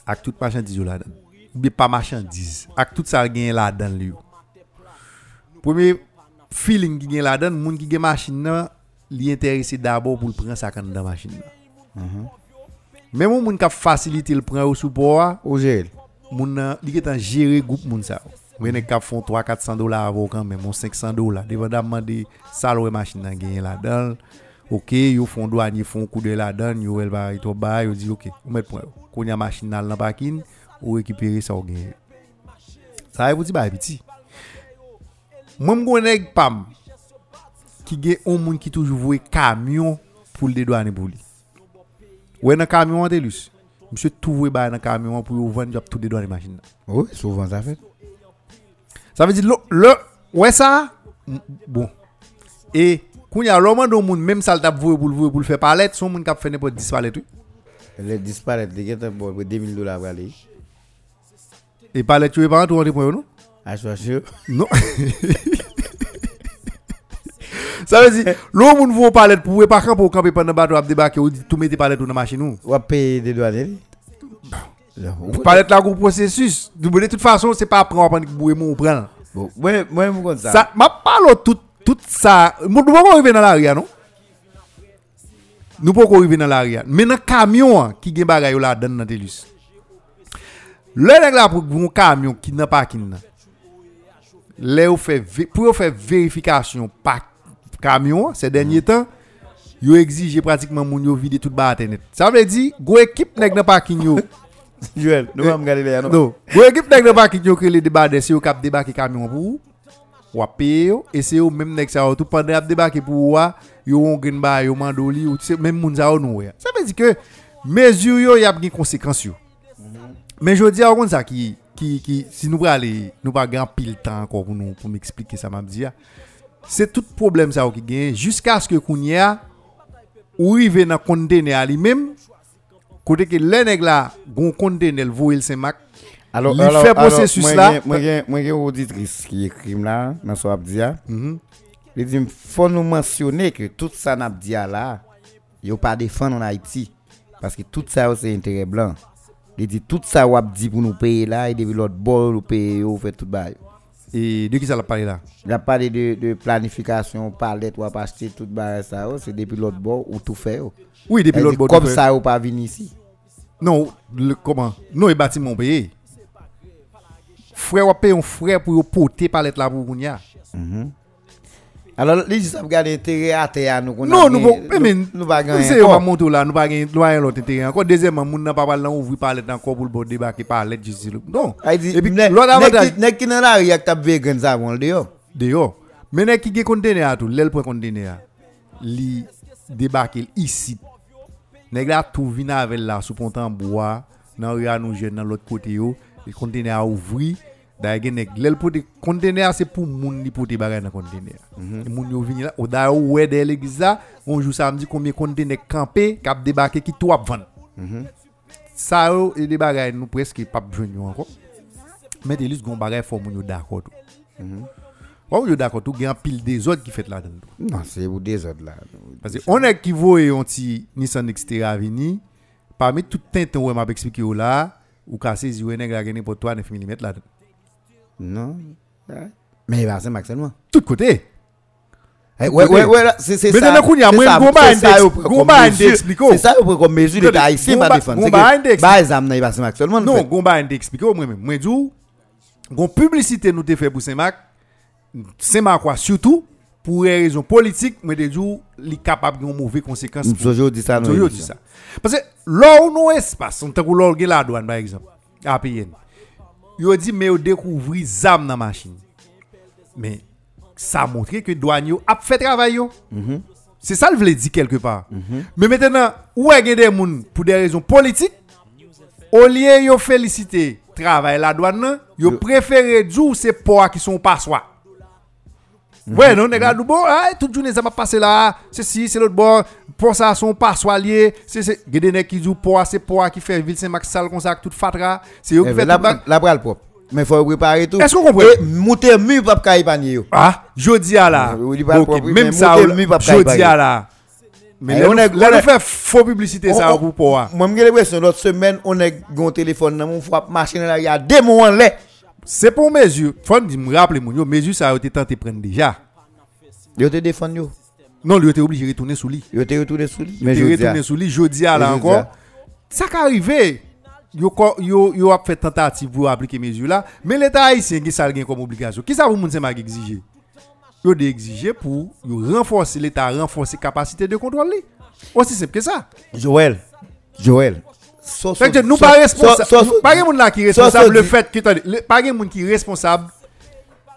Ak tout machin tizou la den. Mhm. ou bien pas marchandise avec tout ça gagne là dedans lui premier feeling qui gagne là dedans monde qui gagne machine là li intéressé d'abord pour prendre ça dans machine là même ou monde qui facilite le prendre au support au gel monde li qui est gérer groupe monde ça Mwen e kap fon 3-400 dola avou kan men, mwen 500 dola. Devan damman de salwe machin nan genye la dan. Ok, yo fon do anye fon kou de la dan, yo el ba ito ba, yo di ok, ou met pwen. Konya machin nan lan pakin, ou rekipere sa ou genye. Sa e pou ti ba biti. Mwen mwen neg pam, ki gen on moun ki toujou vwe kamyon pou l de douane pou li. Ou e nan kamyon an telus. Mse tou vwe bay nan kamyon pou yo vwen jop tout nan. Oui, souvent ça fait. Ça veut dire, le, le ouais ça, bon. Et, quand il y a l'homme dans le monde, même ça le tape voué pour le vouer pour le faire palette, son monde qui a fait n'importe 10 palettes, oui. Le disparaître, les gars, bon, pour 2000 dollars pour aller. Et palette, tu es pas rentré pour non? À choisir. Non. ça veut dire, l'homme monde voit palette pour pas pour camper pendant bateau à débarquer ou tout mettre palette dans la machine ou. Ou payer des douanes. Palette là, gros processus. De toute façon, c'est pas prendre pour bouer mon prend. bon, moi, moi, je comme ça. Ça, m'a parle tout, tout ça. Nous ne pouvons pas arriver dans l'arrière, non? Nous pouvons pas arriver dans l'arrière. Mais dans le camion hein, qui bagay yo la dan dans Telus. Le nèg là pour un camion qui n'a pas qui n'a. Là, fait pour faire vérification par camion ces derniers temps, yo exige pratiquement moun yo vide tout ba internet. Ça veut dire go équipe nèg dans parking yo. *laughs* Joël, nous allons regarder les non? Non. Go équipe nèg dans parking yo que les débats c'est yo cap débarquer camion pour a yo, et c'est eux même nèg ça tout pendant ap débarquer pour ou a, yo on gen ba yo mandoli ou même moun ça yo nou ya. Ça veut dire que mesure yo y a gen conséquences yo. Mais je dis à on ça qui qui qui si nous aller nous pas grand pile temps encore pour nous pour m'expliquer ça m'a dit. C'est tout problème ça yo qui gagne jusqu'à ce que kounya ou rive dans conteneur lui-même côté que le nèg là gon le Alors, alors, fait processus moi, là. gen- Moi, j'ai moi, j'ai une auditrice qui écrit là, dans son abdia. Mhm. Il dit, faut nous mentionner que tout ça n'a dit là, il pas défendre en Haïti. Parce que tout ça, c'est intérêt blanc. Il dit, tout ça, on dit pour nous payer là, et depuis l'autre bord, nous payer, fait tout bail. et de qui ça l'a parlé là Il a parlé de, de planification, palette, ou pas acheter tout bail ça, c'est depuis l'autre bord, ou tout fait. Oui, depuis l'autre bord. Comme fais- ça, on pas venir ici. Non, le, comment? Non, il bâtiment payé. Frère, ou paye un frère pour porter palette là pour kounya. Alors, les gens regardent l'intérêt à terre, nous. Non, nous pas mais nous, pas nous gagner c'est va monter là, nous pas gagner loin l'autre intérêt. Encore deuxièmement, moun n'a pas parlé ouvrir palette encore pour le bon débarquer palette juste. Non. Ah, Et puis l'autre avantage qui- nèg qui dans la rue, qui tape vegan, ça, bon, dehors. dehors. Mais nek qui conteneur à tout, l'el point conteneur. Li débarquer ici. Nèg là tout vinn avec là sous pontan bois, dans rue à nous jeune dans l'autre côté yo, le conteneur a. D'ailleurs l'el pour conteneur c'est pour moun li porter bagay dans conteneur. Et Moun yo vinn là, ou d'ailleurs ouais de l'église là, on joue samedi combien conteneur campé cap débarquer qui tout a vendre. Ça et des bagay nous presque pas yo encore. Mais des listes gon bagay faut moun yo d'accord tout. Ou yo d'accord tout gen pile des autres qui fait là-dedans. Non, c'est pour des autres là. Parce que on est qui voit un petit Nissan Xterra vini parmi tout tintin ouais m'a expliqué là ou nèg la gagné pour 3 9 mm là. Non. Ouais. Mais bah, c'est maximum. Tout côté. Eh, Ouais, côté. ouais, ouais, là, c'est c'est Mais ça. dans le coup, il y a c'est moins ça, de mesure. explico. C'est ça, comme mesure de Attendez, haïtien gomba- pas défendre. Que, index- bah, les âmes, il va se maximum. Non, gomba inde expliqué au moi même. Moi dou gon publicité nous te fait pour Saint-Marc. Saint-Marc quoi surtout pour des raisons politiques, mais des jours, il est capable de mauvaises conséquences. Toujours dit ça, Toujours dit ça. Parce que là où nous espace, on t'a que la douane, par exemple, à PN. Il dit, mais on découvre zam dans la machine. Mais ça montre que douane a fait travail. Mhm. C'est ça le voulait dire quelque part. Mais maintenant, où est des gens pour des raisons politiques, au lieu de féliciter travail la douane, ils préfèrent dire c'est pour qui sont pas soi. Ouais, non, regarde, bon, ah, toute journée ça m'a passé là, c'est si, c'est l'autre bord, pour ça, son pas lié, c'est, c'est, des qui disent pour c'est pour qui fait ville Saint-Max sale comme ça, tout fatra, c'est eux qui fait la, la bras propre. Mais faut préparer tout. Est-ce qu'on comprend? Monter mieux pas cailler panier. Ah, jodi à là. Même ça, jodi à là. Mais on est, on fait faux publicité ça pour pour. Moi, j'ai l'impression l'autre semaine, on est un téléphone dans mon frappe machine là, il y a des moments là. C'est pour mesure. Faut me rappeler mon mesure ça a été tenté prendre déjà. Yo te défend yo. Non, lui était obligé de retourner sous lui. Yo te retourner sous lui. Mais je retourner sous jodi à là encore. Ça qui arrivé yo yo yo a fait tentative pour appliquer mesure là, mais l'état haïtien qui ça comme obligation? Qui ça vous moun c'est exiger Yo de exiger pour yo renforcer l'état, renforcer capacité de contrôle. Aussi simple que ça. Joël. Joël. So, so, nous so, pas responsable. pas là qui responsable le fait que pas quelqu'un qui responsable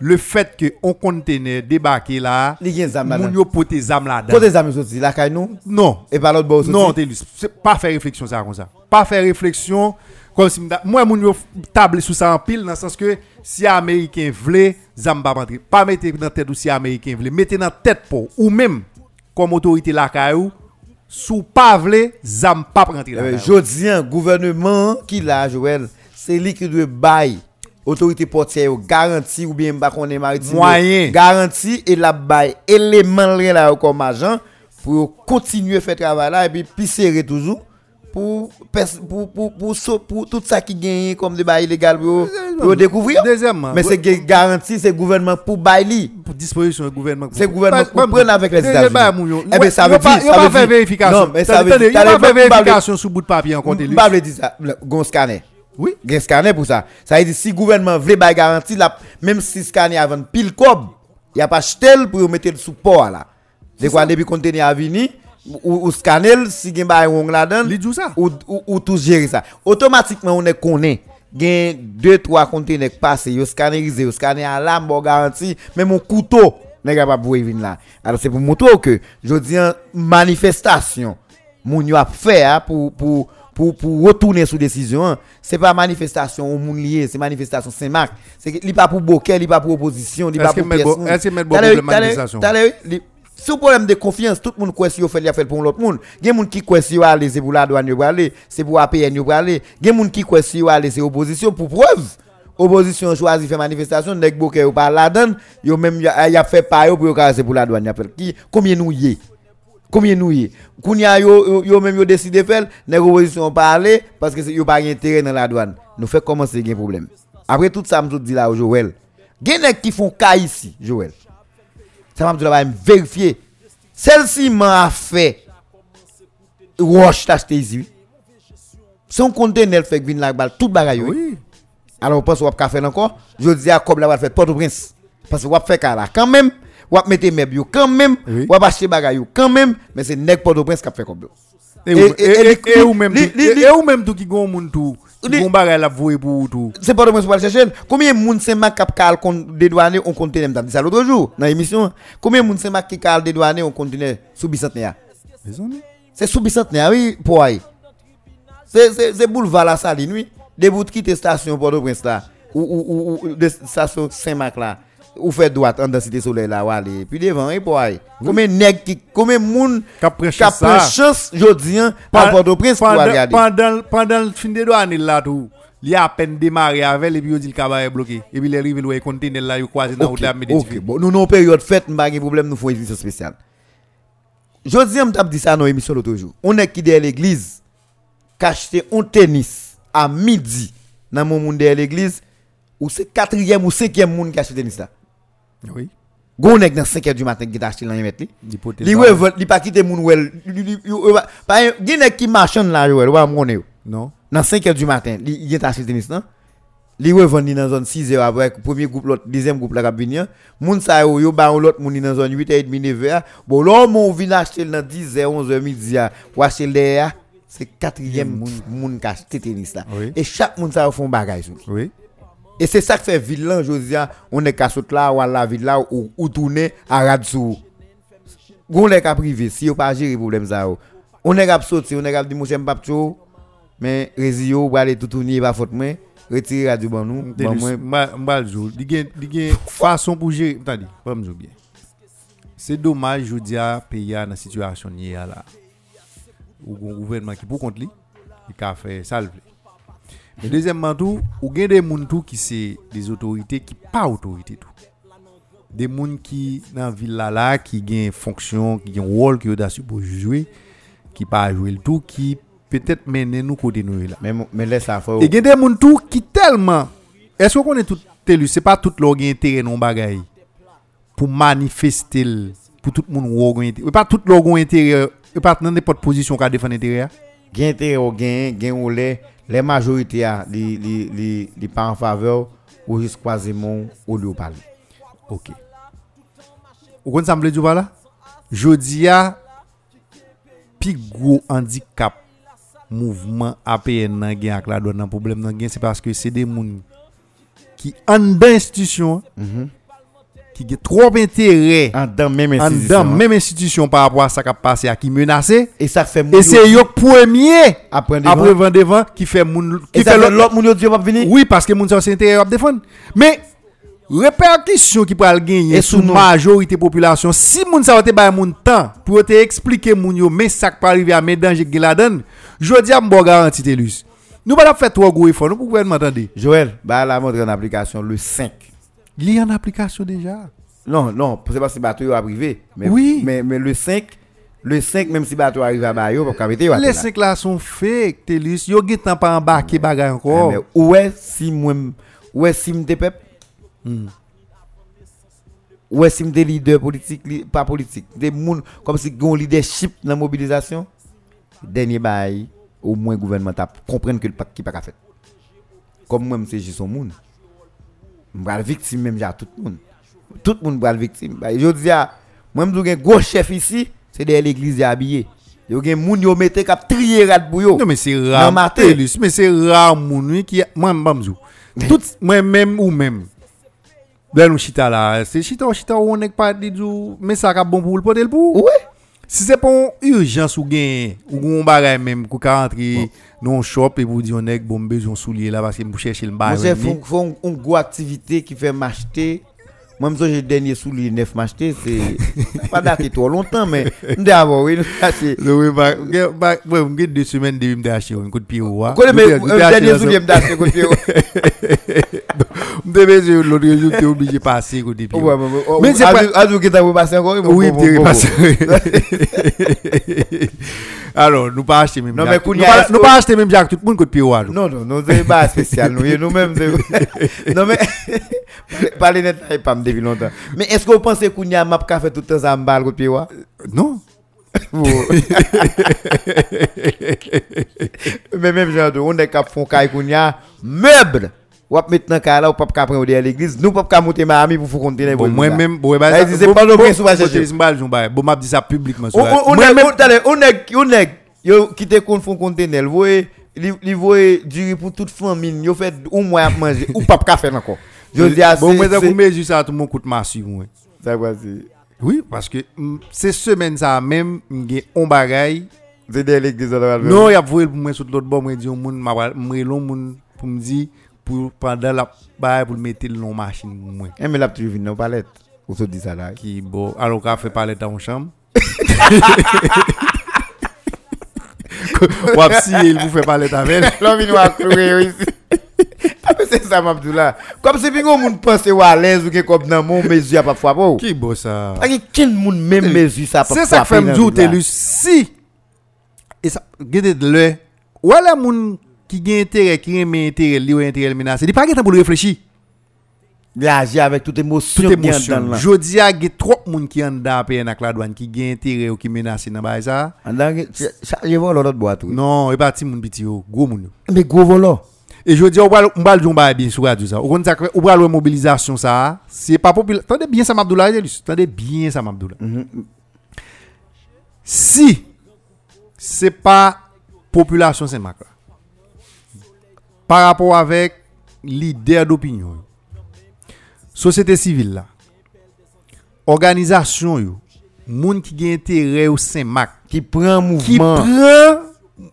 le fait que on conteneur débarqué là, moun yo pote zam là dedans. Pote zam sorti la kay nous Non. Et pas l'autre bord Non, c'est pas faire réflexion ça comme ça. Pas faire réflexion comme si moi moun yo table sous ça en pile dans le sens que si américain zam pas rentrer. Pas mettre dans tête ou si américain vle, mettez dans tête pour ou même comme autorité la sous pas vle zam pas rentrer là. Jodi gouvernement qui là Joël, c'est lui qui doit autorité portière garantie ou bien pas qu'on est maritime moyen garantie et la bail élément là comme agent pour continuer faire travail là et puis pisser toujours pour pour pour pour, pour, tout ça qui gagne comme des bails illégal pour, découvrir. Deuxièmement mais c'est garantie c'est gouvernement pour bail pour disposition du gouvernement. C'est gouvernement pour prendre avec les États-Unis. eh ben ça veut dire ça veut faire vérification. Non mais ça veut dire il va faire vérification sur bout de papier en compte pas dire ça gon scanner. Oui. Il scanner pour ça. Ça veut dire si le gouvernement veut pas garantie, même si le scanner avant pile cob, il n'y a pas tel pour mettre le support là. C'est quoi, depuis est à venir, ou, ou scanner, si il y a un là-dedans, ou, ou, ou tout gérer ça. Automatiquement, on est connaît. A deux, trois conteneurs qui passent, ils scannerisé, ils scanner à l'âme, bon garantie, même mon couteau n'est pas pour venir là. Alors c'est pour montrer que, je dis, manifestation, mon yo a fait hein, pour, pour, pour, pour retourner sous décision, hein. c'est pas manifestation au monde lié, c'est manifestation Saint-Marc. C'est n'est pas pour Bokeh, n'est pas pour opposition, n'est pas pour personne. Est-ce que mettre de manifestation? Un problème de confiance, tout le monde croit fait pour l'autre monde. Il y a des gens qui croient aller c'est pour la douane aller, c'est pour APN aller. Il y a des gens qui croient si aller c'est opposition pour preuve. Opposition choisit faire manifestation, nek Bokeh ou pas la donne, yo même y a fait pas yo pour la douane combien nous y Combien nous y Kounya yo yo même yo décidé faire, les oppositions parler parce que yo pas intérêt dans la douane. Nous fait commencer un problème. Après tout ça me dit là Joël. Gen qui font cas ici, Joël. Ça m'a vérifier. Celle-ci m'a fait wash t'acheter ici. Son conteneur fait venir la balle tout bagaille. Oui. Alors on pense qu'on va faire encore? Je dis à comme la va faire Port-au-Prince parce que on va faire là quand même ou mettre mes bio quand même, ou acheter bagay quand même, mais c'est nèg port prince qui fait comme et, et, ou même et ou même tout qui gon moun tout gon bagay la voué pour tout. C'est pas de pour chercher combien moun c'est ma cap cal dédouané on continue m't'a dit ça l'autre jour dans l'émission. Combien moun c'est ma qui cal dédouané on continue sous bicentenaire c'est sous bicentenaire oui pour c'est c'est c'est boulevard la saline oui des bouts quitter station Port-au-Prince là? Ou ou ou de station Saint-Marc là? Ou fait droite en cité soleil là ou aller puis devant et pour aller combien nèg qui combien moun prend chance jodi par Port-au-Prince pour regarder. pendant pendant le fin de douane là tout. Il a à peine démarré avec et puis il dit le cabaret bloqué. Et puis il arrive le conteneur là il croise dans la OK bon nous non période fête pas de problème nous une émission spéciale. Jodi on t'a dit ça dans émission l'autre jour. On est qui derrière l'église acheté un tennis à midi dans mon monde derrière l'église ou c'est quatrième ou cinquième monde qui achète tennis là oui. Gonek dans 5h du matin qui t'a acheté les mettre. Li revolte, li pas quitter moun wel. Pas Guinek qui marchande là, wel, wa monnaie. Non. Dans 5h du matin, li y t'a acheté tennis non li revend ni dans zone 6 heures après premier groupe l'autre deuxième groupe la cabine moun sa yo yo ba l'autre moun dans zone 8 h 30 9 h bon là mon vient acheter dans 10 h 11 h midi pour acheter derrière c'est quatrième moun qui acheté tennis là et chaque moun ça font bagage oui et c'est ça qui fait ville là aujourd'hui on est casse là ou la ville là ou, ou tourner à Radsou on est qu'à privé si on pas gérer problème ça on est qu'à sortir on est qu'à dire mon cher mais résio pour aller tout tourner pas faute moi retirer radio ban nous. Bon moi moi jour il y a façon pour gérer. Attendez pas me bien. C'est dommage je dis à pays dans situation ni là ou un gouvernement qui pour contre lui il a fait ça mais deuxièmement tout ou gain des gens tout qui c'est des autorités qui pas autorité tout des gens qui dans la ville là, là qui ont fonction qui ont rôle qui ont pour jouer qui pas jouer le tout qui peut-être mener nous côté nous là. Mais mais laisse ça faut. Et il y a des gens tout qui tellement est-ce qu'on est tout élu? C'est pas tout leur intérêt non bagaille pour manifester pour tout le monde ou pas tout leur intérêt pas dans n'importe position qu'a défendre intérêt. Ou les les majorités les les pas en faveur ou juste quasiment au lieu parler. OK. Vous comprenez ça me dire là? Jodi a handicap mouvement APN nan gen ak la problème c'est parce que c'est des gens qui en d'institution qui ont trop intérêt en dans même institution. en dans même institution par rapport à ça qui a passé à qui menacé. Et ça fait et c'est yo premier après vendre devant qui fait moun qui fait l'autre moun yo venir. Oui parce que moun ça c'est intérêt à défendre. Mais répercussion qui pourra gagner sous majorité population si moun ça te ba moun temps pour te expliquer moun yo mais ça pas arriver à mes danger qui la donne je dis à m'bo garantie telus nous pas faire trop gros effort nous pouvez m'entendre Joël bah la montre en application le 5 il est en application déjà. Non non c'est parce que bateau a privé mais oui. mais mais le 5 le 5 même si bateau arrive à Bayo pour capter les 5 là. sont fake telus yo gen temps pas embarquer bagage encore. mais ouais si moi ouais si m'te peuple? Mm. Ou est-ce que des leaders politiques, pas politiques, des gens comme si un leadership dans la mobilisation, dernier bail, au moins gouvernement comprendre que le pas qui pas fait. Comme moi, je suis son monde. Je suis victime même à tout le monde. Tout le monde est victime. Je dis, moi, je suis un gros chef ici, c'est de l'église habillé. Il y a des gens qui mettent cap trier rat bouillot. Non mais c'est rare. Mais c'est rare moun qui moi je Tout moi même ou même ben nous chita là, c'est chita chita on n'est pas dit mais ça a bon pour le porter le pour. Oui. Si c'est pour urgence ou gain ou on bagay même qu'on rentrer dans un shop et vous dire on est bon besoin soulier là parce que vous chercher le bagay. C'est font une grosse activité qui fait m'acheter moi, je j'ai dernier soulier neuf m'acheter, c'est *laughs* pas daté trop longtemps, mais d'abord, oui, c'est. *laughs* Oui, bah, bah, ouais, j'ai deux semaines de me d'acheter un coup de pied. Vous connaissez, mais dernier soulier me d'acheter un coup de pied. *laughs* Je devais l'autre jour, tu es obligé de passer un de pied. Mais c'est pas. À qui t'as passé encore Oui, tu es passé. Alors, nous pas acheter même. Non, mais nous pas acheter même Jack, tout le monde de pied. Non, non, non, c'est pas spécial. Nous, nous-mêmes, *laughs* non, mais, parler net, pas me depuis longtemps. Mais est-ce que vous pensez qu'on y a map café tout le temps à m'bal coup de pied? Non. *laughs* mais même genre, on est cap font caille qu'on y a meuble. Ou maintenant là ou pas qu'à prendre à l'église, nous pas qu'à monter ma amie pour faire contenir bon moi même bon bah c'est pas le prix sous chercher. Bon m'a dit ça publiquement On on on est on est yo qui te font contenir, vous voyez li voyez du pour toute famille, yo fait un mois à manger ou pas qu'à faire encore. Je dis à Bon moi ça vous mesure ça tout mon coûte massif moi. Ça quoi Oui, parce que ces semaines ça même j'ai on bagaille c'est de l'église Non, il y a voulu pour moi sur l'autre bord moi dit on moun m'a moun pour me dire pour pendant la bail pour mettre dans machine moins. Et eh, mais la tu viens dans palette. Ou se dit ça là. Qui bon, alors qu'a fait palette dans chambre. *laughs* Wap si il vous fait palette avec. L'homme il va clouer ici. Se sa mabdou la Kom se pi kon moun pense walez Ou ke kop nan moun mezi a pap fwa pou Ki bo sa A ki ken moun men mezi sa pap fwa Se sa fèm djou te lu si E sa gede dle Wala moun qui a intérêt, qui a intérêt, qui a intérêt menacé. Il pas temps pour réfléchir. Il agit avec toute émotion. Toute émotion. Je dis à il y a trop de monde qui ont dans avec la douane, qui a intérêt ou qui menace dans ça. Je vois l'autre boîte. Non, il pas petit monde petit gros monde. Mais gros volant. Et je dis, on va le dire bien sur radio ça. On va la mobilisation ça, c'est pas populaire. Attendez bien ça Abdoulaye, attendez bien ça Abdoulaye. Si c'est pas population Saint-Marc par rapport avec leader d'opinion, société civile là, organisation yo, moun qui gen intérêt au Saint-Marc, Qui prend qui mouvement. prend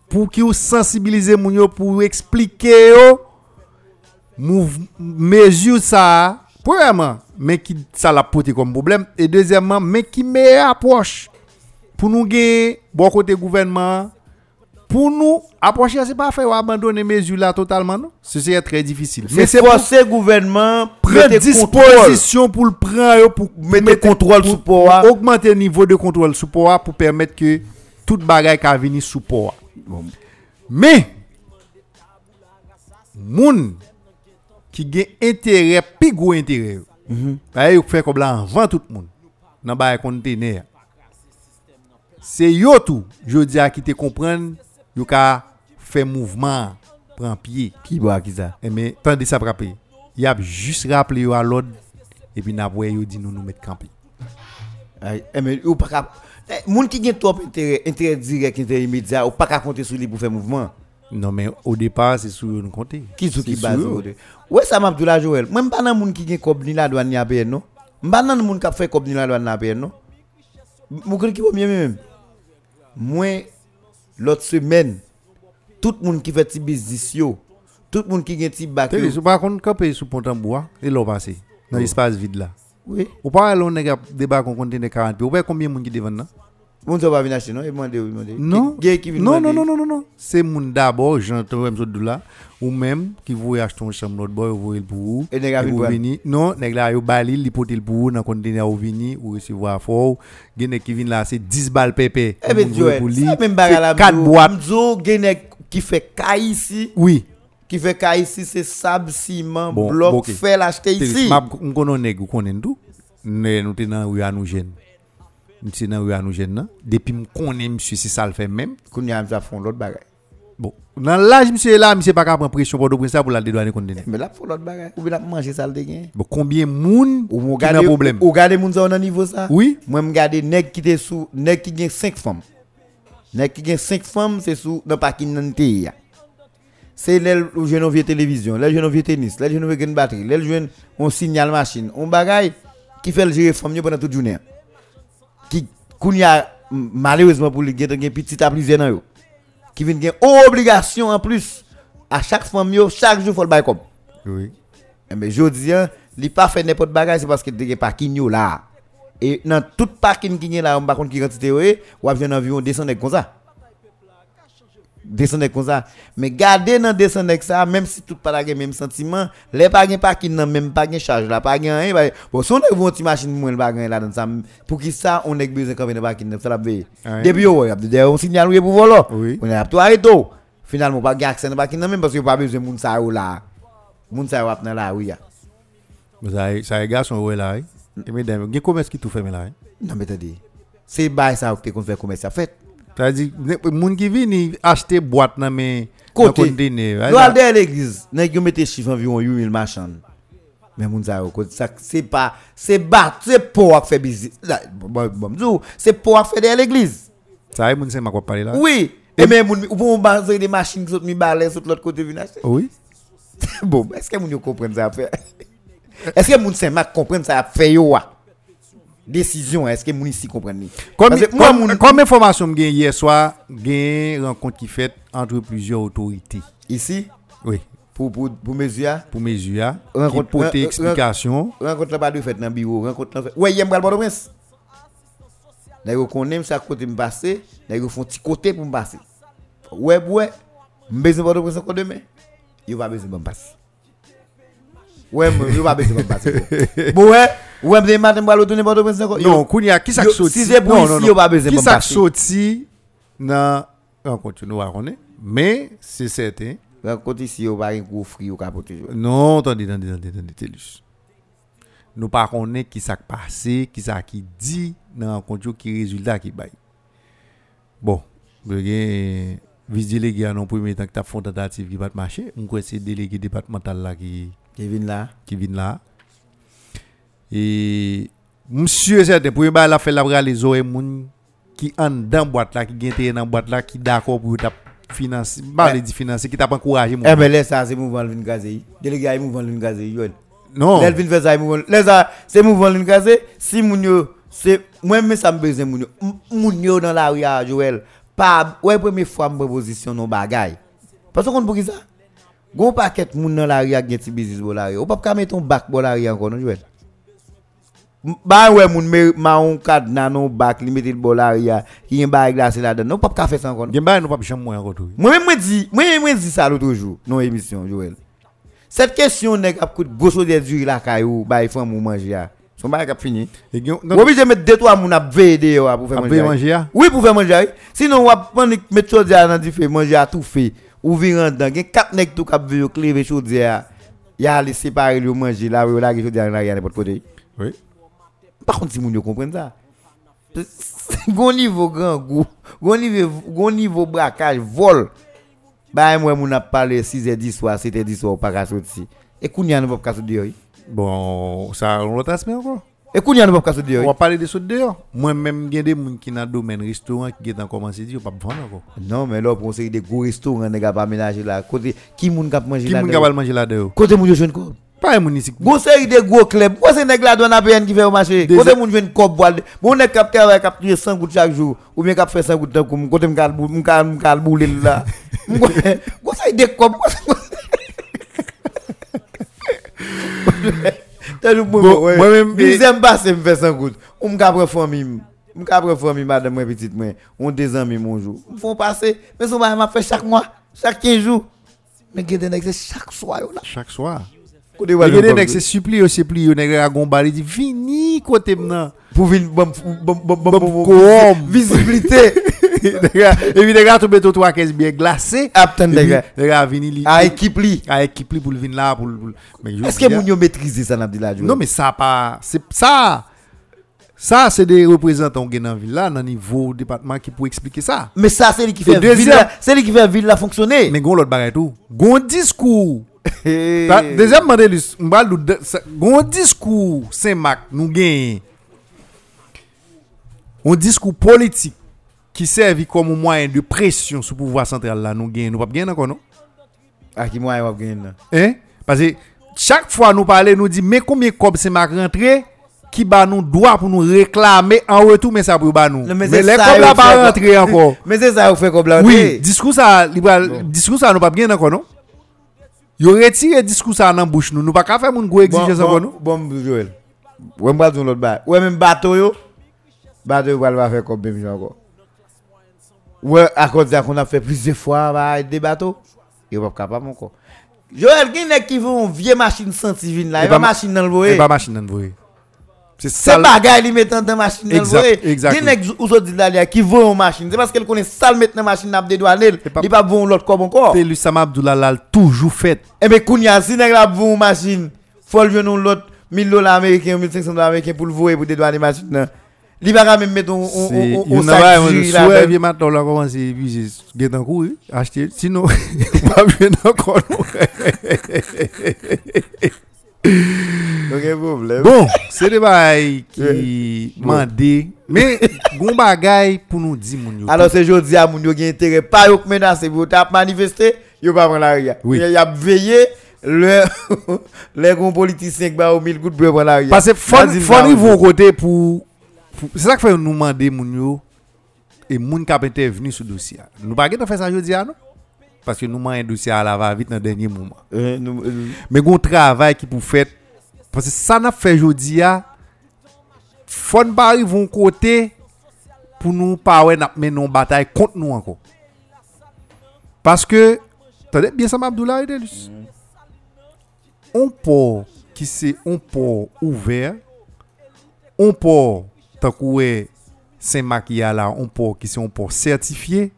pour qui sensibiliser moun yo pour expliquer yo. Mouv- mesure ça premièrement mais qui ça l'a porté comme problème. Et deuxièmement mais qui meilleure approche pour nous gagner bon côté gouvernement pour nous approcher c'est pas faire abandonner mesure là totalement non? Ce serait très difficile. Mais C'est pour le gouvernement prendre disposition pour le prendre pour Mettre contrôle sous pouvoir. pour augmenter le niveau de contrôle sous pouvoir pour permettre que toute bagaille qui venir sous pouvoir mais moun qui gen intérêt pi gros intérêt yo, bah, yo fait comme là avant tout le monde dans ba conteneur. C'est yo tout je dis à qui te comprendre yo ka fait mouvement prend pied Qui boit qui ça? Eh, mais tandis ça frappé il a juste rappelé à l'ordre et puis n'a yo dit nous nous mettre camper eh, mais ou pas. Eh, Moun qui gen trop intérêt, intérêt direct, intérêt immédiat, ou pas compter sur lui pour faire mouvement? non mais au départ c'est sur nous compter Qui sou qui base. Ouais, ça m'a Joël? Moi, m'pas nan moun qui gen kob ni la douane ni APN non? Nan moun qui fait ni la douane ni APN non? Premier même? Moi l'autre semaine tout moun qui fait ti business tout moun qui gen ti bac Télé, yo. sou pas contre camper sous pont en bois et l'on passé dans l'espace vide là Oui. ou pas l'on nèg débat qu'on conteneur 40 pieds ou pas combien moun qui devant là Moun sa va venir acheter non, et demander, oui, demander. Non. Non, non, non, non, non, non. C'est moun d'abord, j'entends même de là, ou même qui voulait acheter une chambre l'autre boy, ou voulez le pour vous. Et nèg vous prendre. vini. Non, nèg la yo bali, li pote le pour vous dans conteneur ou vini, ou recevoir fort. Gen qui vient là, c'est 10 balles pépé. Eh ben Joël, ça même bagarre là. 4 boîtes. Mzo gen qui fait caille ici, Oui. qui fait caille ici, c'est sable, ciment, bloc, fer l'acheter ici. Ou konnen tout. Nous te nan rue à nous. Te nan rue à nous jeune. Depuis m'konnen monsieur c'est ça le fait même. Kounya mza font l'autre bagaille. Bon, dans l'âge monsieur là, monsieur pas prendre pression pour de ça pour la dédouaner conteneur. Mais là, faut l'autre bagaille. Ou bien manger ça le dégain. Bon, combien moun Ou problème? Ou gade moun sa nan niveau ça? Oui. Moi me gade nèg qui sous nèg qui gen 5 femmes. Nèg qui gen 5 femmes c'est sous dans parking nan. C'est l'el ou jeune vieux télévision, l'el jeune vieux tennis, l'el jeune vieux une batterie, l'el jeune on signal machine, on bagaille qui fait le gérer femme pendant toute journée. Qui kounya malheureusement pour lui gen gen petit à plusieurs nan yo. Qui vient gen obligation en plus à chaque yo chaque jour faut le bail comme. Oui. Eh Mais je dis, hein, li pas fait n'importe bagage, c'est parce que il y a parking yo là. Et dans tout parking qui est là, on va contre qui quantité yo, ou bien environ descendre comme ça. Descendre comme ça. Mais garder dans descendre ça, même si tout pas la même sentiment, les pas gen parking nan même pas gen charge là, pas rien, bon, si on a une petite machine moins pas là dans ça, pour qui ça on a besoin quand même parking ça la veille. Depuis a on signal oui pour voler. Oui. On a tout arrêté. Finalement pas gen accès dans parking nan même parce que pas besoin moun ça yo là. Moun la ou ya. Mais ça, ça, les garçons, ouais, là, hein? Et mesdames, il y a commerce qui tout fait, là, hein? Non mais attendez. C'est bail ça que kon fait commerce a fait. C'est-à-dire, les moun nan, là. al derrière l'église, nèg yo mette chiffre environ 8000 marchands. Mais moun sa côté ça c'est pas c'est bat, c'est pour à faire business. Là, Bon bon bon, c'est pour à faire derrière l'église. Ça, moun c'est ma quoi parler là? Oui. Moun ou baser des machines qui sont mi acheter. Oui. *laughs* Bon, est-ce que moun yo *laughs* moun faire yo wa? Décision, est-ce que moun ici comprennent? Comme, Parce que moi, comme, moun- comme information que j'ai hier soir, j'ai une rencontre qui fait entre plusieurs autorités. ici? Oui. pour pour pour mesure? Pour mesure, Rencontre- portent ren- ren- explication. rencontre là pas de fait dans bureau rencontre là fait ouais hier m'bral Port-au-Prince nèg yo connaît ça côté me passer yo font petit côté pour me passer ouais ouais m'besoin Port-au-Prince encore demain yo pas besoin de me passer ouais moi, yo pas besoin de passer bon ouais ouais me matin m'bral retourner Port-au-Prince encore Non, Kounia, qui qui sorti? si c'est pour Non, non, pas besoin Qui de ça qui passer. sorti dans rencontre, nous va connaître. Mais, c'est certain. rencontre ici yo pas un gros fri yo capoter Non, attendez, attendez, attendez, attendez, Télus. Nous pas connaître qui ça qui passé, qui ça qui dit dans rencontre, qui résultat qui bail. Bon, avez vice-délégué à non premier temps que tu as fait tentative qui va marcher. On croit que c'est délégué départemental là qui, Kevin là. Kevin là. Et monsieur certain pour ba la fait la bra les oreilles moun qui en dans boîte là qui gagne dans boîte là qui d'accord pour t'a financer, pas eh. les financer qui t'a encouragé Eh ben laisse ça c'est mouvement vin gazé. Délégué mouvement vin gazé yo. Non. L'elvin fait ça mouvement. Laisse ça c'est mouvement vin gazé si moun yo c'est moi même ça me besoin moun yo. Moun yo dans la rue Joël. Pas ouais première fois me proposition non bagaille. Parce qu'on pour qui ça Gon paquet moun dans la rue a gen ti business bo la rue. Ou pas ka mettre ton bac la encore non Joël. Ba ouais moun me ma on nan non bac li la a, en bail glacé là dedans. Non pas ka faire ça encore. non? Gen ba nous pas jamais moi encore moi dis, moi-même, moi dis ça l'autre jour, dans l'émission, Joël. Cette question qu'à coup de grosso des durs la caillou, nous manger. ah. Son bail a fini. Ou obligé mettre deux, trois moun à veiller dehors pour faire a manger. ah. ah. Oui, pour faire manger. ah. Sinon, on va prendre, mettre chose dans du feu, manger à tout fait. ou viran dan, gen kat nek tou kap vyo kleve chodi ya, ya li separe li ou manje la, ou la ge chodi ya nan yon epot kote. Oui. Par contre, si moun yo kompren sa, *laughs* gon nivou gran gou, gon nivou, gon nivou brakaj, vol, ba yon mwen moun ap pale 6 et 10 soa, 7 et 10 soa ou pa ka choti si. E koun yon nou pa ka choti yo yi. Bon, sa an lotas men anko? Et kounya nou pas qu'à sortir. On oui. va parler de dehors. Moi-même, il y a des gens qui dans le domaine restaurant qui ont commencé à dire, pas vendre encore. Non, mais là, pour une série de gros restaurants, a pas ménager là. Côté, qui moun kap manger Qui là? moun capable manger là dehors? Côté moun yo jeune ko. Pas un moun ici. Gon série de gros clubs. Quoi c'est nèg la douane APN qui fait au marché? Des- Côté moun jeune boile. Bon nèg kap travail tuer 100 gouttes chaque jour ou bien kap fait 100 gouttes comme côté m'kal m'kal m'kal boule là. Gon série de kop. Moi-même, deuxième passe me fait 100 gouttes. On m'ka prend famille. M'ka prend famille madame moi petite moi. On des amis mon jour. Me font passer mais bail m'a fait chaque mois, chaque 15 jours. Mais gade nèg c'est chaque soir. Chaque soir. Nèg c'est supplie aussi pli yo nèg a gon bal il dit vini côté m'nan. pour venir bon bon bon bon Bon bon com. visibilité Et puis nèg a tomber tout trois caisse bien glacé. Aptan Et puis, nèg Nèg a vini li. à équipe li à équipe li est-ce dis, que moun yo Non, mais ça pas. C'est ça. Ça, c'est des représentants qui dans la ville dans niveau département qui pour expliquer ça. mais ça c'est lui qui fait là- c'est lui qui fait ville fonctionner Mais gon l'autre bagage tout. Gon discours. *laughs* Deuxième de ça- gon discours Saint-Marc nous gagne. Un discours politique qui servi comme moyen de pression sur le pouvoir central là, nous gagne, nous pas gagner encore non? À qui moi va gagner Hein? Parce que chaque fois nous parler, nous dit mais combien comme c'est ma rentrée qui ba nous droit pour nous réclamer en retour mais ça pour ba nous. Mais, les comme là pas rentrer encore. *laughs* mais c'est ça vous fait comme là Oui, discours ça, discours ça nous pas bien encore non? Yo retire discours ça dans bouche nous, nous pas faire mon gros exigence encore nous? bon bon Joël. Ouais m'ba dire l'autre bail ouais même bateau yo. Bateau va faire comme même encore ouais à cause de qu'on a fait plusieurs fois bah, des bateaux yo pas capable encore Joël qui n'est qui veut une vieille machine centivine là? Et et pas pas- machine dans le voyer pas machine dans le C'est C'est ça. bagay li mettant dans machine dans le voyer. exact. Gen nèg ou dit là qui veut une machine, c'est parce qu'elle connaît ça dans machine n'a pas- il pas bon l'autre comme encore. C'est lui Sam Abdullah l'a toujours fait. Et ben kounya si nèg la bon machine, faut le joindre l'autre 1000 dollars américains, 1500 dollars américains pour le voyer pour dédouaner machine là. Li pas même mettre C'est il un n'a sac maintenant là bien en cours acheter sinon pas bien encore. Problème. Bon, c'est des bails qui mandé mais gon bagay pour nous dire mon yo. Alors c'est jodi a moun yo gen intérêt pas yo menacer pour t'a manifester, yo pas prendre la rue. Oui. Il y a veillé le *laughs* les gros politiciens qui ba au 1000 gouttes pour prendre la rue. Parce que faut faut côté pour, Se sa k fè nou mande moun yo E moun kap interveni sou dosya Nou pa gen te fè sa jodi anou Paske nou man yon dosya la va vit nan denye mouman euh, euh, Men goun travay ki pou fèt Paske sa nap fè jodi ya Fon bari voun kote Pou nou pa wè nap men nou batay kont nou anko Paske Tade, bien sa mabdoula yon delus mm. On por ki se on por ouver On por que Saint-Marc y a là, un port qui c'est un port certifié.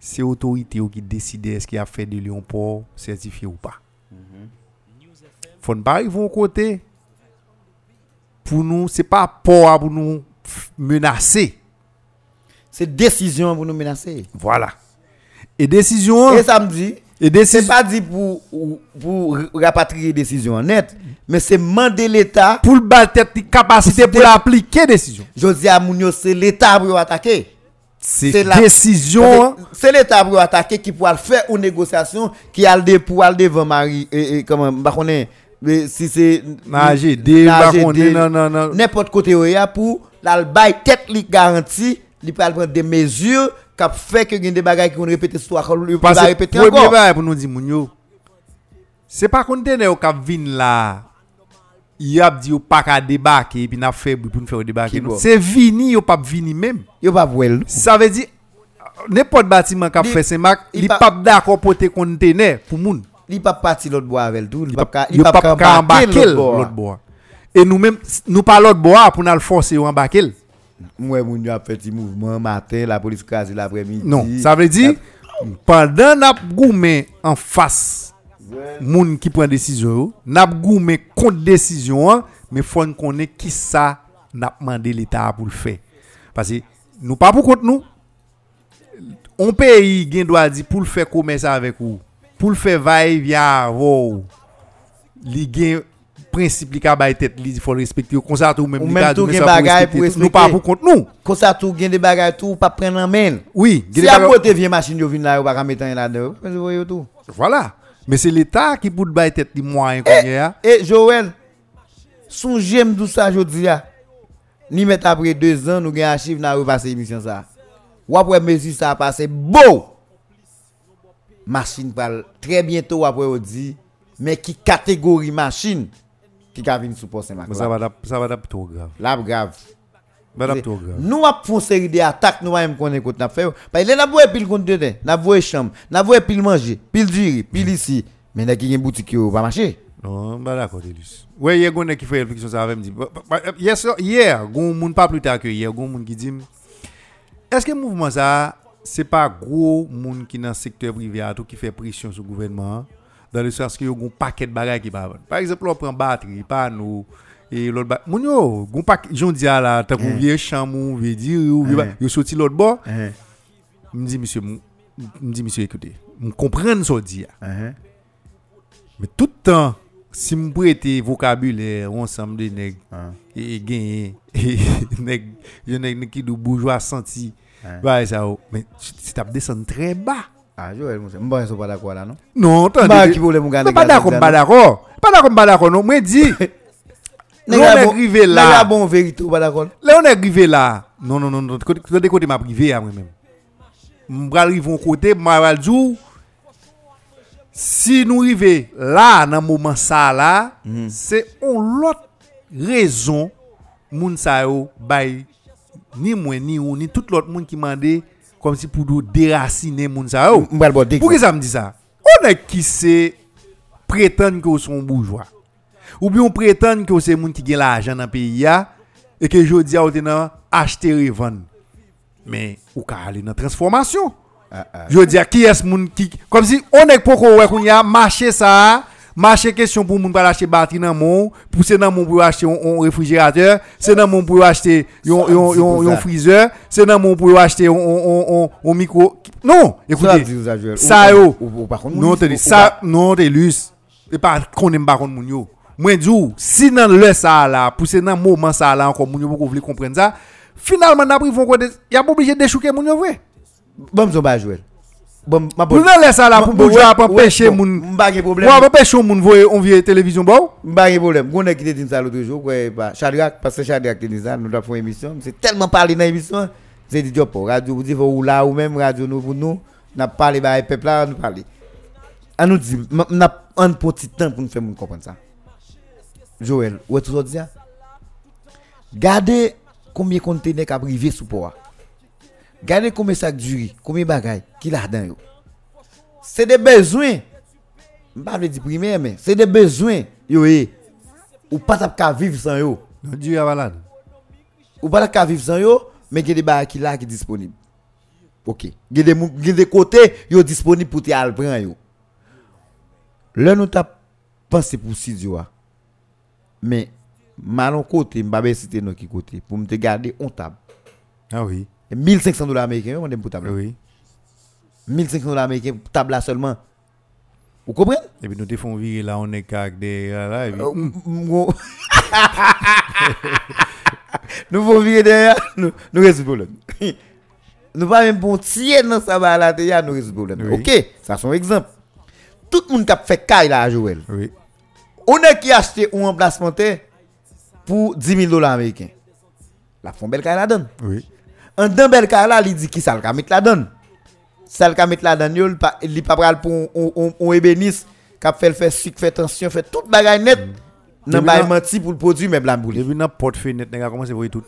C'est l'autorité qui décide est-ce qu'il a fait de lui un port certifié ou pas. Faut ne pas arriver au côté pour nous, c'est pas port pour nous menacer. C'est décision pour nous menacer. Voilà. Et décision. Et ça me dit, Et c'est décision. pas dit pour, pour rapatrier décision net, mais c'est demander l'État. Pour le battre capacité pour l'appliquer décision. Je dis à Mounio, c'est l'État pour attaquer. C'est la- décision. C'est l'État pour attaquer qui pourra faire une négociation qui a le pour aller devant Marie. Et, et comment, bah, si c'est. Nagé, bah, non, non, non. N'importe côté il y a pour la tête garantie, il peut prendre des mesures kap fè ke gen de bagay ki kon repete sou akal ou pa repete anko. Pwè mè bagay pou nou di moun yo, se pa kontene yo kap vin la, yo ap di yo pa ka debake, pi na febri pou nou fè yo debake. Non. Se vini yo pap vini mèm. Yo pap wèl. Sa vè di, ne pot batiman kap fè semak, li pap da akopote kontene pou moun. Li pap pati lot bo avèl tou, li pap ka ambake lot bo. E nou mèm, nou pa lot bo a pou nan l fòse yo ambake l. Moi moun yo a fait petit mouvement matin, la police crase l'après-midi. Non, ça veut dire pendant n'a goumé en face moun qui prend décision, n'a goumé contre décision, mais faut qu'on connaît qui ça n'a demandé l'état pour le faire. Parce que nous pas pour contre nous. On pays gen doit dire pour le faire commerce avec vous, pour le faire vous. Li gen principe li ka bay tête, li faut respecter comme ça tout même Ou li tout gen bagay pour respecter tout. Nous pas pour contre nous. Comme ça tout gen des bagages tout pas prendre en main. Oui, Si bagages- côté vient machine yo vinn là yo pas mettre. Vous voyez tout. Voilà. Mais c'est l'État qui peut bailler tête les moyens Eh, qu'on a. Et Joël, songez d'où ça jodi a. Ni met après deux ans nous gen archive n'a repasser émission ça. Ou après mesure ça a passé bon. Machine parle très bientôt après on dit mais qui catégorie machine? Qui ka venir sous ça va ça va trop grave. Là grave. Nous avons fait une série d'attaques, nous avons qu'on a fait. Parce que nous avons pile compte de temps, nous avons chambre, nous avons pile manger, pile diri, pile ici. Mais nous avons une boutique qui va marcher. Non, bah d'accord, Delus. Ouais, il y a quelqu'un qui fait réflexion ça avec me Hier, hier, gon moun pas plus tard que hier, moun qui dit est-ce que le mouvement ça c'est pas gros moun qui dans le secteur privé qui fait pression sur le gouvernement? dans le sens qu'il y a un paquet de bagages qui pas bon. Par exemple, on prend batterie, panneau, et l'autre bagaille. Moun yo, un paquet, j'en dis à la, t'as qu'on eh. vient chamou, vient dire, ou vient, eh. yo sorti l'autre bord. Eh. Me dit, monsieur, me dit, monsieur, écoutez, me comprendre ce dit. Mais tout le temps, si m prêter vocabulaire ensemble de nèg ah. et gagner *laughs* nèg je nèg qui du bourgeois senti bah ça oh. mais tu t'as descendre très bas Ah, Joël, je ne suis pas d'accord là, non? Non, attendez. Bah, qui voulait me Non, garder pas d'accord, pas d'accord. Pas d'accord, pas d'accord, non. Moi, dis, là, on est arrivé Là, là. bon vérité, pas d'accord? Là, on est arrivé là. Non, non, non, non. De côté, de côté, m'a privé à moi-même. M'bral arrive au côté, m'a va dire, si nous arrivons là, dans le moment ça là, c'est une autre raison, moun sa yo, bay, ni moi, ni ou, ni tout l'autre monde qui m'a dit, comme si pour nous déraciner moun sa yo. Je vais le dire. Pour que ça me dit ça? On est qui c'est prétendre que sont bourgeois? Ou bien on prétend que c'est moun qui gagne l'argent dans le pays et que je dis à vous acheter revendre. Mais ou ka aller dans transformation. Ah, ah. Je dis à qui est ce moun qui comme si on est pour qu'on qu'on y a marché ça marché question pour moun pas acheter batterie dans mon pour c'est dans mon pour acheter un réfrigérateur c'est dans mon pour acheter un freezer c'est dans mon pour acheter un- micro. Non Ça écoutez ça, ça yo. non moun- te ou- dis ou ça non te lus et pas qu'on aime pas moun yo moi dis si dans le ça là pour c'est dans moment ça là encore moun yo pour comprendre ça finalement n'a pris vont côté y a pas obligé de déchouquer moun yo vrai. Bon, je vais Joël. Bon, ma dans le ça là pour ouais, pas pêcher moun Pas de problème. moi pas pêcher moun voyer on vieille télévision bon? Pas de problème. On a quitté ça l'autre jour? ouais, bah, Shadrach, parce que Shadrach te dit ça, nous fait une émission. C'est tellement parlé dans l'émission. C'est dit, Jopo, radio, vous dites, ou là, ou même radio, nous, pour nous, n'a parlé, bah, le peuple là, nous parler. On nous dit, on a un petit temps pour nous faire nous comprendre ça. Joël, où est-ce que tu? Gardez combien de conteneurs qui a privé sous poids. Gardez combien de riz, combien de bagailles qui là dedans. C'est des besoins. Je ne vais pas dire primaire, mais c'est des besoins. Yo. Ou pas ka vivre sans yo. non Dieu a malade Ou pas ka vivre sans yo, mais il y a des bagages qui là qui disponibles. OK. Il y a des des côtés yo disponibles pour te prendre yo. Là nous t'a pensé pour studio a. Mais malon côté, m'pa citer non qui côté pour me te garder on table. ah oui 1500 dollars américains on aime pour table. oui 1500 dollars américains pour table seulement. Vous comprenez? Et puis nous te font virer là, on est avec des. Là, et puis, Euh, *laughs* Nous faut virer derrière, nous nous le problème. *laughs* Nous pas même pour tirer dans ça là derrière, nous résoudre le problème. OK, ça c'est un exemple. Tout le monde qui a fait caille là à Joël. oui. On a qui a acheté un emplacement pour 10 000 dollars américains. La font belle caille la donne. Oui. En dans belle caille là, il dit qui ça le mettre la donne. Ça le mettre la donne, il il pas pral pour on on ébéniste qui a fait le faire sucre, fait tension, fait toute bagaille net. Nan Depuis bay menti pour le produit mais blanc boule. Et puis dans porte fenêtre, nèg a commencé à voir tout.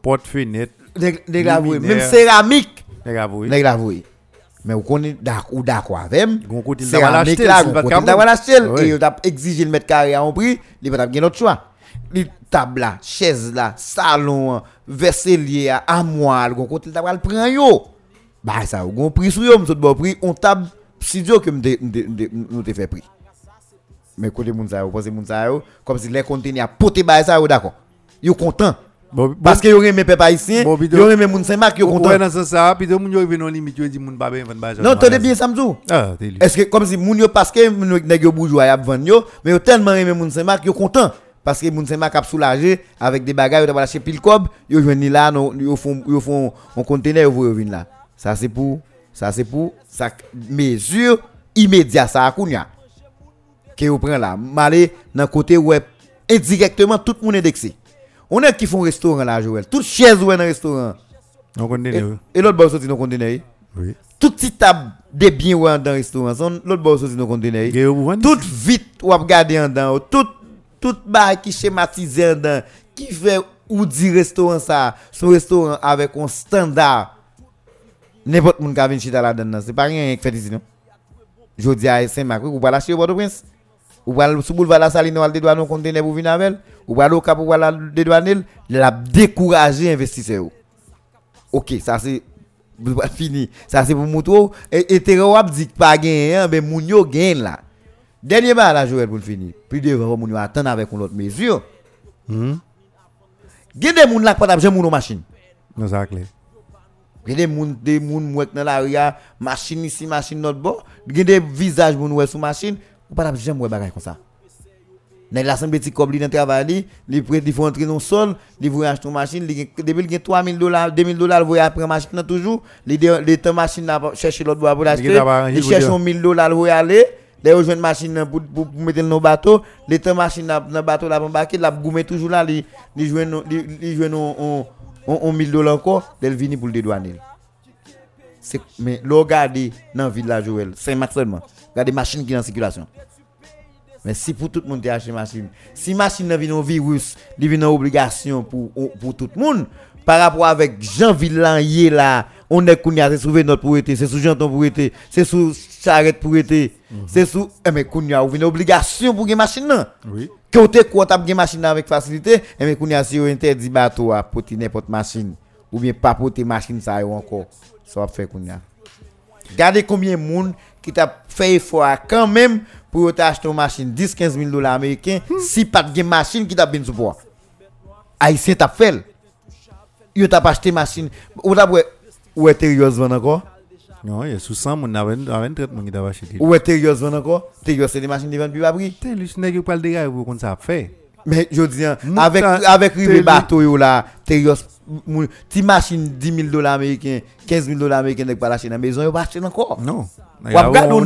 Porte fenêtre, Nèg la voué, même céramique, nèg a voir. nèg la. Mais vous connaissez d'accord ou d'accord avec. Gon côté Céramique l'acheter, c'est de côté d'avoir l'acheter Ouais. et a exigé le mètre carré à un prix, il va pas gagner l'autre choix. Table là, chaise là, salon, vaisselier, armoire, gon côté d'avoir le prend yo. Bah ça, gon prix sur yo, m'sot bon prix, on table studio que nous te fait prix. Mais côté moun sa yo, pense moun yo, comme si les conteneurs a poté ba ça d'accord. Yo content. Bon, Parce que yo remet peuple haïtien, Bon, bidon. yo remet moun Saint-Marc, yo Ouais, content. dans ça, puis arrive dans limite, yo dit moun pas ben vendre ba. Non, tenez bien Samzou. Ah. Est-ce que comme si moun yo parce que moun nèg yo bourgeois y a vendre yo, mais yo tellement aimé moun Saint-Marc, content parce que moun Saint-Marc a soulagé avec des bagages t'a acheter pile cob, yo joine là non yo font yo font un conteneur yo voyo là. Ça c'est pour ça c'est pour ça mesure immédiat ça kounya. Que yo prend là, malé dans côté web indirectement tout le monde indexé. On est qui font restaurant là Joël? Toute chaise ou dans restaurant. On connaît, Et, l'autre boss sorti dans conteneur. Oui. Toute petite table de bien ou dans restaurant, l'autre boss sorti dans conteneur. Gayo pour vendre. Tout vite ou ap gade en dedans, tout tout bail qui schématisé en dedans, qui fait ou dit restaurant ça, son restaurant avec un standard. N'importe moun ka vinn chita la dedans, c'est pas rien qui fait ici non? Jodi à Saint-Marc, ou pas lâcher au Port-au-Prince? Ou pas sous boulevard la Saline ou al dédouane un conteneur pour venir avec, ou pas au cap pour la dédouaner, la décourager investisseur. OK, ça c'est fini. Ça c'est pour moutro et ap dit pas gagner, ben moun yo gagne là. Dernier bal la Joël pour le finir. Puis devant yo attendre avec une autre mesure. Mhm. Gen des moun là qui pas jamais moun machine. Non, ça clair. Gen des moun des moun mouek dans la rue, machine ici, machine l'autre bord. Gen des visages moun ouais sous machine, ou pas jamais ouais bagay comme ça. Nèg la semble petit cob li dans travail li, li prêt li faut entrer dans sol, li voulait acheter une machine, depuis il gen 3000 dollars, 2000 dollars, voulait après machine toujours, li de li te machine là chercher l'autre bois pour l'acheter, pour. 1000 dollars aller, Que une machine pour pour pour mettre dans bateau, les temps machine dans bateau là embarquer, la goumer toujours là, li li joine li joine on on on 1000 dollars encore, elle vini pour le dédouaner. Mais l'on regarde dans ville la Joël, c'est max seulement. Regardez machine qui est en circulation. Mais si pour tout le monde acheter machine, si machine vient un virus, il vient une obligation pour, pour tout le monde, par rapport avec Jean Villan là, on est kounya, c'est sous notre propriété, c'est sous janton propriété, c'est sous charrette propriété, c'est sous, eh mais kounya, ou une obligation pour une machine là. Oui. Que vous quoi t'a une machine avec facilité, eh mais kounya si vous interdit bateau à porter n'importe machine, ou bien pas porter machine ça encore, ça va faire kounya. Regardez combien de monde qui t'a fait effort quand même pour t'acheter une machine? 10-15 000 dollars américains si pas de machine qui t'a bien sous poids. Haïtien t'a fait. Yo t'a pas acheté machine. Ou t'a ou est vend encore? Non, il y a sous 100 moun, avec 30 moun qui t'a acheté. Ou est vend encore? Terios c'est des machines qui vendent plus bas prix. T'es lui, ce n'est pas le dégât pour qu'on ça fait. Mais je dis, hein, avec, avec Teli- bateau yo là, moun- ti machine 10 000 dollars américains, 15 000 dollars américains, n'est pas lâché dans la maison, yo pas acheter encore. Non. Ou ap gade on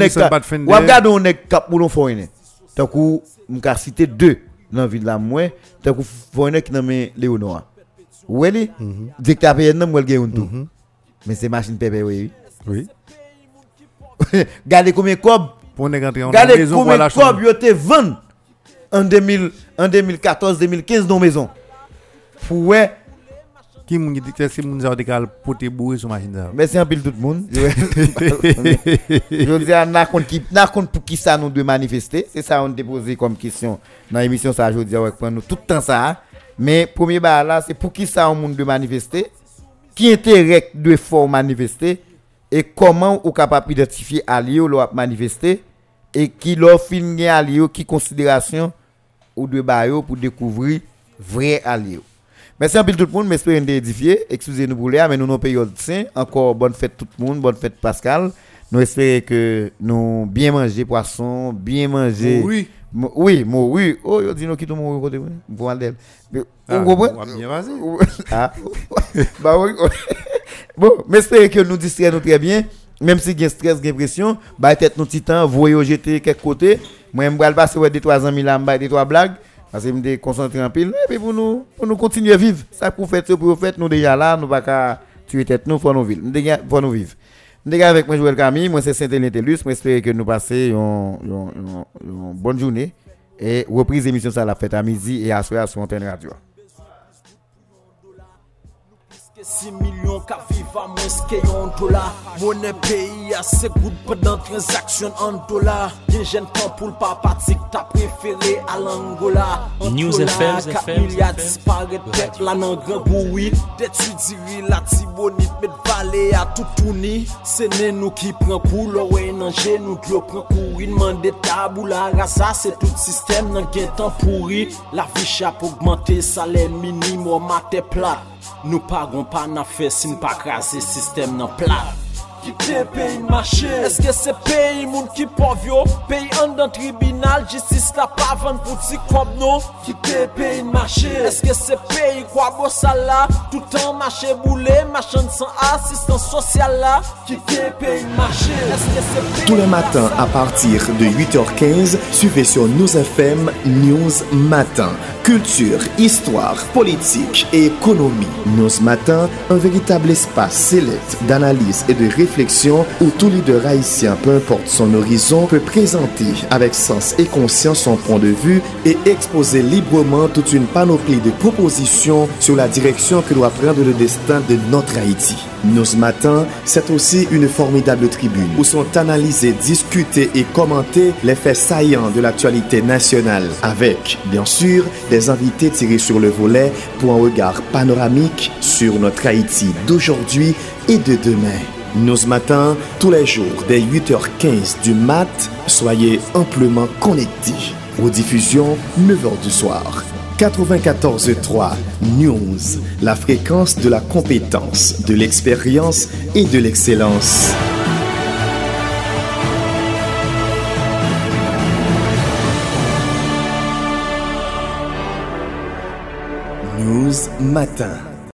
gade on ek kap pou l'on foyne. Tant kou m'ka cité deux dans ville la moi, tant qui Léonora. Ou elle directeur nan m'wel gen tout. Mais c'est machine pépé oui. Oui. *laughs* Gade combien cob, Pour rentré en maison combien la cob yo te vend en 2000 en 2014 2015 dans maison. Pour ouais, Qui moun dit que c'est moun ça décal pour te bourrer sur machine ça. merci un pile tout le monde. *laughs* Je dis à n'a compte qui n'a compte pour qui ça nous de manifester, c'est ça on déposé comme question dans l'émission ça je dis ouais prendre nous tout le temps ça. Mais premier bar là c'est pour qui ça on monde de manifester, qui intérêt de fort manifester? Et comment ou capable d'identifier allié ou manifester? Et qui leur fin allié qui considération ou de bayo pour découvrir vrai allié. Merci un peu tout le monde, m'espère d'édifier. Excusez-nous pour l'air, mais nous nous payons saint. Encore bonne fête tout le monde, bonne fête Pascal. Nous espérons que nous bien manger poisson, bien manger. Oui. Oui, oui. Oh, yo dit nous qui tout côté. Aldel. Mais, Ah, vous comprenez? bien passer. *laughs* Ah. *laughs* bah oui. *laughs* bon, mais espérons que nous distraisons très bien. Même si il y a stress, il y a pression, bah tête nous temps, voyez jeter quelque côté. Moi, je vais passer ouais, des trois ans, là, je des trois blagues. Parce que je me concentrer en pile. Et puis pour nous, pour nous continuer à vivre. Ça pour faire, ça pour faire, nous déjà là, nous pas qu'à tuer tête, nous, pour nous vivre. Nous déjà, pour nous vivre. Déjà avec moi, Joël Camille, moi c'est. Moi, j'espère que nous une- une bonne journée. Et reprise émission ça la fête à midi et à soir sur Antenne Radio. 6 milyon ka viva mwens ke yon dola. Mwenen peyi ase goud padan transaksyon an dola. Gen jen pan pou l pa patik ta preferi al Angola. An dola ka milya disparet tek la nan gran boui Detu diri la tibonit met vale a toutouni. Se nen nou ki pren pou l owe nan jen nou dlo pren kouri Nman de tabou la rasa se tout sistem nan gen tan pouri. La vi chap augmente salen minimo mate plat. Nou pagon pa na fe sin pa krasi sistem nan plat. Ki te peyi mache Eske se peyi moun ki pov yo? Peyi an dan tribunal Jistis la pa van pou ti kob no Ki te peyi mache Eske se peyi kwa bo sala Toutan mache boule Machan san asistan sosyal la Ki te peyi mache Eske se peyi Tous les matins à partir de 8h15, suivez sur News FM News Matin. Culture, histoire, politique et économie. News Matin, un véritable espace sélect d'analyse et de réflexion où tout leader haïtien, peu importe son horizon, peut présenter avec sens et conscience son point de vue et exposer librement toute une panoplie de propositions sur la direction que doit prendre le destin de notre Haïti. Nous ce matin, c'est aussi une formidable tribune où sont analysés, discutés et commentés les faits saillants de l'actualité nationale avec, bien sûr, des invités tirés sur le volet pour un regard panoramique sur notre Haïti d'aujourd'hui et de demain. Nous matin, tous les jours, dès 8h15 du mat, soyez amplement connectés. Aux diffusions, 9h du soir. 94.3 News, la fréquence de la compétence, de l'expérience et de l'excellence. News Matin.